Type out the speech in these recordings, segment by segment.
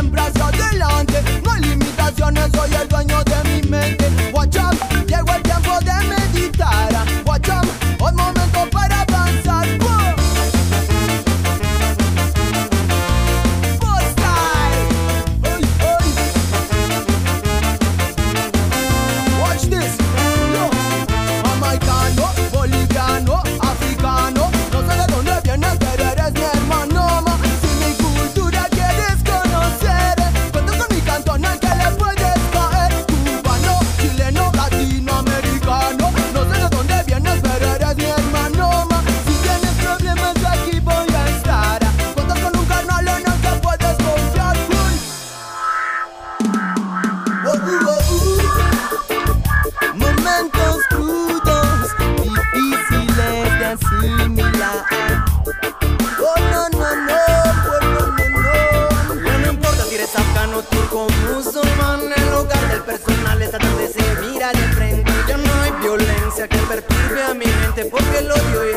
siempre hacia adelante. No hay limitaciones, soy el dueño de mi mente. Watch out, llegó el tiempo de meditar. porque el odio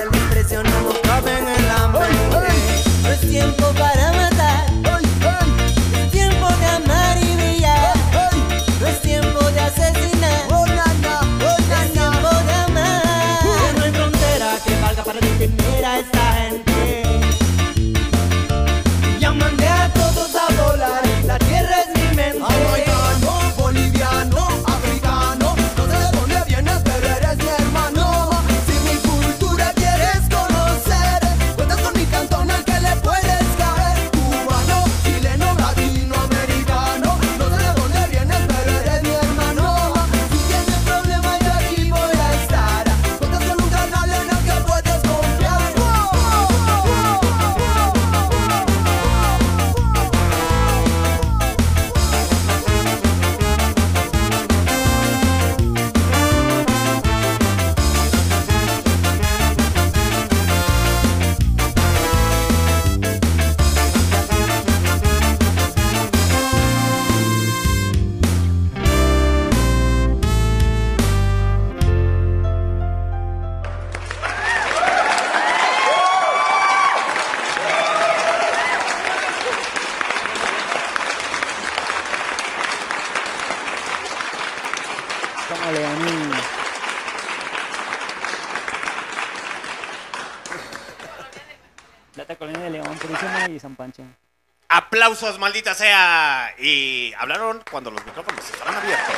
aplausos, maldita sea. Y hablaron cuando los micrófonos estaban abiertos.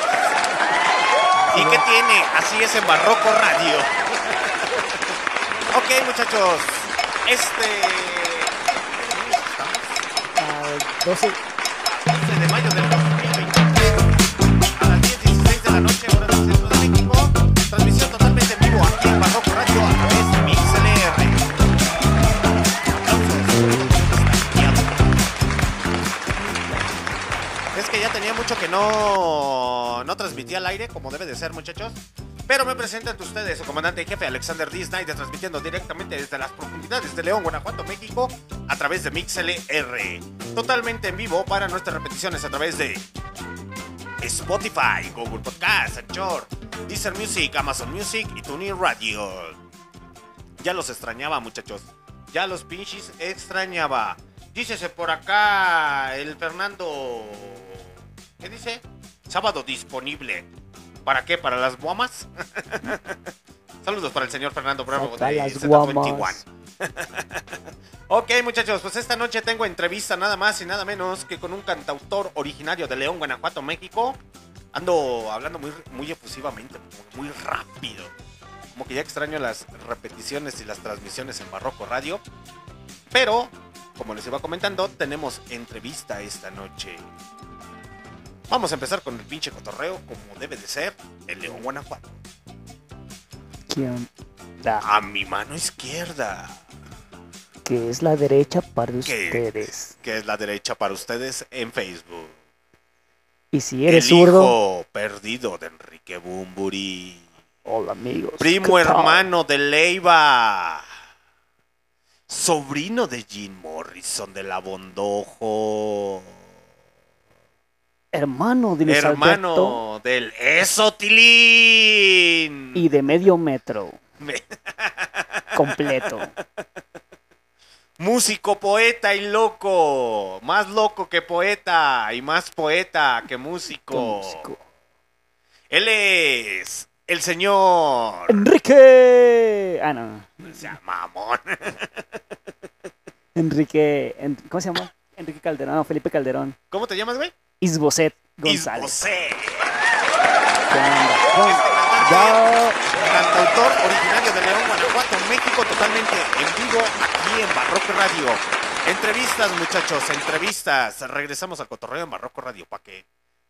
¿Y qué tiene? Así es en Barroco Radio. ok, muchachos. Este. Uh, 12. 12 que no, no transmitía al aire como debe de ser, muchachos. Pero me presento ante ustedes su comandante jefe Alexander D. Snyder, transmitiendo directamente desde las profundidades de León, Guanajuato, México, a través de MixLR. Totalmente en vivo para nuestras repeticiones a través de Spotify, Google Podcast, Anchor, Deezer Music, Amazon Music y TuneIn Radio. Ya los extrañaba, muchachos. Ya los pinches extrañaba. Dícese por acá el Fernando. ¿Qué dice? Sábado disponible. ¿Para qué? ¿Para las guamas? Saludos para el señor Fernando Bravo de las Z21. guamas. ok, muchachos, pues esta noche tengo entrevista nada más y nada menos que con un cantautor originario de León, Guanajuato, México. Ando hablando muy, muy efusivamente, muy rápido. Como que ya extraño las repeticiones y las transmisiones en Barroco Radio. Pero, como les iba comentando, tenemos entrevista esta noche. Vamos a empezar con el pinche cotorreo, como debe de ser, en León, Guanajuato. ¿Quién? A mi mano izquierda. Que es la derecha para ustedes. que es la derecha para ustedes en Facebook. Y si eres el zurdo, hijo perdido de Enrique Bumburi. hola amigos. Primo hermano de Leiva. Sobrino de Jim Morrison de la Bondojo. Hermano de Luis Alberto Hermano del Esotilín. y de medio metro Me- completo. Músico, poeta y loco. Más loco que poeta y más poeta que músico. músico. Él es el señor. Enrique. Ah, no. O sea, mamón. Enrique. En- ¿Cómo se llama? Enrique Calderón. no, Felipe Calderón. ¿Cómo te llamas, güey? Isboset González. Isbosé. ¿Qué onda? ¿Cómo- Este cantante, Ya. cantautor originario de León, Guanajuato, México, totalmente en vivo aquí en Barroco Radio. Entrevistas, muchachos, entrevistas. Regresamos al cotorreo en Barroco Radio para que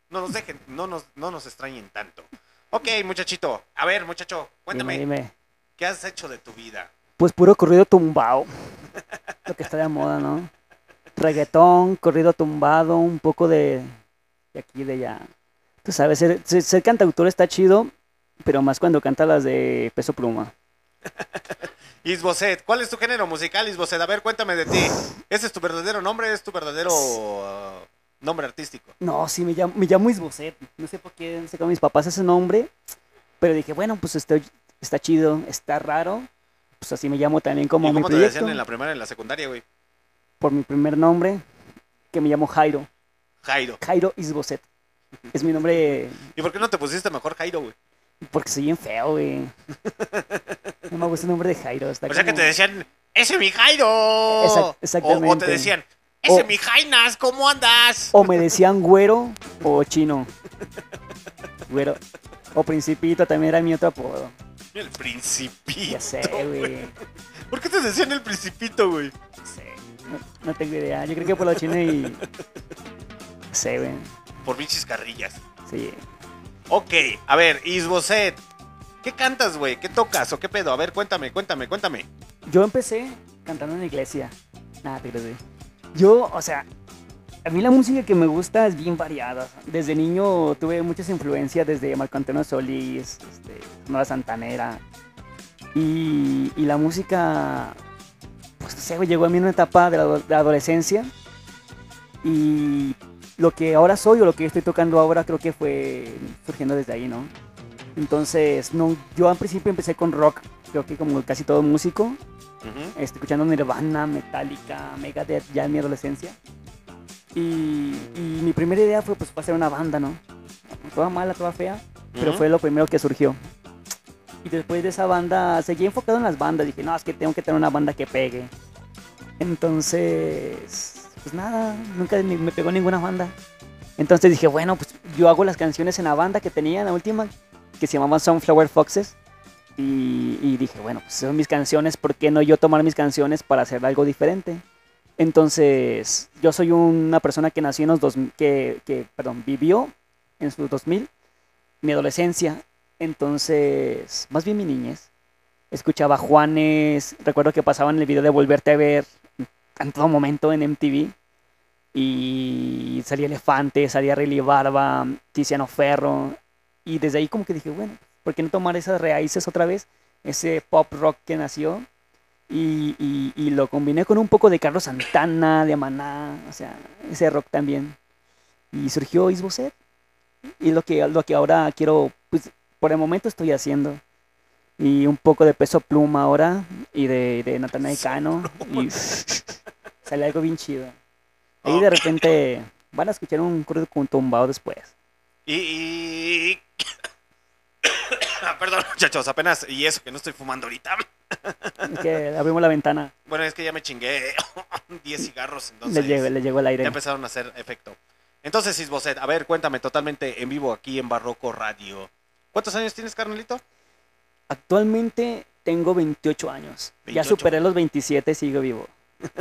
no nos dejen, no nos, no nos extrañen tanto. Ok, muchachito. A ver, muchacho, cuéntame, Dime, dime. ¿qué has hecho de tu vida? Pues puro corrido tumbado. Lo que está de moda, ¿no? Reggaetón, corrido tumbado, un poco de, de aquí de allá. Tú sabes, ser, cantautor está chido, pero más cuando canta las de peso pluma. Isboset, ¿cuál es tu género musical, Isboset? A ver, cuéntame de ti. ¿Ese es tu verdadero nombre? ¿Es tu verdadero uh, nombre artístico? No, sí, me llamo, me llamo Isboset. No sé por qué no sé con mis papás ese nombre, pero dije, bueno, pues estoy, está chido, está raro. Pues así me llamo también como ¿Y mi cómo te proyecto. decían en la primaria en la secundaria, güey? Por mi primer nombre, que me llamo Jairo. Jairo. Jairo Isboset. Es mi nombre ¿Y por qué no te pusiste mejor Jairo, güey? Porque soy bien feo, güey. No me gusta el nombre de Jairo. Está O sea que te decían, ¡ese mi Jairo! Exac- exactamente. O, o te decían, ¡ese O- mi Jainas! ¿Cómo andas? O me decían güero o chino. Güero. O principito también era mi otro apodo. El principito. Ya sé, güey. ¿Por qué te decían el principito, güey? No sé. No, no tengo idea. Yo creo que por lo chino y. No sé, güey. Por pinches carrillas. Sí. Ok, a ver, Isboset. ¿Qué cantas, güey? ¿Qué tocas o qué pedo? A ver, cuéntame, cuéntame, cuéntame. Yo empecé cantando en la iglesia. Nada, te crees, güey. Yo, o sea, a mí la música que me gusta es bien variada. Desde niño tuve muchas influencias, desde Marco Antonio Solís, este, Nora Santanera. Y, y la música, pues no sé, llegó a mí en una etapa de la, ado- de la adolescencia. Y lo que ahora soy o lo que estoy tocando ahora creo que fue surgiendo desde ahí, ¿no? Entonces, no, yo al principio empecé con rock, creo que como casi todo músico, este, escuchando Nirvana, Metallica, Megadeth ya en mi adolescencia. Y, y mi primera idea fue pues hacer una banda, ¿no? Toda mala, toda fea, pero fue lo primero que surgió. Y después de esa banda, seguí enfocado en las bandas, dije, no, es que tengo que tener una banda que pegue. Entonces, pues nada, nunca me pegó ninguna banda. Entonces dije, bueno, pues yo hago las canciones en la banda que tenía, la última, que se llamaba Sunflower Foxes. Y, dije, bueno, pues son mis canciones, ¿por qué no yo tomar mis canciones para hacer algo diferente? Entonces, yo soy una persona que nació en los dos, que, que, perdón, vivió en sus 2000, mi adolescencia, entonces, más bien mi niñez. Escuchaba Juanes, recuerdo que pasaban el video de Volverte a ver en todo momento en MTV. Y salía Elefante, salía Riley Barba, Tiziano Ferro. Y desde ahí como que dije, bueno, ¿por qué no tomar esas raíces otra vez? Ese pop rock que nació. Y, y- y lo combiné con un poco de Carlos Santana, de Maná, o sea, ese rock también. Y surgió Isboset. Y lo que, lo que ahora quiero, pues por el momento estoy haciendo. Y un poco de peso pluma ahora y de, de Natanael Cano. Y sale algo bien chido. Ahí de repente van a escuchar un corrido con tumbado después. Y... y- Perdón, muchachos, apenas... Y eso, que no estoy fumando ahorita. Que abrimos la ventana, Bueno, es que ya me chingué 10 cigarros, le entonces... llegó, le llegó el aire. Ya empezaron a hacer efecto. Entonces, Isboset, a ver, cuéntame totalmente en vivo aquí en Barroco Radio. ¿Cuántos años tienes, carnalito? Actualmente tengo 28 años. Ya 28. superé los 27 y sigo vivo.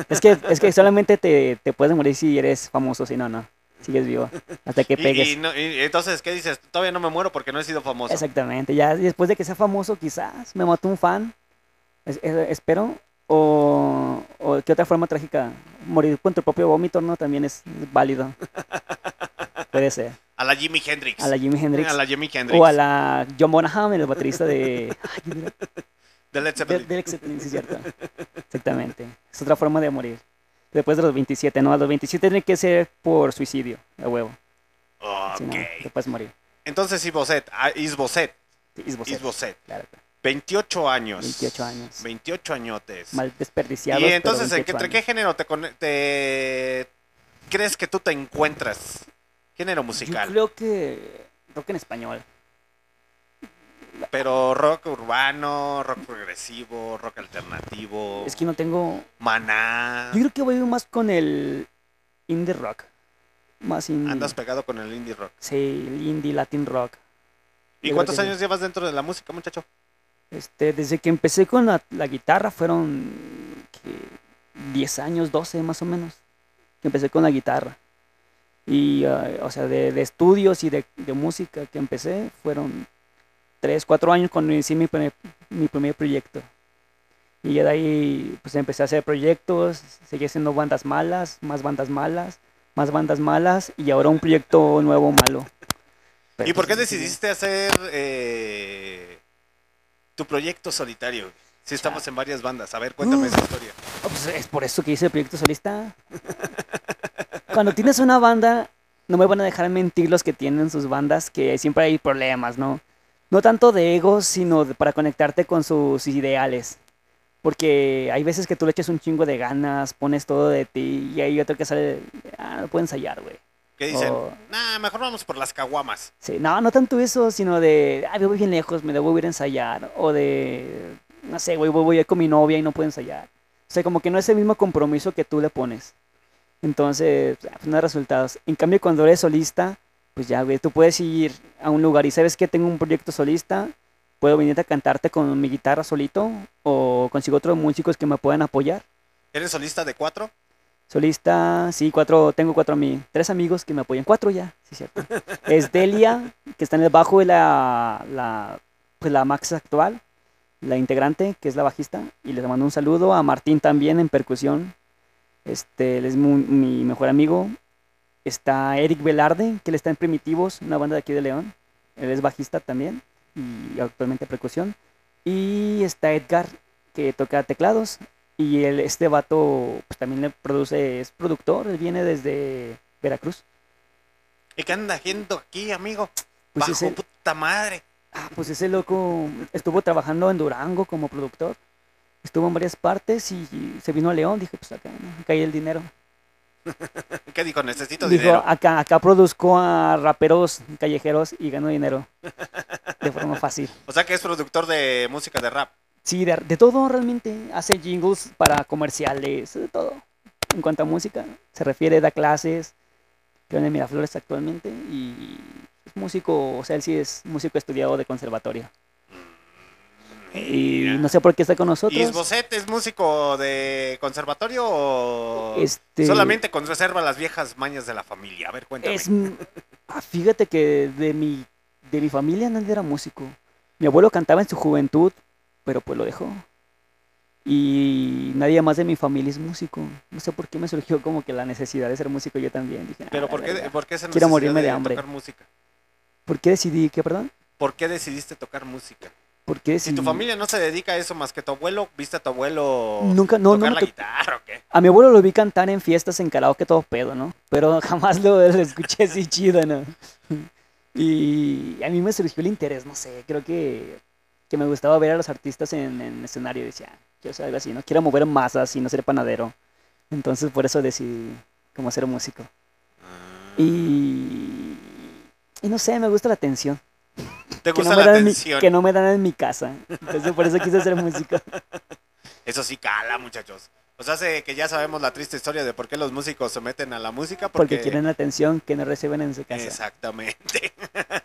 Es que, es que solamente te, te puedes morir si eres famoso, si no, no. Sigues vivo. Hasta que Y- pegues. Y, no- y entonces, ¿qué dices? Todavía no me muero porque no he sido famoso. Exactamente. Ya después de que sea famoso, quizás me mató un fan. Es- es- espero. O, o qué otra forma trágica. Morir con tu propio vómito, ¿no? También es válido. Puede ser. A la Jimi Hendrix. A la Jimi Hendrix. A la Jimi Hendrix. O a la John Bonham, el baterista de. Ay, De Led de, Zeppelin. de Led Zeppelin, sí, cierto. Exactamente. Es otra forma de morir. Después de los 27, ¿no? A los 27 tiene que ser por suicidio, a huevo. Si no, Ok. te puedes morir. Entonces, Isboset, ah, Isboset, Isboset, Isboset, claro. 28 años. 28 años. 28 añotes. Mal desperdiciados. y entonces, ¿en 28 qué, entre qué años. género te, te crees que tú te encuentras? Género musical. Yo creo que rock en español. Pero rock urbano, rock progresivo, rock alternativo, Es que no tengo. maná. Yo creo que voy más con el indie rock. Más indie. Andas pegado con el indie rock. Sí, el indie latin rock. ¿Y Yo cuántos años llevas dentro de la música, muchacho? Este, desde que empecé con la, la guitarra fueron ¿qué? 10 años, 12 más o menos, que empecé con la guitarra. Y, ah, o sea, de, de estudios y de, de música que empecé fueron 3, 4 años cuando inicié mi primer, mi primer proyecto. Y ya de ahí pues empecé a hacer proyectos, seguí haciendo bandas malas, más bandas malas, más bandas malas y ahora un proyecto nuevo malo. Pero, ¿Y por qué decidiste hacer eh, tu proyecto solitario? Si estamos en varias bandas. A ver, cuéntame Uf. esa historia. Oh, pues es por eso que hice el proyecto solista. Cuando tienes una banda, no me van a dejar mentir los que tienen sus bandas, que siempre hay problemas, ¿no? No tanto de egos, sino de- para conectarte con sus ideales. Porque hay veces que tú le echas un chingo de ganas, pones todo de ti, y hay otro que sale, ah, no puedo ensayar, güey. ¿Qué dicen? O- Nah, mejor vamos por las caguamas. Sí, no, no tanto eso, sino de, ah, me voy bien lejos, me debo ir a ensayar. O de, no sé, güey, voy, voy a ir con mi novia y no puedo ensayar. O sea, como que no es el mismo compromiso que tú le pones. Entonces, pues no hay resultados. En cambio, cuando eres solista, pues ya, güey, tú puedes ir a un lugar y sabes que tengo un proyecto solista, puedo venir a cantarte con mi guitarra solito o consigo otros músicos que me puedan apoyar. ¿Eres solista de cuatro? Solista, sí, cuatro, tengo cuatro amigos, tres amigos que me apoyan, cuatro ya, sí, cierto. Es Delia, que está en el bajo de la, la, pues la Max actual, la integrante, que es la bajista, y les mando un saludo a Martín también en percusión, este, él es mi mejor amigo. Está Eric Velarde, que él está en Primitivos, una banda de aquí de León, él es bajista también, y actualmente percusión. Y está Edgar, que toca teclados, y él, este vato pues, también le produce, es productor, él viene desde Veracruz. ¿Y qué anda haciendo aquí, amigo? Pues Bajo ese, puta madre. ah, pues ese loco estuvo trabajando en Durango como productor. Estuvo en varias partes y, y se vino a León. Dije, pues acá, ¿no? acá hay el dinero. ¿Qué dijo? Necesito Dijo, dinero. acá, acá produzco a raperos callejeros y gano dinero. De forma fácil. O sea que es productor de música de rap. Sí, de, de todo realmente. Hace jingles para comerciales, de todo. En cuanto a música, se refiere, da clases. Creo en Miraflores actualmente. Y es músico, o sea, él sí es músico estudiado de conservatorio. Y no sé por qué está con ¿Y nosotros. Isboset es músico de conservatorio o Este, solamente conserva las viejas mañas de la familia? A ver, cuéntame. Es, ah, fíjate que de mi, de mi familia nadie era músico. Mi abuelo cantaba en su juventud, pero pues lo dejó. Y nadie más de mi familia es músico. No sé por qué me surgió como que la necesidad de ser músico yo también. Dije, Pero "Ah, ¿por qué, verga". por qué esa Quiero morirme de de hambre. tocar música? ¿Por qué decidí qué, perdón? ¿Por qué decidiste tocar música? ¿Por qué Si tu familia no se dedica a eso más que tu abuelo, ¿viste a tu abuelo Nunca, no, no, tocar la guitarra o qué? A mi abuelo lo vi cantar en fiestas en karaoke todo pedo, ¿no? Pero jamás lo, lo escuché así chido, ¿no? Y a mí me surgió el interés, no sé, creo que, que me gustaba ver a los artistas en, en escenario y decía, quiero hacer algo así, no quiero mover masas y no ser panadero. Entonces por eso decidí como ser músico. Ah. Y, y no sé, me gusta la atención. ¿Te gusta no, la mi, atención? que no me dan en mi casa. Entonces por eso quise ser músico. Eso sí cala, muchachos. O sea, hace que ya sabemos la triste historia de por qué los músicos se meten a la música. Porque Porque, quieren atención que no reciben en su casa. Exactamente.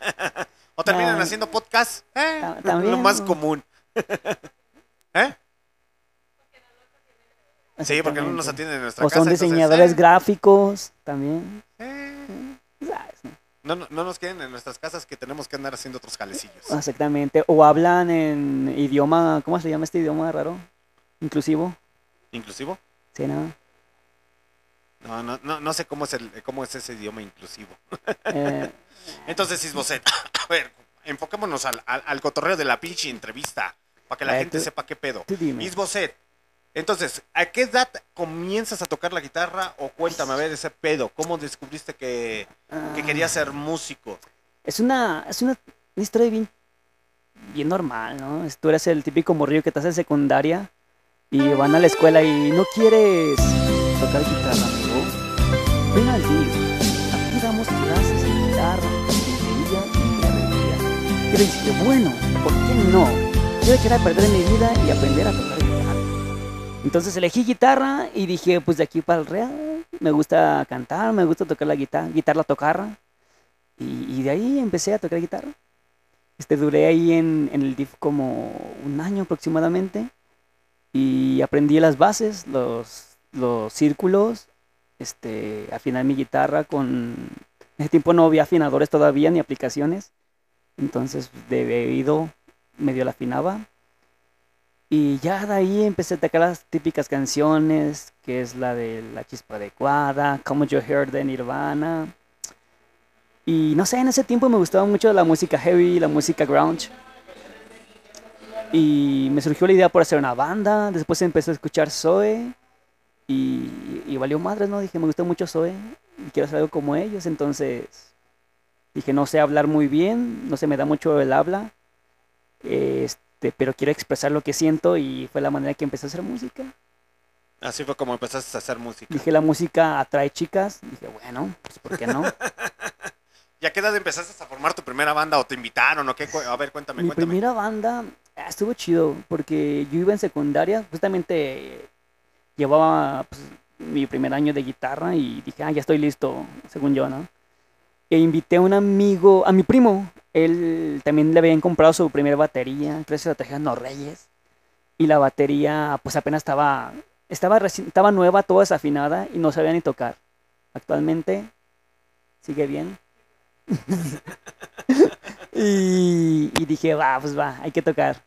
o terminan haciendo podcast. ¿eh? Ta- Lo también, más ¿no? común. ¿Eh? Sí, porque no nos atienden en nuestra O casa. son entonces, diseñadores eh, gráficos también. ¿sabes, no? no, no- no nos quieren en nuestras casas que tenemos que andar haciendo otros jalecillos. Exactamente. O hablan en idioma, ¿cómo se llama este idioma raro? Inclusivo. ¿Inclusivo? Sí, ¿no? No, no, no, no sé cómo es, el, cómo es ese idioma inclusivo. Eh, Entonces, Isboset, a ver, enfoquémonos al, al, al cotorreo de la pinche entrevista, para que la ver, gente tú- sepa qué pedo. Isboset, entonces, ¿a qué edad comienzas a tocar la guitarra? O cuéntame, a ver, ese pedo, ¿cómo descubriste que, que Ah, querías ser músico? Es una, es una, una historia bien, bien normal, ¿no? Tú eres el típico morrillo que estás en secundaria y van a la escuela y no quieres tocar guitarra, amigo. Ven al DIV. Aquí damos clases de guitarra, batería y herrería. Y le dije, bueno, ¿por qué no? Yo quería perder mi vida y aprender a tocar guitarra. Entonces elegí guitarra y dije, pues de aquí para el real, me gusta cantar, me gusta tocar la guitarra, guitarra tocarra. Y, de ahí empecé a tocar guitarra. Este, duré ahí en, el DIF como un año aproximadamente. Y aprendí las bases, los, los círculos, este, afinar mi guitarra con... En ese tiempo no había afinadores todavía ni aplicaciones. Entonces de oído medio la afinaba. Y ya de ahí empecé a tocar las típicas canciones, que es la de La Chispa Adecuada, Come Your Hair de Nirvana. Y no sé, en ese tiempo me gustaba mucho la música heavy, la música grunge. Y me surgió la idea por hacer una banda. Después empecé a escuchar Zoe. Y, y valió madres, ¿no? Dije, me gusta mucho Zoe. Y quiero hacer algo como ellos. Entonces dije, no sé hablar muy bien. No se me da mucho el habla. Este, pero quiero expresar lo que siento. Y fue la manera que empecé a hacer música. Así fue como empezaste a hacer música. Dije, la música atrae chicas. Dije, bueno, pues ¿por qué no? ¿Y a qué edad empezaste a formar tu primera banda o te invitaron o qué? A ver, cuéntame, Mi cuéntame. primera banda ah, estuvo chido porque yo iba en secundaria, justamente llevaba pues, mi primer año de guitarra y dije, ah, ya estoy listo, según yo, ¿no? E invité a un amigo, a mi primo, él también le habían comprado su primera batería, la trajeron los Reyes, y la batería pues apenas estaba, estaba, estaba nueva, toda desafinada y no sabía ni tocar. Actualmente sigue bien. y, y dije, va, pues va, hay que tocar.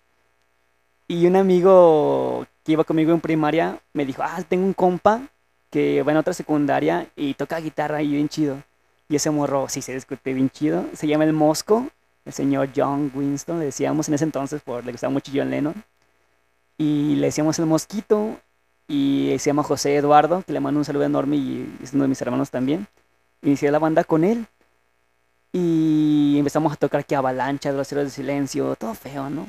Y un amigo que iba conmigo en primaria me dijo, ah, tengo un compa que va en otra secundaria y toca guitarra y bien chido. Y ese morro, sí se discute bien chido, se llama el Mosco, el señor John Winston, le decíamos en ese entonces, por le gustaba mucho John Lennon. Y le decíamos el Mosquito, y se llama José Eduardo, que le mando un saludo enorme y es uno de mis hermanos también. Inicié la banda con él. Y empezamos a tocar que avalancha, los héroes de silencio, todo feo, ¿no?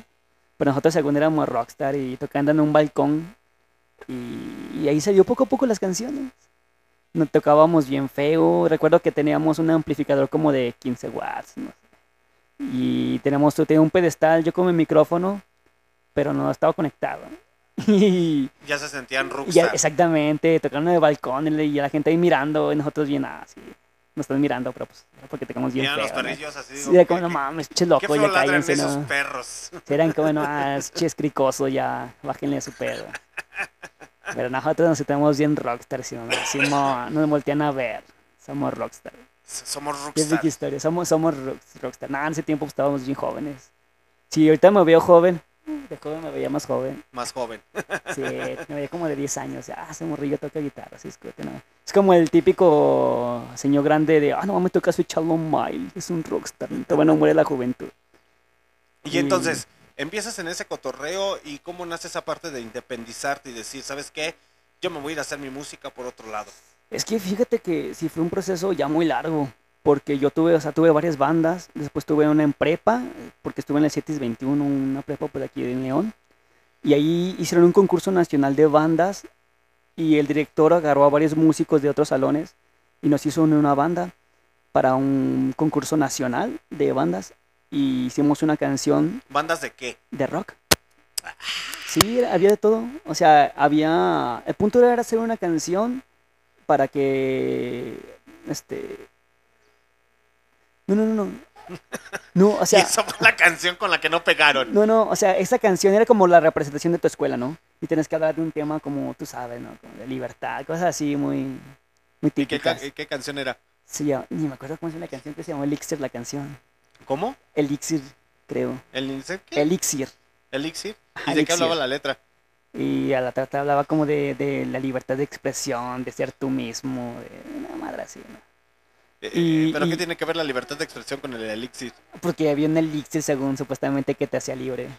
Pero nosotros según éramos rockstar y tocando en un balcón. Y, y ahí salió poco a poco las canciones. Nos tocábamos bien feo. Recuerdo que teníamos un amplificador como de 15 watts, no. Y teníamos tenía un pedestal, yo con mi micrófono, pero no estaba conectado. Y, Ya se sentían ya, rockstar. exactamente, tocando en el balcón y la gente ahí mirando, y nosotros bien así. Nos están mirando, pero pues porque tocamos bien Miran los feo. ¿no? perrillos así. Sí, era como, ¿qué- no mames, che loco, ya cállense, esos ¿no? perros. Eran como, no, ah, che cricoso, ya, bájenle a su pedo. Pero nosotros nos sentimos bien rockstar, si no, si no nos voltean a ver. Somos rockstar. Somos rockstar. big historia, somos, somos rocks- rockstar. Nada, en ese tiempo pues, estábamos bien jóvenes. Sí, ahorita me veo joven. De joven me veía más joven. Más joven. Sí, me veía como de 10 años. Ah, ese morrillo toca guitarra, sí, escute, no. Es como el típico señor grande de, ah, no mames, toca su Shalom Mile. Es un rockstar. Todavía no muere la juventud. Y entonces, empiezas en ese cotorreo y cómo nace esa parte de independizarte y decir, ¿sabes qué? Yo me voy a ir a hacer mi música por otro lado. Es que fíjate que sí fue un proceso ya muy largo. porque yo tuve, o sea, tuve varias bandas, después tuve una en prepa, porque estuve en el CETIS 21, una prepa por aquí en León, y ahí hicieron un concurso nacional de bandas, y el director agarró a varios músicos de otros salones, y nos hizo una banda para un concurso nacional de bandas, y hicimos una canción ¿Bandas de qué? de rock. Sí, había de todo. O sea, había. El punto era hacer una canción para que. Este. No, no, no, no. No, o y sea. esa fue la canción con la que no pegaron. No, no, o sea, esa canción era como la representación de tu escuela, ¿no? Y tienes que hablar de un tema como, tú sabes, ¿no? Como de libertad, cosas así muy, muy ¿Y qué, típicas. ca- qué canción era? Sí, ya- ni me acuerdo cómo se llama la canción, que se llamó Elixir, la canción. ¿Cómo? Elixir, creo. ¿El qué? Elixir. Elixir. ¿Y de qué Elixir. hablaba la letra? Y a la trata hablaba como de, de la libertad de expresión, de ser tú mismo, de una madre así, ¿no? Eh, Y- ¿Pero y- qué tiene que ver la libertad de expresión con el Elixir? Porque había un elixir según supuestamente que te hacía libre.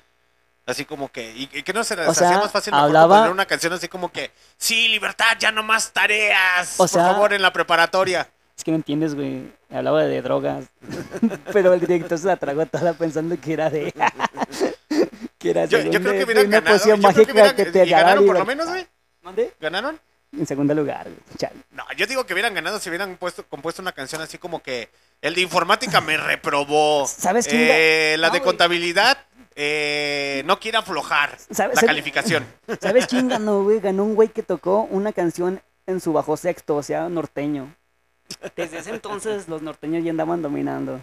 Así como que, y, y que no se les O hacía sea, más fácil hablaba- poner una canción así como que, sí, libertad, ya no más tareas, O por sea- favor, en la preparatoria. Es que no entiendes, güey. Hablaba de drogas. Pero el director se la tragó toda pensando que era de. que era Yo, yo creo que de hubieran una ganado. poción Yo creo que, mágica hubieran, que te y ganaron por lo libertad. menos, güey. ¿Mande? ¿Ganaron? En segundo lugar, güey. Chale. No, yo digo que hubieran ganado si hubieran puesto, compuesto una canción así como que el de informática me reprobó. ¿Sabes quién Eh, la No, de contabilidad eh, no quiere aflojar ¿Sabes- la sabes- calificación. ¿Sabes quién ganó, güey? Ganó un güey que tocó una canción en su bajo sexto, o sea, norteño. Desde ese entonces los norteños ya andaban dominando.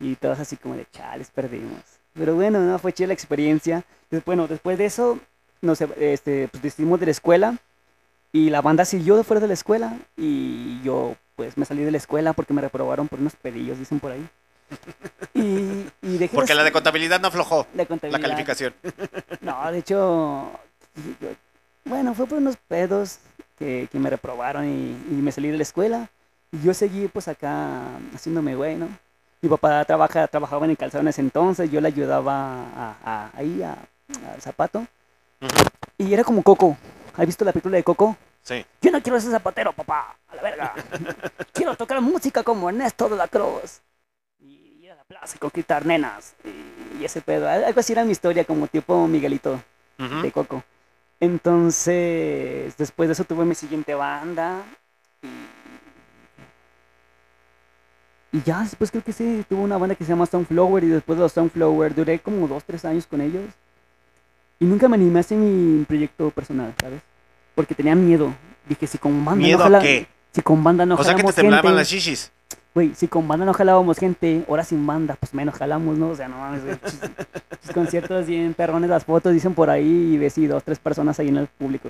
Y todos así como de chales, perdimos. Pero bueno, no, fue chida la experiencia. Bueno, después de eso, nos este, pues, decidimos de la escuela. Y la banda siguió de fuera de la escuela. Y yo, pues, me salí de la escuela porque me reprobaron por unos pedillos, dicen por ahí. Y, y dejé Porque la de hacer- contabilidad no aflojó la la contabilidad. calificación. No, de hecho, yo- bueno, fue por unos pedos que, que me reprobaron y, y me salí de la escuela. Y yo seguí pues acá haciéndome güey, ¿no? Mi papá trabaja, trabajaba en el calzado en ese entonces, yo le ayudaba a, a- ahí a, zapato. Y era como Coco. ¿Has visto la película de Coco? Sí. Yo no quiero ser zapatero, papá, a la verga. quiero tocar música como Ernesto de la Cruz. Y ir a la plaza y conquistar nenas. Y, y ese pedo. Algo así era mi historia, como tipo Miguelito de Coco. Entonces, después de eso tuve mi siguiente banda. Y, y ya después creo que sí, tuve una banda que se llama Sunflower. Y después de los Sunflower duré como dos, tres años con ellos. Y nunca me animé a hacer mi proyecto personal, ¿sabes? Porque tenía miedo. Dije, si con banda ¿Miedo no a jala- qué? Si con banda no O sea que te temblaban gente, las shishis. Güey, si con banda no jalábamos gente, ahora sin banda, pues menos jalamos, ¿no? O sea, no mames, güey. Conciertos bien perrones las fotos, dicen por ahí, y ves y dos, tres personas ahí en el público.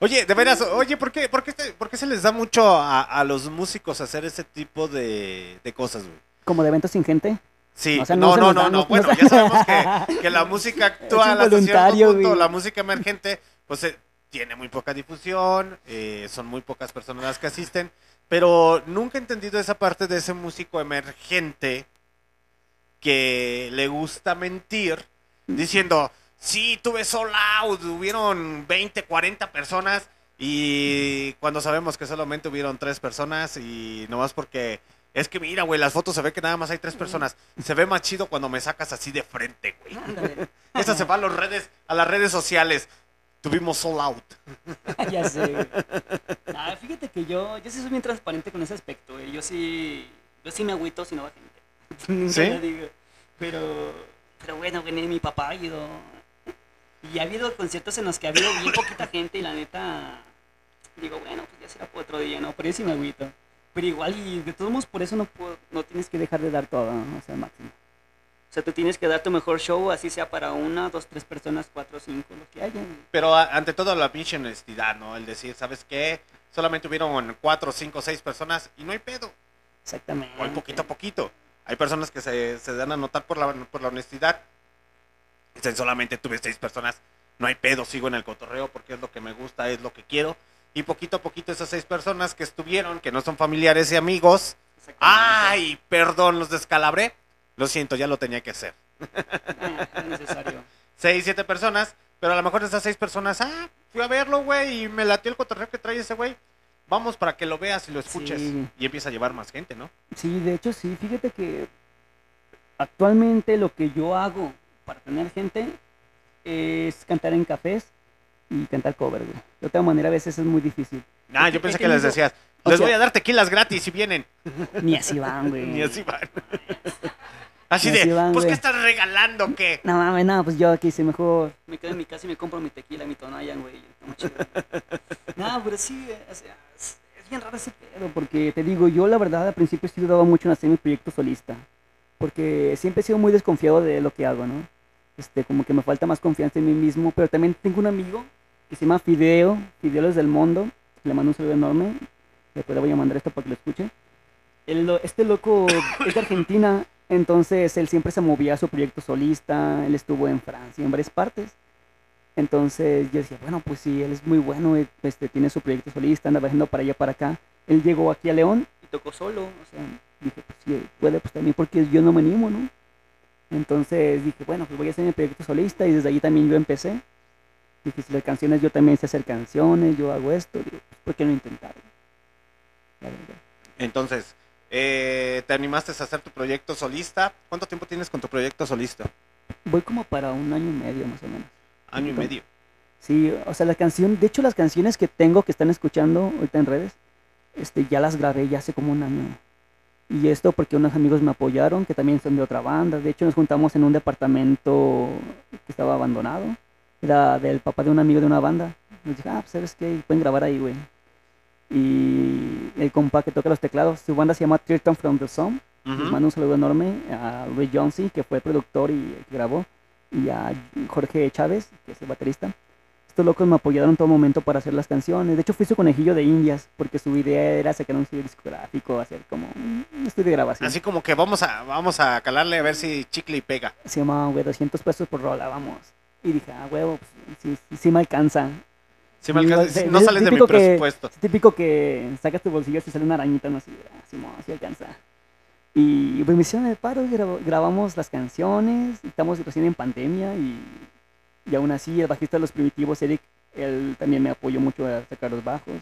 Oye, de veras, oye, ¿por qué, por qué, por qué se les da mucho a, a los músicos hacer ese tipo de, de cosas, güey? Como de eventos sin gente. Sí, O sea, no, no no, no, da, no, no- Bueno, no- ya sabemos que, que la música actual, hasta cierto punto, la música emergente, pues eh, tiene muy poca difusión, eh, son muy pocas personas las que asisten, pero nunca he entendido esa parte de ese músico emergente que le gusta mentir diciendo, sí, tuve sold out, hubieron 20, 40 personas y cuando sabemos que solamente hubieron tres personas y nomás porque es que mira, güey, las fotos se ve que nada más hay tres personas. Se ve más chido cuando me sacas así de frente, güey. Esa se va a, los redes, a las redes sociales. Tuvimos sold out. ya sé. güey. Ah, fíjate que yo, yo sí soy bien transparente con ese aspecto, güey. Yo sí, yo sí me agüito si no va gente. ¿Sí? Pero, pero bueno, güey, mi papá ha ido. Y ha habido conciertos en los que ha habido bien poquita gente y la neta, digo, bueno, pues ya será por otro día, ¿no? Pero sí me agüito. Pero igual, y de todos modos, por eso no, puedo- no tienes que dejar de dar todo, ¿no? O sea, máximo. O sea, tú tienes que dar tu mejor show, así sea para una, dos, tres personas, cuatro, cinco, lo que haya. Pero a- ante todo la pinche honestidad, ¿no? El decir, ¿sabes qué? Solamente hubieron cuatro, cinco, seis personas y no hay pedo. Exactamente. Voy poquito a poquito. Hay personas que se, se dan a notar por la, por la honestidad. Solamente tuve seis personas. No hay pedo, sigo en el cotorreo porque es lo que me gusta, es lo que quiero. Y poquito a poquito esas seis personas que estuvieron, que no son familiares y amigos. ¡Ay! Perdón, los descalabré. Lo siento, ya lo tenía que hacer. Ah, es necesario. Seis, siete personas. Pero a lo mejor esas seis personas, ah, fui a verlo, güey, y me latió el cotorreo que trae ese güey. vamos para que lo veas y lo escuches. Sí. Y empieza a llevar más gente, ¿no? Sí, de hecho sí, fíjate que actualmente lo que yo hago para tener gente es cantar en cafés y cantar cover, güey. De otra manera a veces es muy difícil. Ah, yo pensé que les decías, o les sea- voy a dar tequilas gratis si vienen. Ni así van, güey. Ni así van. Así de, van, pues, ¿qué güey. estás regalando? ¿Qué? No mames, no, pues yo aquí sí mejor me quedo en mi casa y me compro mi tequila, mi tonayan, güey. no, pero sí, es bien raro ese pedo, porque te digo, yo la verdad al principio sí dudaba mucho en hacer mi proyecto solista, porque siempre he sido muy desconfiado de lo que hago, ¿no? Este, como que me falta más confianza en mí mismo, pero también tengo un amigo que se llama Fideo, Fideos del Mundo, le mando un saludo enorme, después le voy a mandar esto para que lo escuche. El este loco es de Argentina, entonces él siempre se movía a su proyecto solista, él estuvo en Francia, en varias partes. Entonces yo decía, bueno, pues sí, él es muy bueno, eh, este, tiene su proyecto solista, anda viajando para allá, para acá. Él llegó aquí a León y tocó solo, o sea, dije, pues sí, puede, pues también porque yo no me animo, ¿no? Entonces dije, bueno, pues voy a hacer mi proyecto solista y desde allí también yo empecé. Dije, si las canciones, yo también sé hacer canciones, yo hago esto, digo, pues, ¿por qué no intentarlo? La verdad. Entonces, eh, te animaste a hacer tu proyecto solista. ¿Cuánto tiempo tienes con tu proyecto solista? Voy como para un año y medio más o menos. Año y medio. Sí, o sea, la canción, de hecho las canciones que tengo que están escuchando ahorita en redes, este, ya las grabé ya hace como un año. Y esto porque unos amigos me apoyaron, que también son de otra banda. De hecho, nos juntamos en un departamento que estaba abandonado. Era del papá de un amigo de una banda. Nos dije, ah, pues sabes qué, pueden grabar ahí, güey. Y el compa que toca los teclados, su banda se llama Tirton from the Sun. Les Ujú. mando un saludo enorme a Ray Johnson, que fue el productor y el que grabó, y a Jorge Chávez, que es el baterista. Estos locos me apoyaron en todo momento para hacer las canciones. De hecho, fui su conejillo de indias, porque su idea era sacar un sello discográfico, hacer como un estudio de grabación. Así como que vamos a, vamos a calarle a ver si chicle y pega. Se llamaba, güey, 200 pesos por rola, vamos. Y dije, ah, huevo, pues, sí, sí, sí me alcanza. Si me alcanza- no sales de mi que- presupuesto. Es típico que sacas tu bolsillo y sale una arañita, no sé, ah, sí, mo, sí alcanza. Y pues me hicieron el paro grabamos las canciones, estamos recién en pandemia y, y aún así el bajista de los primitivos, Eric, él también me apoyó mucho a sacar los bajos.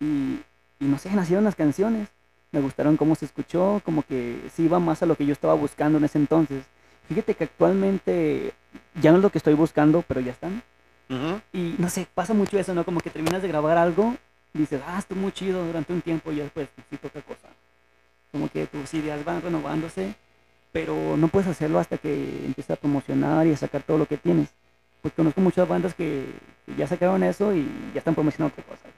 Y, y no sé, nacieron las canciones. Me gustaron cómo se escuchó, como que sí iba más a lo que yo estaba buscando en ese entonces. Fíjate que actualmente ya no es lo que estoy buscando, pero ya están. Y no sé, pasa mucho eso, ¿no? Como que terminas de grabar algo dices, ah, estuvo muy chido durante un tiempo y ya después necesito otra cosa. Como que tus ideas van renovándose, pero no puedes hacerlo hasta que empieces a promocionar y a sacar todo lo que tienes. Pues conozco muchas bandas que, ya sacaron eso y ya están promocionando otra cosa.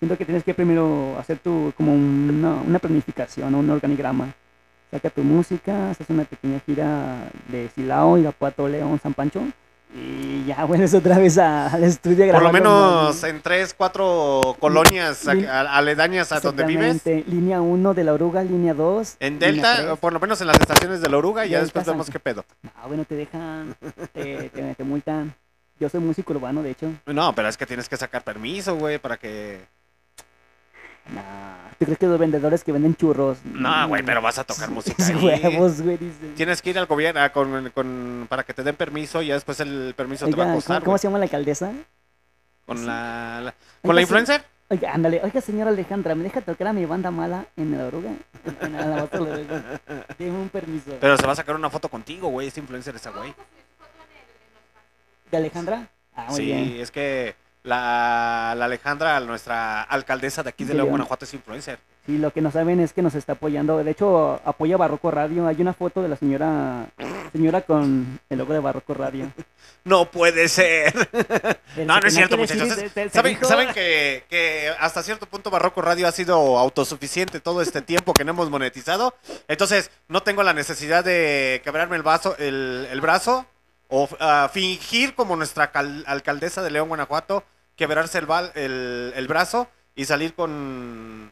Siento que tienes que primero hacer tu, como una, una planificación, un organigrama. Saca tu música, haces una pequeña gira de Silao, Irapuato, León, San Pancho y ya vuelves otra vez a- al estudio Por lo menos en tres, cuatro colonias a- Lin- a- aledañas a donde vives. Línea 1 de la oruga, línea 2. En Delta, por lo menos en las estaciones de la oruga, y ya después vemos qué pedo. Ah, bueno, te dejan, te, te, te multan. Yo soy músico urbano, de hecho. No, pero es que tienes que sacar permiso, güey, para que... Nah, ¿tú crees que los vendedores que venden churros? No, güey, pero vas a tocar música ahí. Huevos, güey, dice. Tienes que ir al gobierno a- con, con- para que te den permiso y ya después el permiso te va a Oiga, costar, ¿cómo, cómo se llama la alcaldesa? Con la, la- Oiga, con la sí. influencer. Oiga, ándale, oiga, señora Alejandra, ¿me deja tocar a mi banda mala en la oruga? En la- la. Deme un permiso. Pero se va a sacar una foto contigo, güey. Es influencer esa güey. ¿De Alejandra? Ah, muy Sí, bien. es que la, la Alejandra, nuestra alcaldesa de aquí de León. Guanajuato, es influencer. Sí, lo que no saben es que nos está apoyando. De hecho, apoya Barroco Radio. Hay una foto de la señora señora con el logo de Barroco Radio. No puede ser. El No, no es cierto, decir, muchachos. ¿Saben, saben que, que hasta cierto punto Barroco Radio ha sido autosuficiente todo este tiempo que no hemos monetizado? Entonces, no tengo la necesidad de quebrarme el, vaso, el, el brazo o ah, fingir como nuestra cal- alcaldesa de León, Guanajuato, quebrarse el, el, el brazo y salir con,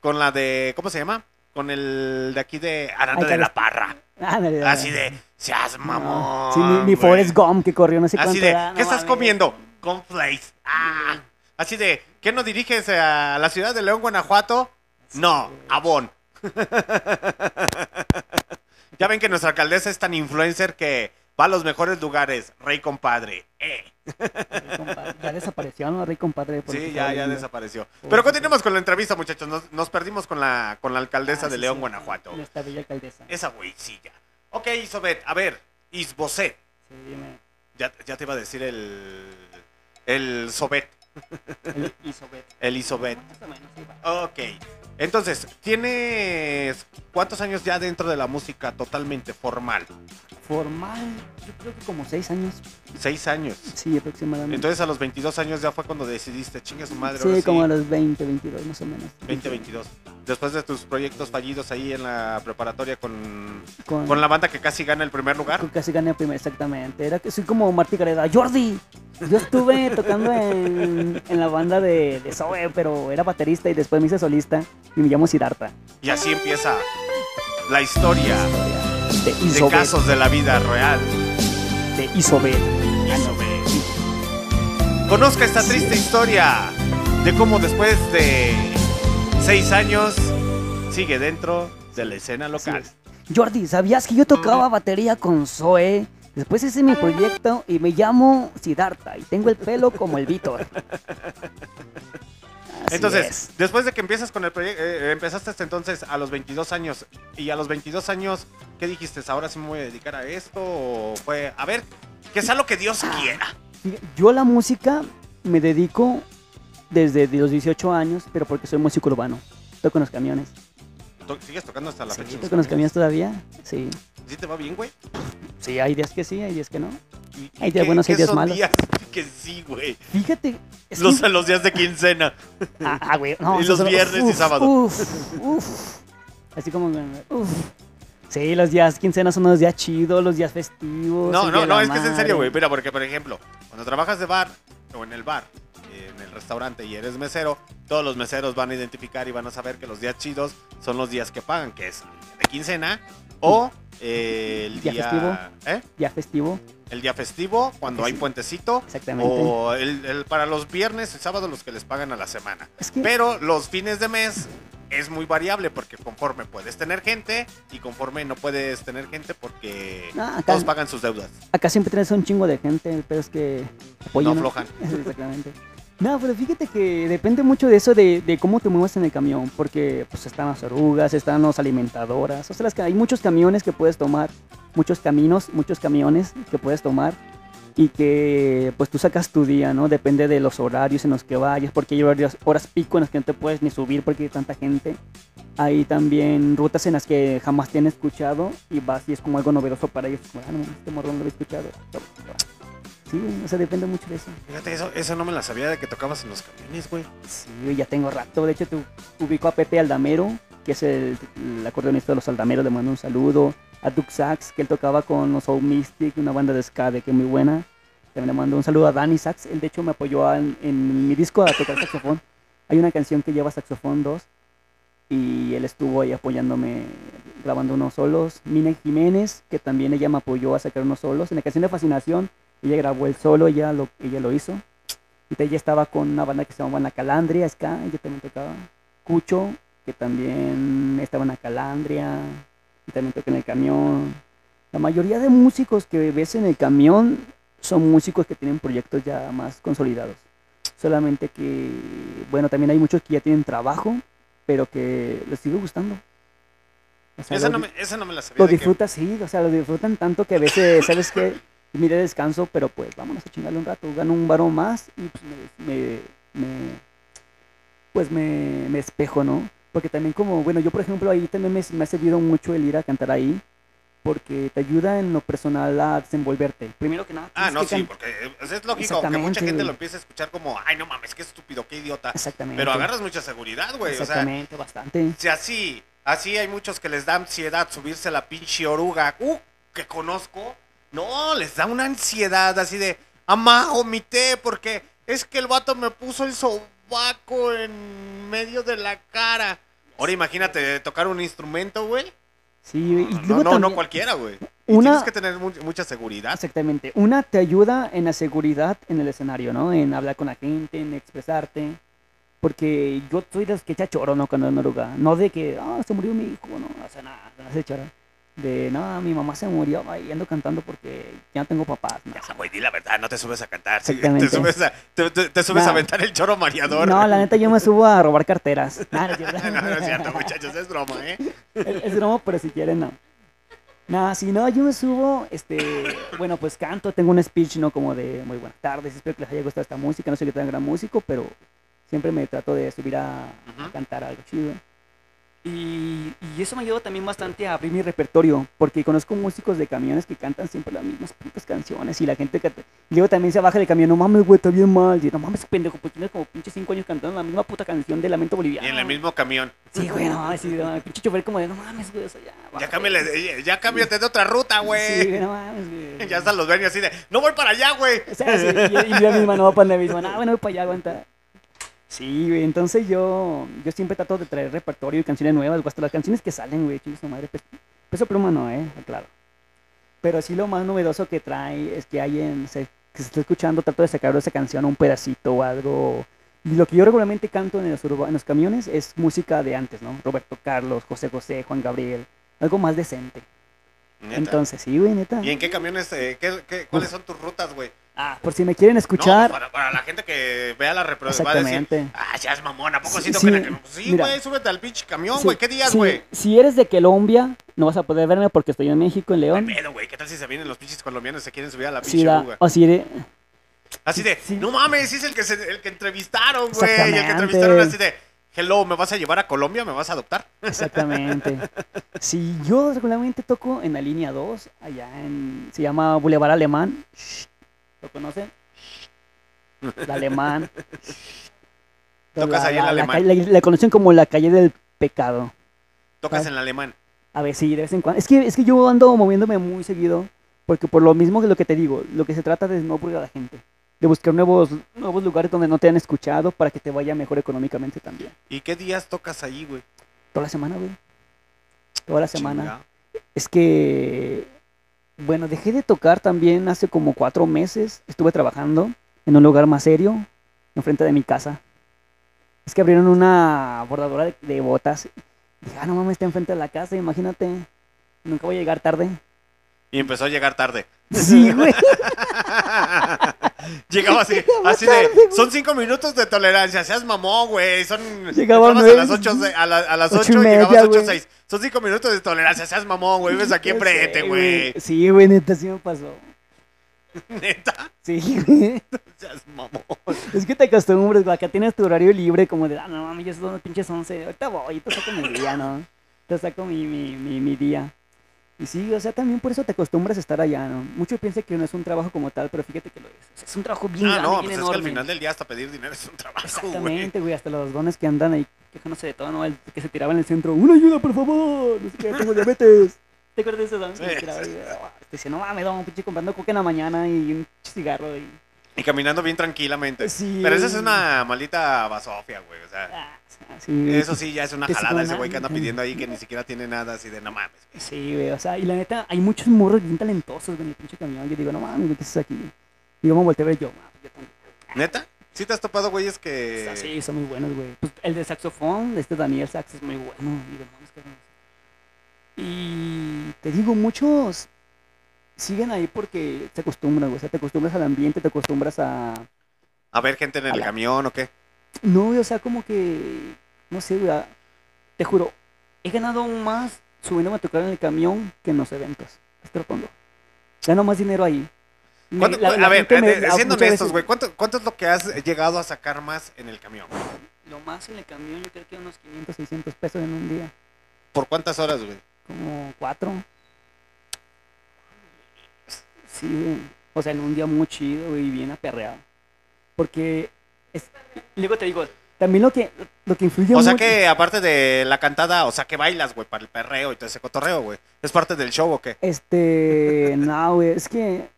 con la de, ¿cómo se llama? Con el de aquí de Aranda de la. Parra. Ándale, Así de, seas no. mamón. Sí, ni, ni güey". Forrest Gump que corrió no sé Así de, no ¿qué estás comiendo? Cornflakes. Ah. Así de, ¿qué no diriges a la ciudad de León, Guanajuato? No, Avon. ya ven que nuestra alcaldesa es tan influencer que va a los mejores lugares, Rey Compadre. Eh. Rey compadre. Ya desapareció, ¿no? Rey compadre. por Sí, ya, ya desapareció. Pero continuemos con la entrevista, muchachos. Nos, nos perdimos con la, con la alcaldesa Ah, de sí, León, sí. Guanajuato. Nuestra bella alcaldesa. Esa güeycilla. Ok, Isobet, a ver, Isboset. Sí, dime. Ya, ya te iba a decir el. El Sobet. El Isobet. El Isobet. Más o menos, sí, va. Ok. Entonces, ¿tienes cuántos años ya dentro de la música totalmente formal? Formal, yo creo que como seis años. Seis años. Sí, aproximadamente. Entonces a los 22 años ya fue cuando decidiste, chingue su madre. sí, ahora como a los 20, 22 más o menos. 2022. Después de tus proyectos fallidos ahí en la preparatoria con, Con, con la banda que casi gana el primer lugar. casi gané el primer, exactamente. Era que soy como Martí Gareda. Jordi, yo estuve tocando en, en la banda de, de Zoe, pero era baterista y después me hice solista y me llamo Siddhartha. Y así empieza la historia De casos de la vida real. De. Isobet. Conozca esta triste historia de cómo después de seis años sigue dentro de la escena local. Jordi, ¿sabías que yo tocaba batería con Zoe? Después hice mi proyecto y me llamo Siddhartha y tengo el pelo como el Víctor. Entonces, es. después de que empiezas con el proyecto, empezaste hasta entonces a los 22 años. Y a los 22 años, ¿qué dijiste? ¿Ahora sí me voy a dedicar a esto? ¿O fue, a ver, que sea lo que Dios Ah. quiera? Yo a la música me dedico desde los 18 años, pero porque soy músico urbano. Toco en los camiones. ¿Sigues tocando hasta la Sí, fecha? toco en los camiones todavía. Sí. ¿Sí te va bien, güey? Sí, hay días que sí, hay días que no. ¿Y- Hay días buenos, hay días son malos. días que sí, güey. Fíjate. es Los, que- los días de quincena. Ah, ah, güey. No, Y los son- viernes y sábado. Uf, uf. Así como. Uf. Sí, los días quincenas son los días chidos, los días festivos. No, no, no, es que es en serio, güey. Mira, porque, por ejemplo, cuando trabajas de bar o en el bar, en el restaurante y eres mesero, todos los meseros van a identificar y van a saber que los días chidos son los días que pagan, que es de quincena o eh, el Día día, festivo. ¿eh? Día festivo, El día festivo, cuando hay puentecito, exactamente. o el, el- para los viernes y sábados los que les pagan a la semana. es que. Pero los fines de mes es muy variable porque conforme puedes tener gente y conforme no puedes tener gente porque Ah, acá, todos pagan sus deudas. acá siempre tienes un chingo de gente, pero es que. apoyan, No aflojan. Exactamente. No, pero fíjate que depende mucho de eso, de, de cómo te mueves en el camión, porque pues están las orugas, están las alimentadoras, o sea, las que- hay muchos camiones que puedes tomar, muchos caminos, muchos camiones que puedes tomar y que pues tú sacas tu día, ¿no? Depende de los horarios en los que vayas, porque hay horas, horas pico en las que no te puedes ni subir porque hay tanta gente. Hay también rutas en las que jamás te han escuchado y vas y es como algo novedoso para ellos, como, ah, no, este morro no lo había escuchado. Sí, o sea, depende mucho de eso. Fíjate, eso, eso no me la sabía de que tocabas en los camiones, güey. Sí, ya tengo rato. De hecho, te ubico a Pepe Aldamero, que es el, el acordeonista de los Aldameros, le mando un saludo. A Duke Sax, que él tocaba con los Soul Mystic, una banda de ska de que muy buena. También le mando un saludo a Danny Sax. Él, de hecho, me apoyó a- en, en mi disco a tocar saxofón. Hay una canción que lleva saxofón 2 y él estuvo ahí apoyándome grabando unos solos. Mina Jiménez, que también ella me apoyó a sacar unos solos. En la canción de Fascinación, ella grabó el solo, ella lo, ella lo hizo. Y ella estaba con una banda que se llamaba La Calandria, ska, ella también tocaba. Cucho, que también estaba en La Calandria, y también toca en el camión. La mayoría de músicos que ves en el camión son músicos que tienen proyectos ya más consolidados. Solamente que, bueno, también hay muchos que ya tienen trabajo, pero que les sigue gustando. O sea, Esa lo no, me, esa no me la sabía. lo que- disfrutas, sí, o sea, lo disfrutan tanto que a veces, ¿sabes qué? Mire descanso, pero pues vámonos a chingarle un rato, gano un varón más y pues me, me- me- pues me, me espejo, ¿no? Porque también como, bueno, yo por ejemplo ahí también me, me ha servido mucho el ir a cantar ahí, porque te ayuda en lo personal a desenvolverte. Primero que nada, Ah, no, sí, porque eh, es lógico que Exactamente, mucha gente lo empiece a escuchar como, ay, no mames, qué estúpido, qué idiota. Exactamente. Pero agarras mucha seguridad, güey. O sea, Exactamente, bastante. si así, así hay muchos que les da ansiedad subirse a la pinche oruga, uh, que conozco. No, les da una ansiedad así de, amá, vomité porque es que el vato me puso el sobaco en medio de la cara. Ahora imagínate tocar un instrumento, güey. Sí, y No, luego no, no cualquiera, güey. Tienes que tener mu- mucha seguridad. Exactamente. Una te ayuda en la seguridad en el escenario, ¿no? En hablar con la gente, en expresarte. Porque yo soy de los que echa choro, ¿no? Cuando en oruga. No de que, ah, se murió mi hijo, no, o sea, nada, no hace choro. De, no, mi mamá se murió y ando cantando porque ya no tengo papás. No, Ya, güey, di la verdad, no te subes a cantar. Te subes a, te, te- te subes a aventar el choro mareador. No, la neta yo me subo a robar carteras. No, no es cierto. no, no es cierto, muchachos, es broma, ¿eh? Es, es broma, pero si quieren, no. Nada, si no, yo me subo, este, bueno, pues canto, tengo un speech, ¿no? Como de muy buenas tardes, espero que les haya gustado esta música, no soy que tan gran músico, pero siempre me trato de subir a, a cantar algo chido. Y, y eso me ayudó también bastante a abrir mi repertorio, porque conozco músicos de camiones que cantan siempre las mismas putas canciones y la gente que... luego también se baja del camión, no mames, güey, está bien mal. Y no mames, pendejo, pues tienes como pinche cinco años cantando la misma puta canción de Lamento Boliviano. Y en el mismo camión. Sí, güey, no mames, sí, no, el pinche chofer como de, no mames, güey, o sea, ya... Ya, bájale". cámbiale, ya cámbiate de otra ruta, Sí, güey. güey, no mames, güey. Ya están los dueños así de, no voy para allá, güey. O sea, sí, y, y yo misma no va para la misma, no, bueno, voy para allá, aguanta. Sí, güey, entonces yo, yo siempre trato de traer repertorio y canciones nuevas, güey, hasta las canciones que salen, güey, chingue su madre, pues, peso pluma no, eh, claro. Pero sí lo más novedoso que trae es que hay en, se, que se está escuchando, trato de sacar esa canción un pedacito o algo. Y lo que yo regularmente canto en los, en los camiones es música de antes, ¿no? Roberto Carlos, José José, Juan Gabriel, algo más decente. Neta. Entonces, sí, güey, neta. ¿Y en qué camiones, eh, qué, qué- cuáles son tus rutas, güey? Ah, por si me quieren No, escuchar. para, para la gente que vea la reproducción va a decir, Exactamente. ah, ya es mamón, ¿a poco Sí, sí, sí, tocan el- Sí, güey, súbete al pinche camión, Sí, güey. ¿Qué días, sí, güey? Si eres de Colombia, no vas a poder verme porque estoy en México, en No León. pedo, güey. ¿Qué tal si se vienen los pinches colombianos y se quieren subir a la Sí, pinche da- uga? o si eres, Así de, sí. no mames, sí es el que, se- el que entrevistaron, güey. Y el que Exactamente. entrevistaron así de, hello, ¿me vas a llevar a Colombia? ¿Me vas a adoptar? exactamente. Si yo regularmente toco en la línea 2, allá en, se llama Boulevard Alemán. Shh, ¿Lo conocen? El alemán. Tocas ahí en el alemán. La, la conocen como la calle del pecado. Tocas en el alemán. A ver, sí, de vez en cuando. Es que, es que yo ando moviéndome muy seguido, porque por lo mismo que lo que te digo, lo que se trata de no aburrir a la gente, de buscar nuevos, nuevos lugares donde no te han escuchado para que te vaya mejor económicamente también. ¿Y qué días tocas ahí, güey? Toda la semana, güey. Toda la semana. Chinga. Es que, bueno, dejé de tocar también hace como cuatro meses. Estuve trabajando en un lugar más serio, enfrente de mi casa. Es que abrieron una bordadora de, de botas. Dije, ah, no mames, está enfrente de la casa, imagínate. Nunca voy a llegar tarde. Y empezó a llegar tarde. Sí, güey. Llegaba así, Llegaba así tarde, de, son cinco minutos de tolerancia, seas mamón, güey, son... Llegaba a las ocho, a, la- a las ocho ocho y llegabas media, a ocho seis. Son cinco minutos de tolerancia, seas mamón, güey, vives aquí enfrente, güey. Sí, güey, neta, sí me pasó. Neta, Sí, güey. seas mamón. Es que te acostumbras, güey, acá tienes tu horario libre, como de, ah, no mames, ya son las pinches 11, ahorita voy, te saco mi día, ¿no? Te saco mi, mi, mi, mi día. Y sí, o sea, también por eso te acostumbras a estar allá, ¿no? Muchos piensan que no es un trabajo como tal, pero fíjate que lo es. O sea, es un trabajo bien Ah, grande, no, bien pues es que enorme. al final del día hasta pedir dinero es un trabajo, güey. Exactamente, güey, hasta los dones que andan ahí quejándose de todo, ¿no? El que se tiraba en el centro, ¡una ayuda, por favor! No sé qué, tengo diabetes. ¿Te acuerdas de esos dones que Sí, se tiraba sí? Oh, no mames, don, pinche comprando coca en la mañana y un cigarro y... Y caminando bien tranquilamente. Sí. Pero esa es una maldita basofia, güey, o sea... Ah, sí. Eso sí, ya es una jalada ese güey que anda pidiendo ahí que ni siquiera tiene nada así de no mames. güey". Sí, güey, o sea, y la neta, hay muchos morros bien talentosos güey, en el pinche camión. Yo digo, no mames, ¿qué haces aquí? Y yo me volteé a ver yo, "Ah, yo también. ¿Neta? ¿Sí te has topado güeyes que...? sea, sí, son muy buenos, güey. Pues el de saxofón, este Daniel Sax, es muy bueno. Cabrón. Y te digo, muchos siguen ahí porque se acostumbran, güey. O sea, te acostumbras al ambiente, te acostumbras a... A ver gente en el camión o qué. No, o sea, como que... No sé, güey. ah, Te juro, he ganado aún más subiéndome a tocar en el camión que en los eventos. Te lo pongo. Gano más dinero ahí. Me- ¿Cuánto- la- la a ver, me- eh, la- siendo honestos, güey, ¿cuánto, ¿cuánto es lo que has llegado a sacar más en el camión? Lo más en el camión, yo creo que unos 500, 600 pesos en un día. ¿Por cuántas horas, güey? Como cuatro. Sí, güey. O sea, en un día muy chido, güey, y bien aperreado. Porque, es, luego te digo, también lo que, lo que influye O sea mucho- que aparte de la cantada, o sea que bailas, güey, para el perreo y todo ese cotorreo, güey. ¿Es parte del show o qué? Este, no, güey, es que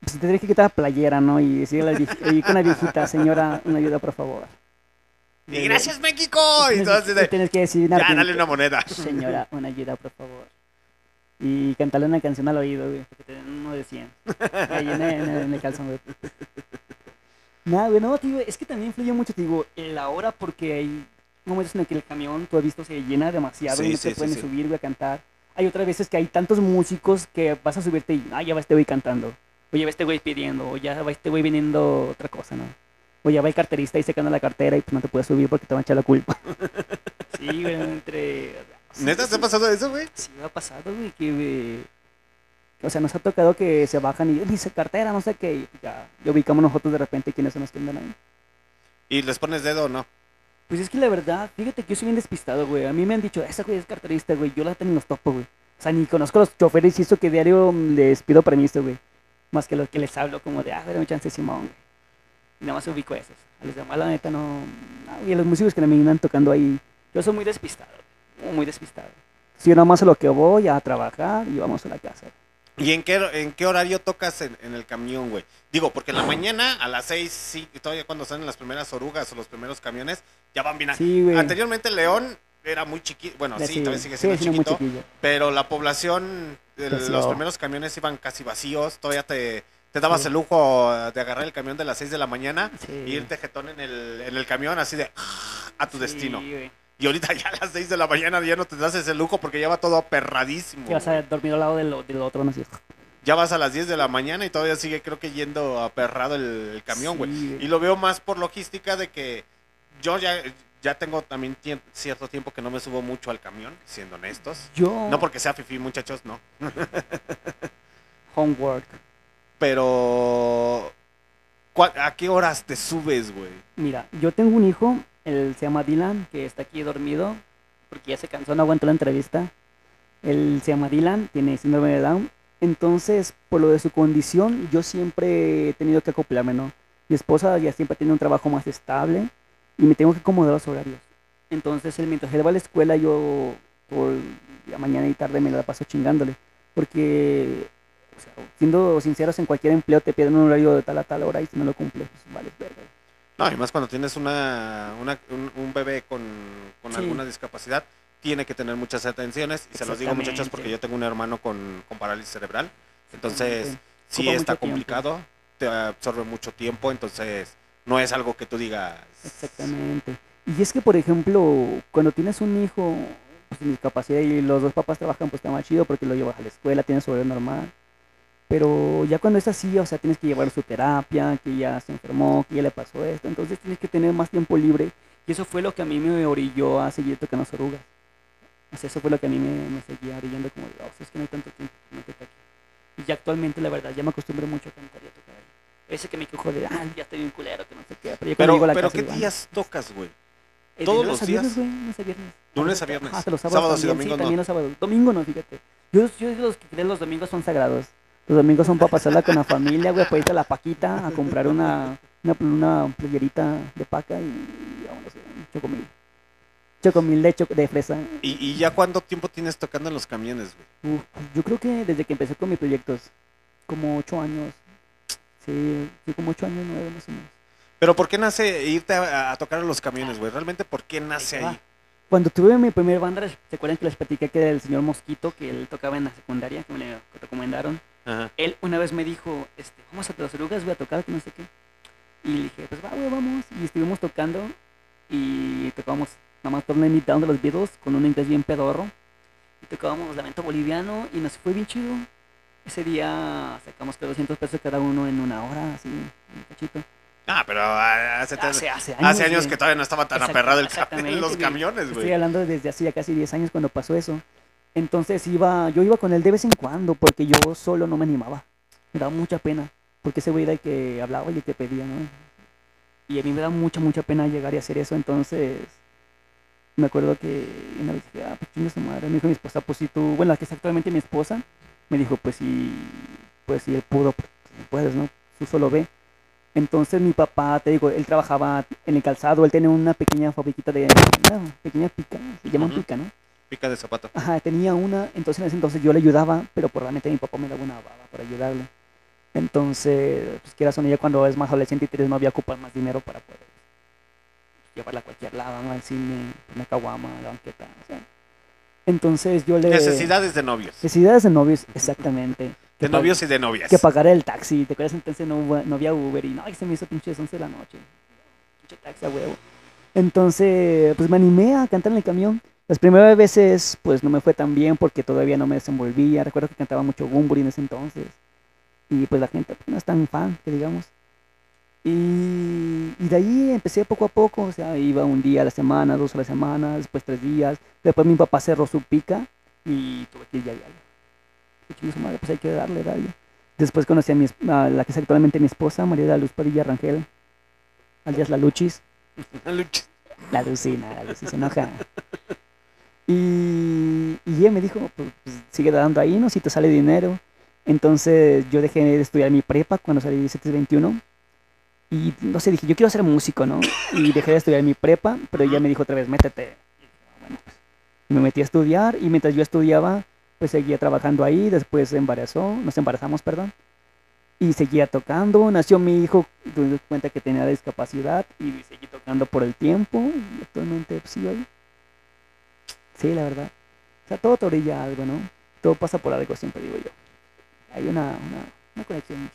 pues, te tendría que quitar la playera, ¿no? Y decirle a la con la viejita, señora, una ayuda, por favor. Y gracias, México. Y de, Tienes que decir, ya, "Narvin, dale una moneda. Señora, una ayuda, por favor. Y cantarle una canción al oído, güey, porque te uno de 100. Ahí en en el- en el calzón, güey. Nada, güey, no, tío, es que también influye mucho, digo, la hora porque hay momentos en el que el camión, tú has visto, se llena demasiado Sí, y no sí, te pueden sí. subir, güey, a cantar. hay otras veces que hay tantos músicos que vas a subirte y, ah, ya va este güey cantando. O ya va este güey pidiendo, o ya va este güey viniendo otra cosa, ¿no? O ya va el carterista y secando la cartera y pues no te puedes subir porque te va a echar la culpa. sí, güey, entre... sí, ¿Neta te ha pasado eso, güey? Sí, me ha pasado, güey, que, güey, O sea, nos ha tocado que se bajan y dice cartera, no sé qué, y ya, ya ubicamos nosotros de repente quiénes son los que andan ahí. ¿Y les pones dedo o no? Pues es que la verdad, fíjate que yo soy bien despistado, güey. A mí me han dicho, esa güey es carterista, güey. Yo la tengo en los topo, güey. O sea, ni conozco a los choferes y eso que diario les pido permiso, güey. Más que los que les hablo como de, ah, dame chance, Simón. Y nada más ubico a esos. A los demás, la neta, no... no, y a los músicos que me vienen tocando ahí, yo soy muy despistado. Muy despistado. Si yo nada más a lo que voy a trabajar y vamos a la casa. ¿Y en qué, en qué horario tocas en, en el camión, güey? Digo, porque en la mañana a las seis, sí, todavía cuando salen las primeras orugas o los primeros camiones, ya van bien. Sí, güey. Anteriormente León era muy chiquito, bueno, Ya sí, sí, todavía sigue siendo chiquito, pero la población, el- los primeros camiones iban casi vacíos, todavía te, te dabas Sí. el lujo de agarrar el camión de las 6 de la mañana e irte jetón en el, en el camión así de a tu destino. güey. Y ahorita ya a las 6 de la mañana ya no te das ese lujo porque ya va todo aperradísimo. Que vas a dormir al lado del, del otro, no sé. Ya vas a las 10 de la mañana y todavía sigue creo que yendo aperrado el, el camión, güey. Y lo veo más por logística de que yo ya, ya tengo también cierto tiempo que no me subo mucho al camión, siendo honestos. Yo, No porque sea fifi, muchachos, no. homework. Pero... ¿cuál- ¿A qué horas te subes, güey? Mira, yo tengo un hijo, él se llama Dylan, que está aquí dormido, porque ya se cansó, no aguantó la entrevista. Él se llama Dylan, tiene síndrome de Down. Entonces, por lo de su condición, yo siempre he tenido que acoplarme, ¿no? Mi esposa ya siempre tiene un trabajo más estable y me tengo que acomodar los horarios. Entonces, él, mientras él va a la escuela, yo por la mañana y tarde me la paso chingándole. Porque, o sea, siendo sinceros, en cualquier empleo te piden un horario de tal a tal hora y si no lo cumples, pues vale, verga. No, y más cuando tienes una, una- un, un bebé con, con Sí. alguna discapacidad, tiene que tener muchas atenciones. Y se los digo, muchachos, porque yo tengo un hermano con, con parálisis cerebral. Entonces, sí está tiempo. complicado, te absorbe mucho tiempo, entonces no es algo que tú digas. Exactamente. Y es que, por ejemplo, cuando tienes un hijo pues, sin discapacidad y los dos papás trabajan, pues está más chido porque lo llevas a la escuela, tienes su horario normal. Pero ya cuando es así, o sea, tienes que llevar su terapia, que ya se enfermó, que ya le pasó esto, entonces tienes que tener más tiempo libre. Y eso fue lo que a mí me orilló a seguir tocando orugas. O sea, eso fue lo que a mí me, me seguía orillando como, "Oh, es que no hay tanto tiempo, no aquí. Y ya actualmente, la verdad, ya me acostumbré mucho a cantar y a tocar. Ese que me quejo de, ah, ya estoy bien culero, que no sé qué. Pero, cuando Pero, la pero casa ¿qué "Ah, días tocas, güey? eh, ¿Todos los a viernes, días? güey, lunes a viernes. Lunes a viernes. Hasta los sábados, Sábados y domingos sí, no. también los sábados. Domingo no, fíjate. Yo, yo los que creen los domingos son sagrados. Los domingos son para pasarla con la familia, güey, para irte a la paquita a comprar una, una, una playerita de paca y vámonos, un chocomil. Chocomil de, choc- de fresa. ¿Y, y ya cuánto tiempo tienes tocando en los camiones, güey? Uf, yo creo que desde que empecé con mis proyectos, como ocho años. Sí, sí, como ocho años, nueve más o menos. Pero ¿por qué nace irte a, a tocar en los camiones, güey? ¿Realmente por qué nace Ahí. Cuando tuve mi primer banda, ¿se acuerdan que les platiqué que era el señor Mosquito, que él tocaba en la secundaria, que me le recomendaron? Ajá. Él una vez me dijo, este, vamos a las orugas, voy a tocar, que no sé qué. Y le dije, pues va, güey, vamos. Y estuvimos tocando y tocábamos nada más Turn It Down de los Beatles con un inglés bien pedorro. Y tocábamos Lamento Boliviano y nos fue bien chido. Ese día sacamos que 200 pesos cada uno en una hora, así, un cachito. Ah, pero ah, hace, años. hace años que todavía no estaba tan aperrado el cam- los güey. camiones, Estoy güey. hablando desde hace ya casi 10 años cuando pasó eso. Entonces iba, yo iba con él de vez en cuando porque yo solo no me animaba. Me daba mucha pena porque ese güey era el que hablaba y el que pedía, ¿no? Y a mí me da mucha, mucha pena llegar y hacer eso. Entonces me acuerdo que una vez dije, ah, pues chinga su madre. Me dijo mi esposa, pues si tú, bueno, la que es actualmente mi esposa, me dijo, pues si, pues si él pudo, pues puedes, ¿no? Tú solo ve. Entonces mi papá, te digo, él trabajaba en el calzado, él tenía una pequeña fabriquita de, una pequeña pica, se llama Ujú. pica, ¿no? Pica de zapato. Ajá, tenía una, entonces en ese entonces yo le ayudaba, pero probablemente mi papá me daba una baba para ayudarle. Entonces, pues quieras o no, ya cuando es más adolescente y tienes novia, ocupas más dinero para poder llevarla a cualquier lado, ¿no? Al cine, una caguama, a la banqueta, o sea. Entonces yo le... Necesidades de novios. Necesidades de novios, exactamente. De novios y de novias. que pagar el taxi. ¿Te acuerdas entonces no había Uber y no, que se me hizo pinche 11 de la noche? Pinche taxi a huevo. Entonces, pues me animé a cantar en el camión Las primeras veces, pues no me fue tan bien porque todavía no me desenvolvía. Recuerdo que cantaba mucho Gumburi en ese entonces. Y pues la gente pues, no es tan fan, que digamos. Y, y de ahí empecé poco a poco, o sea, iba un día a la semana, dos a la semana, después tres días. Después mi papá cerró su pica y tuve que ir chingue su madre, pues hay que darle, darle. Después conocí a, mi, a la que es actualmente mi esposa, María de la Luz Padilla Rangel, alias La Luchis. La Lucina, la Lucy se enoja. Y, y ella me dijo, pues, pues, sigue dando ahí, ¿no? Si te sale dinero. Entonces yo dejé de estudiar mi prepa cuando salí de 721. Y no sé, dije, yo quiero ser músico, ¿no? Y dejé de estudiar mi prepa, pero ella me dijo otra vez, métete. Y dije, "Ah, bueno, pues". Me metí a estudiar y mientras yo estudiaba, pues seguía trabajando ahí. Después se embarazó, nos embarazamos, perdón. Y seguía tocando. Nació mi hijo, tuve cuenta que tenía discapacidad y seguí tocando por el tiempo. Y actualmente pues, sigo ahí. Sí, la verdad. O sea, todo te orilla algo, ¿no? Todo pasa por algo, siempre digo yo. Hay una, una, una conexión muy.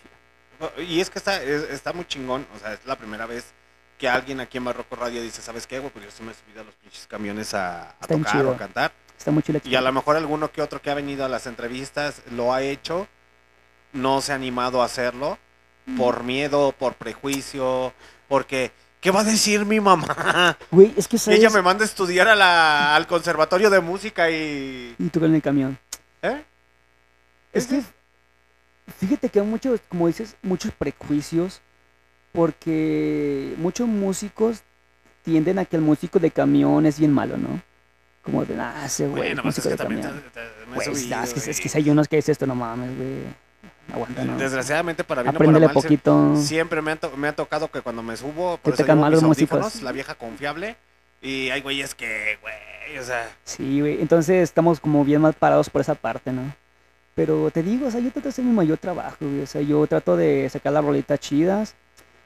Y es que está, es- está muy chingón. O sea, es la primera vez que alguien aquí en Barroco Radio dice, ¿sabes qué, güey? Pues yo sí me he subido a los pinches camiones a, tocar o chido. a cantar. Está muy chila. Y a lo mejor alguno que otro que ha venido a las entrevistas lo ha hecho, no se ha animado a hacerlo por miedo, por prejuicio, porque ¿qué va a decir mi mamá? Güey, es que sabes... ella me manda a estudiar a la- al conservatorio de música y... Y tú en el camión. ¿Eh? Es que, fíjate que hay muchos, como dices, muchos prejuicios, porque muchos músicos tienden a que el músico de camión es bien malo, ¿no? Como de, ah, ese güey, Bueno, pues es que también es, que, hay unos que dicen esto, no mames, güey. Aguanta, ¿no? Desgraciadamente para o Apréndele para mal, poquito. siempre me ha, me ha tocado que cuando me subo, por Te eso tocan llevo mal mis los músicos. la vieja confiable, y hay güeyes que, güey, o sea... Sí, güey. Entonces estamos como bien mal parados por esa parte, ¿no? Pero te digo, o sea, yo trato de hacer mi mayor trabajo, güey. O sea, yo trato de sacar las rolitas chidas.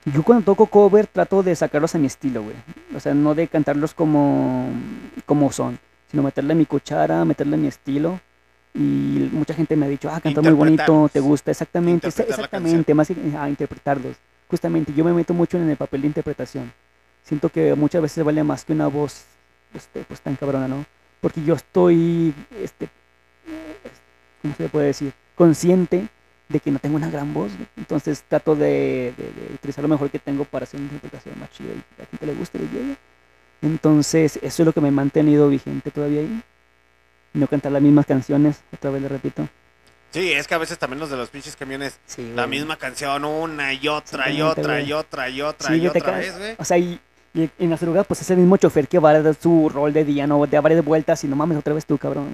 Yo cuando toco cover trato de sacarlos a mi estilo, güey. O sea, no de cantarlos como, como son, sino meterle mi cuchara, meterle mi estilo. Y mucha gente me ha dicho, ah, canta muy bonito, te gusta, exactamente, exactamente, más que a interpretarlos. Justamente, yo me meto mucho en el papel de interpretación. Siento que muchas veces vale más que una voz, este, pues tan cabrona, ¿no? Porque yo estoy, este, ¿cómo se puede decir? Consciente de que no tengo una gran voz, entonces trato de, de- de utilizar lo mejor que tengo para hacer una interpretación más chida y que a la gente le guste, le llegue. Entonces, eso es lo que me ha mantenido vigente todavía ahí. No cantar las mismas canciones, otra vez le repito. Sí, es que a veces también los de los pinches camiones, Sí, la misma canción una y otra y otra y otra y otra Sí, y güey, te otra vez, güey. O sea, y, y en la lugar, pues es el mismo chofer que va a dar su rol de día, ¿no? De varias vueltas y no mames, otra vez tú, cabrón.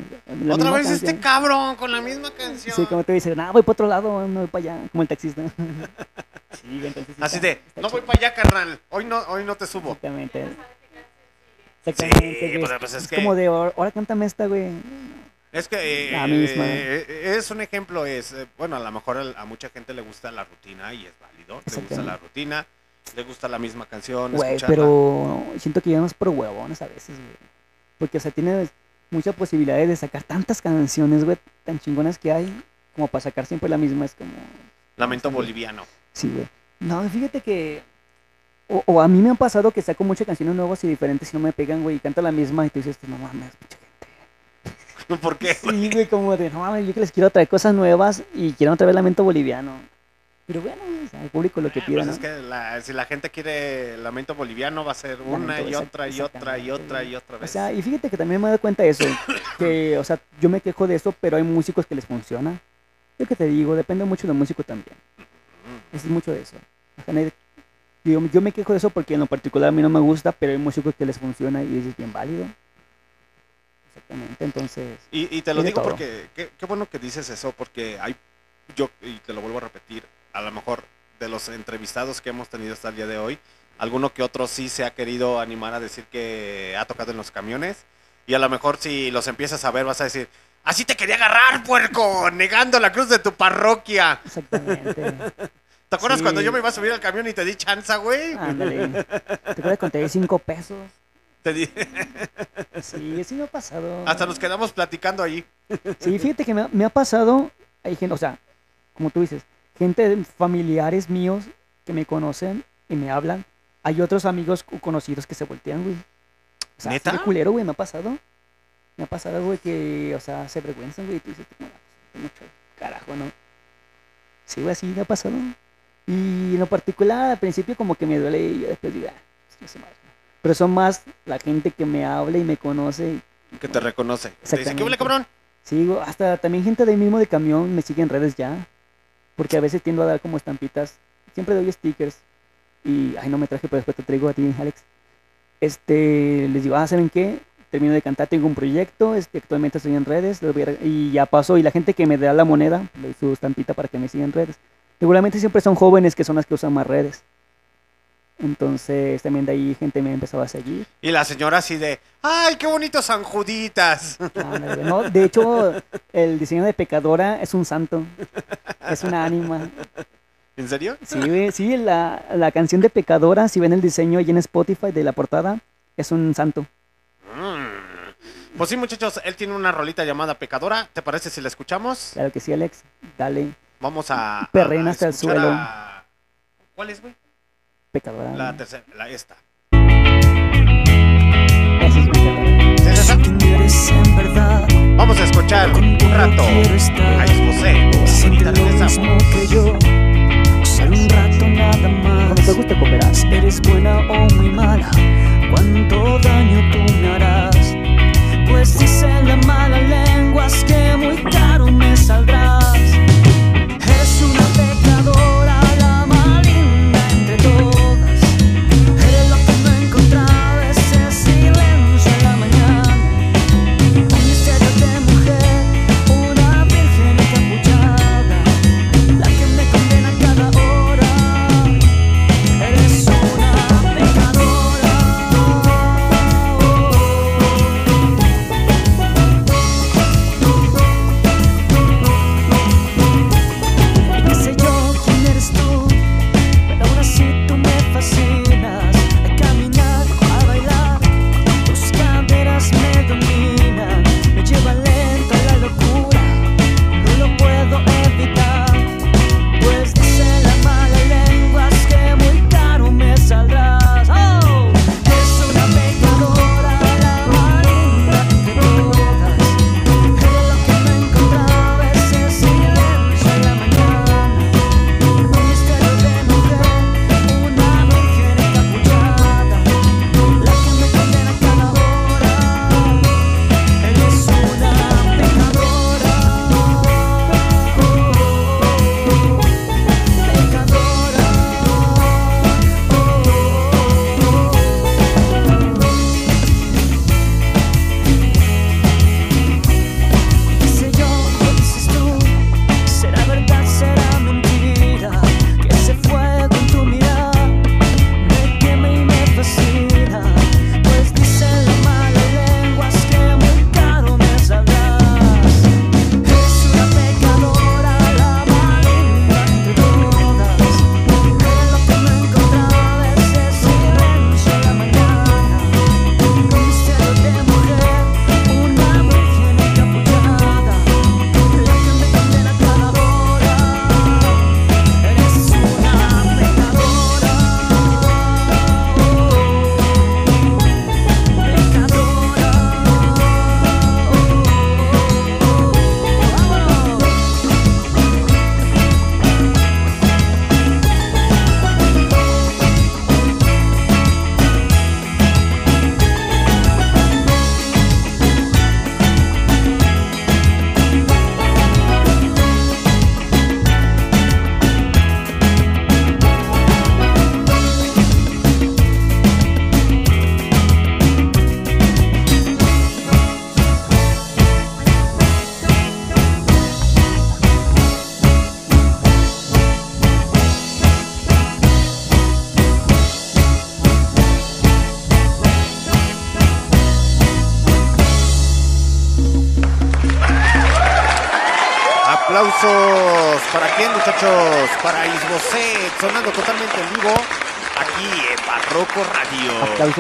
La Otra misma vez este cabrón con la misma canción. Sí, como te dicen, ah, voy para otro lado, no voy para allá, como el taxista. sí, entonces Así está- de, está no voy para allá, carnal. Hoy no, hoy no te subo. Exactamente. Exactamente, Sí, pues, pues, es es que- como de, ahora cántame esta, güey. Es que eh, La misma. eh, es un ejemplo, es, eh, bueno, a lo mejor a mucha gente le gusta la rutina y es válido. Le gusta la rutina, le gusta la misma canción, Güey, pero siento que llevamos por huevones a veces, güey. Porque, o sea, tienes muchas posibilidades de sacar tantas canciones, güey, tan chingonas que hay, como para sacar siempre la misma, es como... Lamento boliviano. Sí, güey. No, fíjate que... O, o a mí me han pasado que saco muchas canciones nuevas y diferentes y no me pegan, güey, y canto la misma y tú dices, no mames, pinche gente. ¿Por qué? Sí, güey, como de, no mames, yo que les quiero traer cosas nuevas y quiero otra vez Lamento Boliviano. Pero bueno, o sea, el público lo que Ah, pida, pues ¿no? es que la- si la gente quiere lamento boliviano va a ser una Lamento, y otra y otra y otra y otra O vez. sea, y fíjate que también me he dado cuenta de eso, que, o sea, yo me quejo de eso, pero hay músicos que les funciona. Yo que te digo, depende mucho del músico también. Mm. Es mucho de eso. O yo, yo me quejo de eso porque en lo particular a mí no me gusta, pero hay músicos que les funciona y es bien válido. Exactamente, entonces... Y, y te lo digo todo. porque qué, qué bueno que dices eso, porque hay, yo, y te lo vuelvo a repetir, a lo mejor de los entrevistados que hemos tenido hasta el día de hoy, alguno que otro sí se ha querido animar a decir que ha tocado en los camiones, y a lo mejor si los empiezas a ver vas a decir, así te quería agarrar, puerco, negando la cruz de tu parroquia. Exactamente. ¿Te acuerdas Sí. cuando yo me iba a subir al camión y te di chanza, güey? Ándale. ¿Te acuerdas cuando te di cinco pesos? Te di- Sí, sí me ha pasado. hasta nos quedamos platicando ahí. Sí, fíjate que me ha, me ha pasado, hay gente, o sea, como tú dices, gente, familiares míos que me conocen y me hablan. Hay otros amigos co- conocidos que se voltean, güey. O sea, ¿Neta? culero, güey, me ha pasado. Me ha pasado, güey, que, o sea, se vergüenzan, güey, y tú dices, mucho carajo, ¿no? Sí, güey, así me ha pasado. Y en lo particular, al principio como que me duele y yo después digo, ah, pues, no sé más, ¿no? Pero son más la gente que me habla y me conoce. Que te reconoce. Te dice, ¿qué huele, cabrón? Sí, güey, hasta también gente de ahí mismo de camión me sigue en redes ya. Porque a veces tiendo a dar como estampitas. Siempre doy stickers. Y, ay, no me traje, pero después te traigo a ti, Alex. Este, les digo, ah, ¿saben qué? Termino de cantar, tengo un proyecto, este, actualmente estoy en redes, y ya pasó. Y la gente que me da la moneda, doy su estampita para que me siga en redes. Seguramente siempre son jóvenes que son las que usan más redes. Entonces, también de ahí gente me ha empezado a seguir. Y la señora así de, ¡ay, qué bonitos San Juditas! Ándale, no, de hecho, el diseño de Pecadora es un santo. Es una ánima. ¿En serio? Sí, sí, la, la canción de Pecadora, si ven el diseño ahí en Spotify de la portada, es un santo. Mm. Pues sí, muchachos, él tiene una rolita llamada Pecadora. ¿Te parece si la escuchamos? Claro que sí, Alex. Dale, Vamos a. Perreen a- hasta el suelo. a- ¿Cuál es, güey? Pecadora. La tercera, la esta. Esa es Pecadora. ¿Sí en verdad? Vamos a escuchar un rato a José. Mismo regresamos. que yo un rato nada más Cuando te guste cooperar. Eres buena o muy mala Cuánto daño tú me harás Pues dicen las malas lenguas Que muy caro me saldrás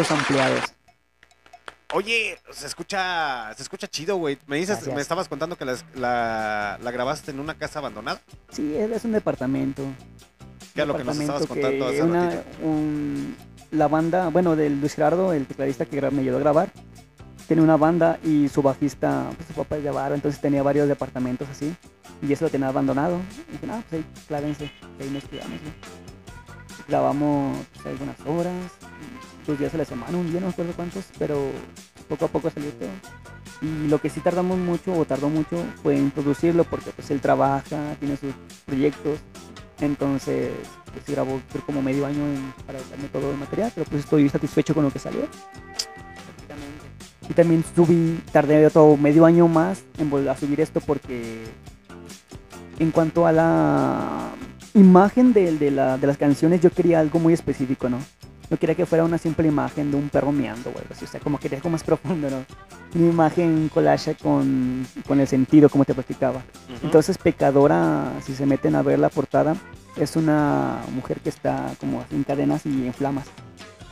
Ampliados. Oye, se escucha, se escucha chido, güey. Me dices, Gracias. me estabas contando que la, la grabaste en una casa abandonada. Sí, es un departamento. ¿Qué es lo que nos estabas contando que hace una- ratito? un- la banda, bueno, del Luis Gerardo, el tecladista que me ayudó a grabar, tenía una banda y su bajista, pues su papá es de varo, entonces tenía varios departamentos así. Y eso lo tenía abandonado. Y dije, no, pues ahí clávense, ahí nos quedamos. ¿no? Grabamos pues, algunas horas, dos días a la semana, un día, no me acuerdo cuántos, pero poco a poco salió todo. Y lo que sí tardamos mucho, o tardó mucho, fue en producirlo, porque pues él trabaja, tiene sus proyectos. Entonces, pues grabó creo, como medio año en- para darme todo el material, pero pues estoy satisfecho con lo que salió. Y también subí, tardé otro medio año más en volver a subir esto porque en cuanto a la imagen de, de, la- de las canciones, yo quería algo muy específico, ¿no? No quería que fuera una simple imagen de un perro meando o algo así, o sea, como quería algo más profundo, ¿no? Una imagen collage con, con el sentido, como te platicaba. Ujú. Entonces, Pecadora, si se meten a ver la portada, es una mujer que está como en cadenas y en flamas.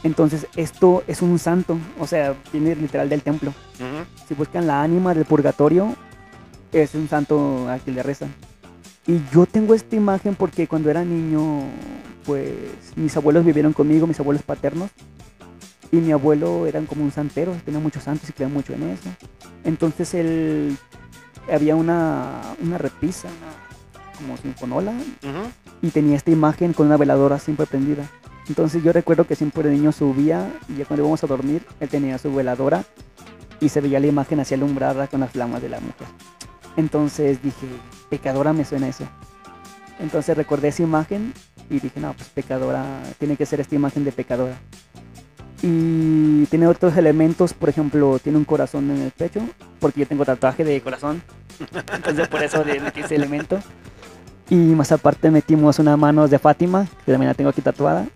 Entonces, esto es un santo, o sea, viene literal del templo. Ujú. Si buscan la ánima del purgatorio, es un santo al que le rezan. Y yo tengo esta imagen porque cuando era niño, pues mis abuelos vivieron conmigo, mis abuelos paternos. Y mi abuelo eran como un santero, tenía muchos santos y creía mucho en eso. Entonces él, había una, una repisa, una, como sinfonola, Ujú. y tenía esta imagen con una veladora siempre prendida. Entonces yo recuerdo que siempre de niño subía y ya cuando íbamos a dormir, él tenía su veladora y se veía la imagen así alumbrada con las flamas de la mujer. Entonces dije, pecadora me suena eso. Entonces recordé esa imagen y dije, no, pues pecadora, tiene que ser esta imagen de pecadora. Y tiene otros elementos, por ejemplo, tiene un corazón en el pecho, porque yo tengo tatuaje de corazón. Entonces por eso metí ese elemento. Y más aparte metimos una mano de Fátima, que también la tengo aquí tatuada.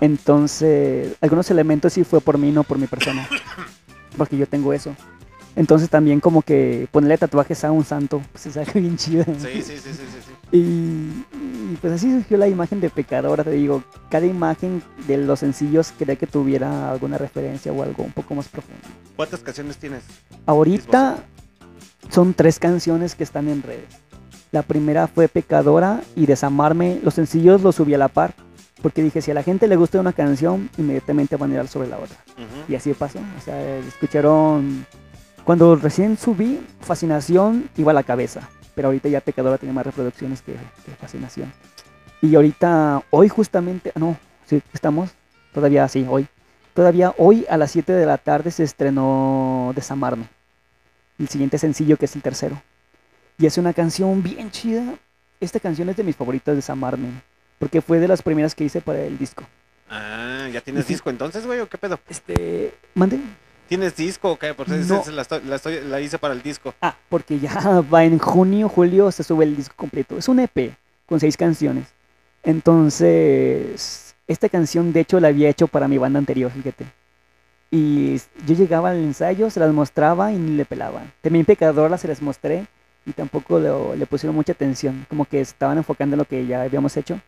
Entonces, algunos elementos sí fue por mí, no por mi persona. Porque yo tengo eso. Entonces también como que ponerle tatuajes a un santo, pues es algo bien chido. Sí, sí, sí, sí, sí, sí. Y, y, pues así surgió la imagen de pecadora, te digo, cada imagen de los sencillos quería que tuviera alguna referencia o algo un poco más profundo. ¿Cuántas canciones tienes? Ahorita son tres canciones que están en redes. La primera fue Pecadora y Desamarme. Los sencillos los subí a la par. Porque dije, si a la gente le gusta una canción, inmediatamente van a ir sobre la otra. Y así pasó. O sea, escucharon... Cuando recién subí, Fascinación iba a la cabeza. Pero ahorita ya Pecadora tiene más reproducciones que, que Fascinación. Y ahorita, hoy justamente... No, sí, estamos. Todavía sí, hoy. Todavía hoy a las 7 de la tarde se estrenó Desamarme. El siguiente sencillo que es el tercero. Y es una canción bien chida. Esta canción es de mis favoritas de Desamarme. Porque fue de las primeras que hice para el disco. Ah, ¿ya tienes Ujú. disco entonces, güey? ¿O qué pedo? Este... ¿Mande? ¿Tienes disco o qué? Porque No. la, estoy- la, estoy- la hice para el disco. Ah, porque ya va en junio, julio se sube el disco completo. Es un EP con seis canciones. Entonces, esta canción de hecho la había hecho para mi banda anterior, fíjate. Y yo llegaba al ensayo, se las mostraba y ni le pelaban. También Pecadora se las mostré y tampoco lo- le pusieron mucha atención. Como que estaban enfocando en lo que ya habíamos hecho.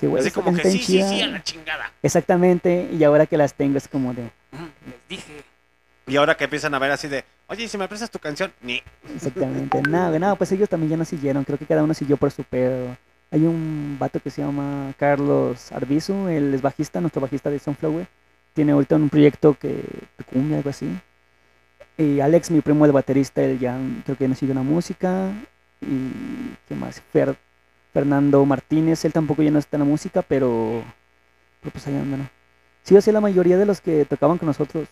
Dije, Así como que sí, sí, sí, a la chingada. Exactamente, y ahora que las tengo es como de... Les dije. Y ahora que empiezan a ver así de, oye, ¿y si me prestas tu canción, ni. Exactamente, nada, nada, pues ellos también ya no siguieron, creo que cada uno siguió por su pedo. Hay un vato que se llama Carlos Arbizu, él es bajista, nuestro bajista de Sunflower. Tiene ahorita un proyecto que, cumbia, algo así. Y Alex, mi primo, el baterista, él ya creo que no sigue una música. Y qué más, Fer- Fernando Martínez, él tampoco ya no está en la música, pero, pero pues ahí anda, ¿no? Sí, así la mayoría de los que tocaban con nosotros,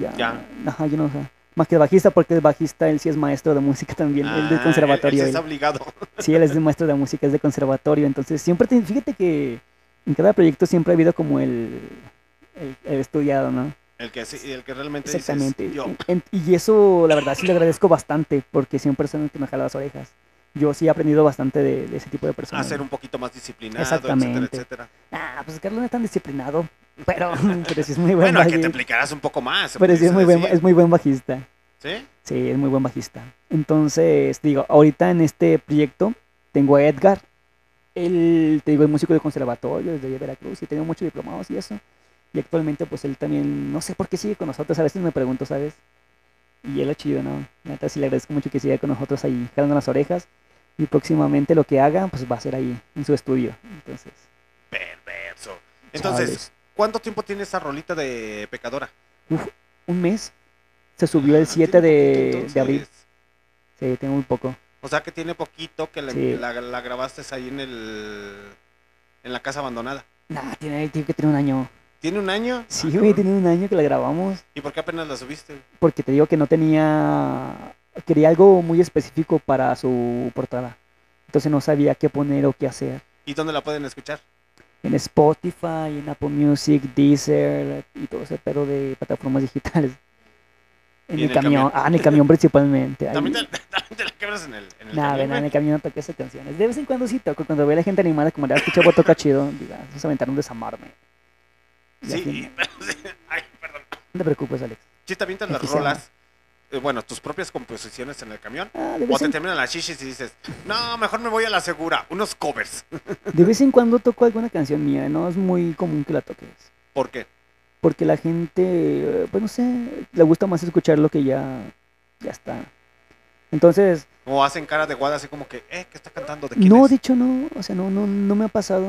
ya, Ya. ajá, yo no sé. Más que el bajista, porque el bajista, él sí es maestro de música también, él de Ah, conservatorio. él- él sí él. está obligado. Sí, él es de maestro de música, es de conservatorio. Entonces, siempre, te- fíjate que en cada proyecto siempre ha habido como el, el, el estudiado, ¿no? El que, sí, el que realmente Exactamente. dices, yo. En- en- y eso, la verdad, sí le agradezco bastante, porque siempre son el que me jala las orejas. Yo sí he aprendido bastante de, de ese tipo de A personas. ser un poquito más disciplinado, Exactamente. etcétera, etcétera. Ah, pues Carlos no es tan disciplinado, pero, pero sí es muy buen Bueno, que te aplicarás un poco más. Pero sí es muy, buen, es muy buen bajista. ¿Sí? Sí, es muy buen bajista. Entonces, digo, ahorita en este proyecto tengo a Edgar. Él, te digo, es músico de conservatorio desde Veracruz y tengo muchos diplomados y eso. Y actualmente, pues él también, no sé por qué sigue con nosotros. A veces me pregunto, ¿sabes? Y él es chido, ¿no? Neta, sí le agradezco mucho que siga con nosotros ahí, jalando las orejas. Y próximamente lo que haga, pues va a ser ahí, en su estudio. Entonces, Perverso. Entonces, Chales. ¿cuánto tiempo tiene esa rolita de pecadora? un mes. Se subió el Ah, 7 tiene de, de abril. Sí, tengo muy poco. O sea que tiene poquito que la, Sí. la, la grabaste ahí en el en la casa abandonada. Nah, tiene, tiene que tener un año. ¿Tiene un año? Sí, Ah, güey, tiene un año que la grabamos. ¿Y por qué apenas la subiste? Porque te digo que no tenía. Quería algo muy específico para su portada. Entonces no sabía qué poner o qué hacer. ¿Y dónde la pueden escuchar? En Spotify, en Apple Music, Deezer y todo ese pedo de plataformas digitales. En ¿Y el, en el camión. Ah, en el camión principalmente. ¿También te, también te la quebras en el, en el Nah, camión, güey? en el camión no toqué esas canciones. De vez en cuando sí toco. Cuando veo a la gente animada, como ya escuché toca chido, diga, vamos a aventar un desamarme. Y Sí, pero sí, ay, perdón. No te preocupes, Alex. ¿Sí te avientas las se rolas? Eh, bueno, tus propias composiciones en el camión. Ah, O te en, terminan las chichis y dices, no, mejor me voy a la segura, unos covers. de vez en cuando toco alguna canción mía. No es muy común que la toques. ¿Por qué? Porque la gente, pues no sé, le gusta más escuchar lo que ya, ya está. Entonces, O hacen cara de guada así como que, eh, ¿qué está cantando? ¿De quién no, es? de hecho no, o sea, no, no, no me ha pasado.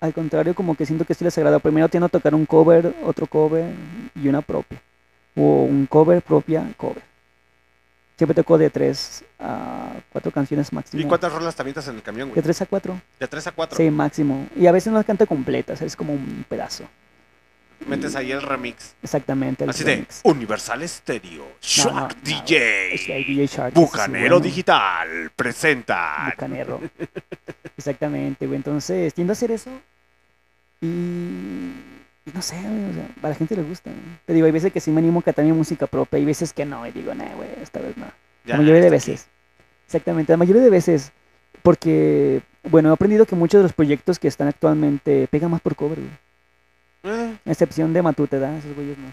Al contrario, como que siento que sí les agrada. Primero tiendo a tocar un cover, otro cover y una propia. O un cover, propia, cover. Siempre toco de tres a cuatro canciones máximo. ¿Y cuántas rolas te avientas en el camión, De güey? tres a cuatro. De tres a cuatro. Sí, máximo. Y a veces no las canto completas, es como un pedazo. Metes ahí el remix. Exactamente. el Así remix. de Universal Stereo, Shark no, no, DJ, DJ Shark, Bucanero bueno. Digital, presenta. Bucanero. Exactamente, güey. Entonces, tiendo a hacer eso. Y no sé, güey. O sea, a la gente le gusta. güey. Te digo, hay veces que sí me animo a cantar mi música propia. Hay veces que no. Y digo, nah, güey, esta vez no. Ya, la mayoría de aquí. veces. Exactamente, la mayoría de veces. Porque, bueno, he aprendido que muchos de los proyectos que están actualmente pegan más por cover, güey. Eh, A excepción de Matute, ¿da? Esos güeyes no.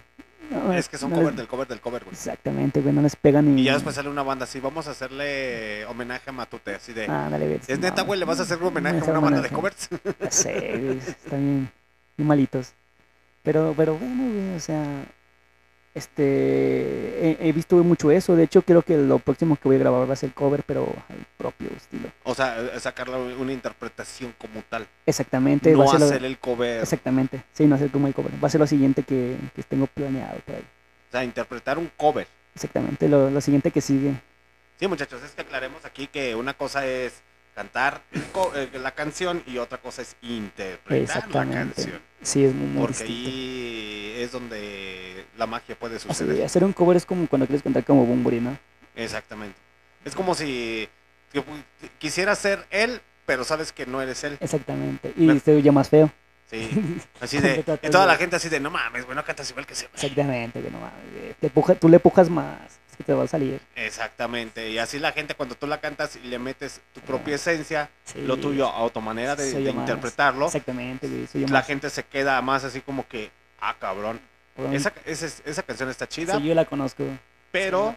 No, es que son no cover les- del cover del cover, güey. Exactamente, güey, no les pegan ni... Y ya después sale una banda así, vamos a hacerle homenaje a Matute, así de... Ah, dale, es neta, no, güey, le vas a hacer un homenaje a una banda de covers. Sé, güey, están bien, bien malitos. Pero, pero bueno, güey, o sea, este, he, he visto mucho eso. De hecho, creo que lo próximo que voy a grabar va a ser cover, pero al propio estilo. O sea, eh, sacarle una interpretación como tal. Exactamente, va No a ser lo- hacer el cover. exactamente, sí, no hacer como el cover. Va a ser lo siguiente que, que tengo planeado por ahí. O sea, interpretar un cover. Exactamente, lo, lo siguiente que sigue. Sí, muchachos, es que aclaremos aquí que una cosa es cantar eh, la canción y otra cosa es interpretar la canción. Sí, es muy, muy Porque distinto. ahí es donde la magia puede Así, suceder. hacer un cover es como cuando quieres cantar como Bumburi, ¿no? Exactamente. Es como si quisieras ser él, pero sabes que no eres él. Exactamente. Y Me- se oye más feo. Sí. Así de. Toda la gente así de, no mames, güey, no cantas igual que güey". Exactamente, que no mames. Te puja- tú le pujas más, que te va a salir. Exactamente. Y así la gente cuando tú la cantas y le metes tu propia esencia, Sí. lo tuyo a tu manera de, interpretarlo, Exactamente, güey. la más. gente se queda más así como que, ah, cabrón. Esa, esa, esa canción está chida, Sí, yo la conozco. Pero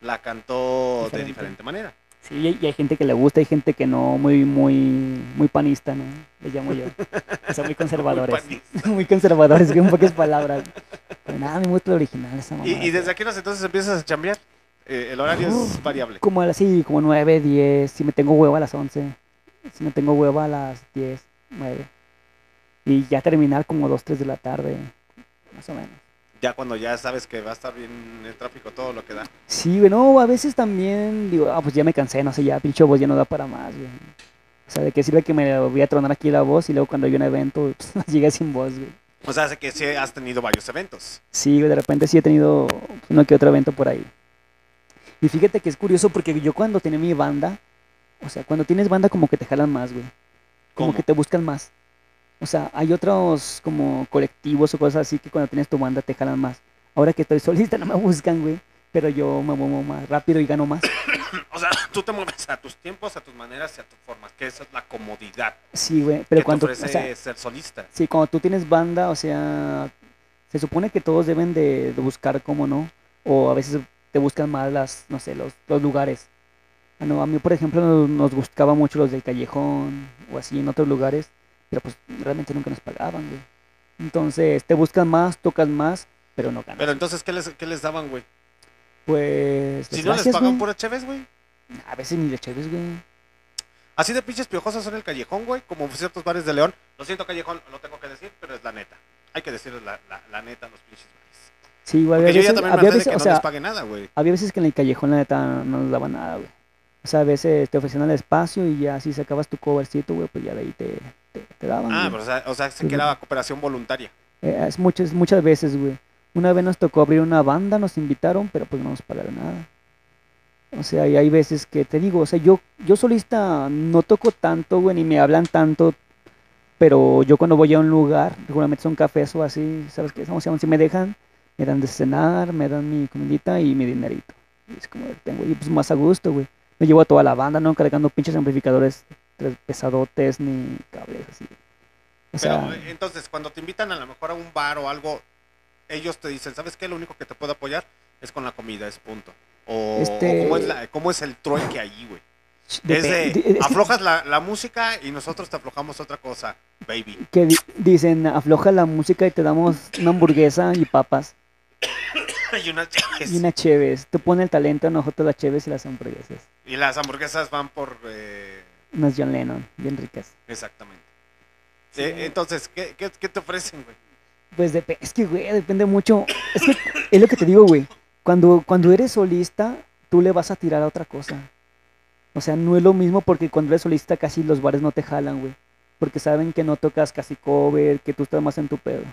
la cantó de diferente manera. Sí, y hay, gente que le gusta, hay gente que no, muy, muy, muy panista, ¿no? Le llamo yo. O sea, muy conservadores. muy conservadores, que en pocas palabras. Pero nada, me gusta el original esa Y, mamada. y desde aquí entonces empiezas a chambear. Eh, el horario es variable. Como a las, sí, como 9, 10. Si me tengo hueva a las 11. Si me tengo hueva a las 10, 9. Y ya terminar como 2, 3 de la tarde. Más o menos. Ya cuando ya sabes que va a estar bien el tráfico, todo lo que da. Sí, güey, no, a veces también digo, ah, pues ya me cansé, no sé, ya pinche voz ya no da para más, güey. O sea, ¿de qué sirve que me voy a tronar aquí la voz y luego cuando hay un evento, pues, llegué sin voz, güey? O sea, hace que sí has tenido varios eventos. Sí, güey, de repente sí he tenido uno que otro evento por ahí. Y fíjate que es curioso porque yo cuando tenía mi banda, o sea, cuando tienes banda como que te jalan más, güey. Como ¿Cómo? que te buscan más. O sea, hay otros como colectivos o cosas así que cuando tienes tu banda te jalan más. Ahora que estoy solista no me buscan, güey. Pero yo me muevo más rápido y gano más. O sea, tú te mueves a tus tiempos, a tus maneras y a tus formas, que esa es la comodidad Sí, güey. Pero que cuando, te o ofrece sea, ser solista. sí, cuando tú tienes banda, o sea, se supone que todos deben de, de buscar cómo no. O a veces te buscan más las, no sé, los, los lugares. Ah, no, a mí, por ejemplo, nos, nos buscaba mucho los del callejón o así en otros lugares. Pero pues realmente nunca nos pagaban, güey. Entonces, te buscan más, tocas más, pero no ganas. Pero entonces, ¿qué les, qué les daban, güey? pues, Si no les gracias, pagan güey. pura chéves, güey. A veces ni le chéves, güey. Así de pinches piojosos son el callejón, güey, como ciertos bares de León. Lo siento, callejón, lo tengo que decir, pero es la neta. Hay que decirles la, la, la neta a los pinches bares. Sí, güey, había veces, había de veces, que o no sea, les pague nada, güey. había veces que en el callejón la neta no nos daba nada, güey. O sea, a veces te ofrecían el espacio y ya si sacabas tu covercito, güey, pues ya de ahí te daban. Ah, pero o sea, o sea, sí Sí, que güey. era cooperación voluntaria. Eh, es muchas, muchas veces, güey. Una vez nos tocó abrir una banda, nos invitaron, pero pues no nos pagaron nada. O sea, y hay veces que te digo, o sea, yo, yo solista no toco tanto, güey, ni me hablan tanto, pero yo cuando voy a un lugar, regularmente son cafés o así, ¿sabes qué? O sea, si me dejan, me dan de cenar, me dan mi comidita y mi dinerito. Y es como, tengo, y pues más a gusto, güey. Me llevo a toda la banda, no cargando pinches amplificadores tres pesadotes ni cables así. O sea, Pero eh, entonces, cuando te invitan a lo mejor a un bar o algo, ellos te dicen, ¿sabes qué? Lo único que te puedo apoyar es con la comida, es punto. O, Este- o cómo, es la, cómo es el trueque ahí, güey. Es depe- de, di- es que- aflojas la, la música y nosotros te aflojamos otra cosa, baby. que di- dicen afloja la música y te damos una hamburguesa y papas y, unas- y una cheves. Tú pones el talento, nosotros las cheves y las hamburguesas. y las hamburguesas van por... eh, Unas John Lennon, bien ricas. exactamente. Sí. Eh, entonces, ¿qué, qué, qué te ofrecen, güey? Pues es que, güey, depende mucho. Es que es lo que te digo, güey. Cuando, cuando eres solista, tú le vas a tirar a otra cosa. O sea, no es lo mismo porque cuando eres solista casi los bares no te jalan, güey. Porque saben que no tocas casi cover, que tú estás más en tu pedo.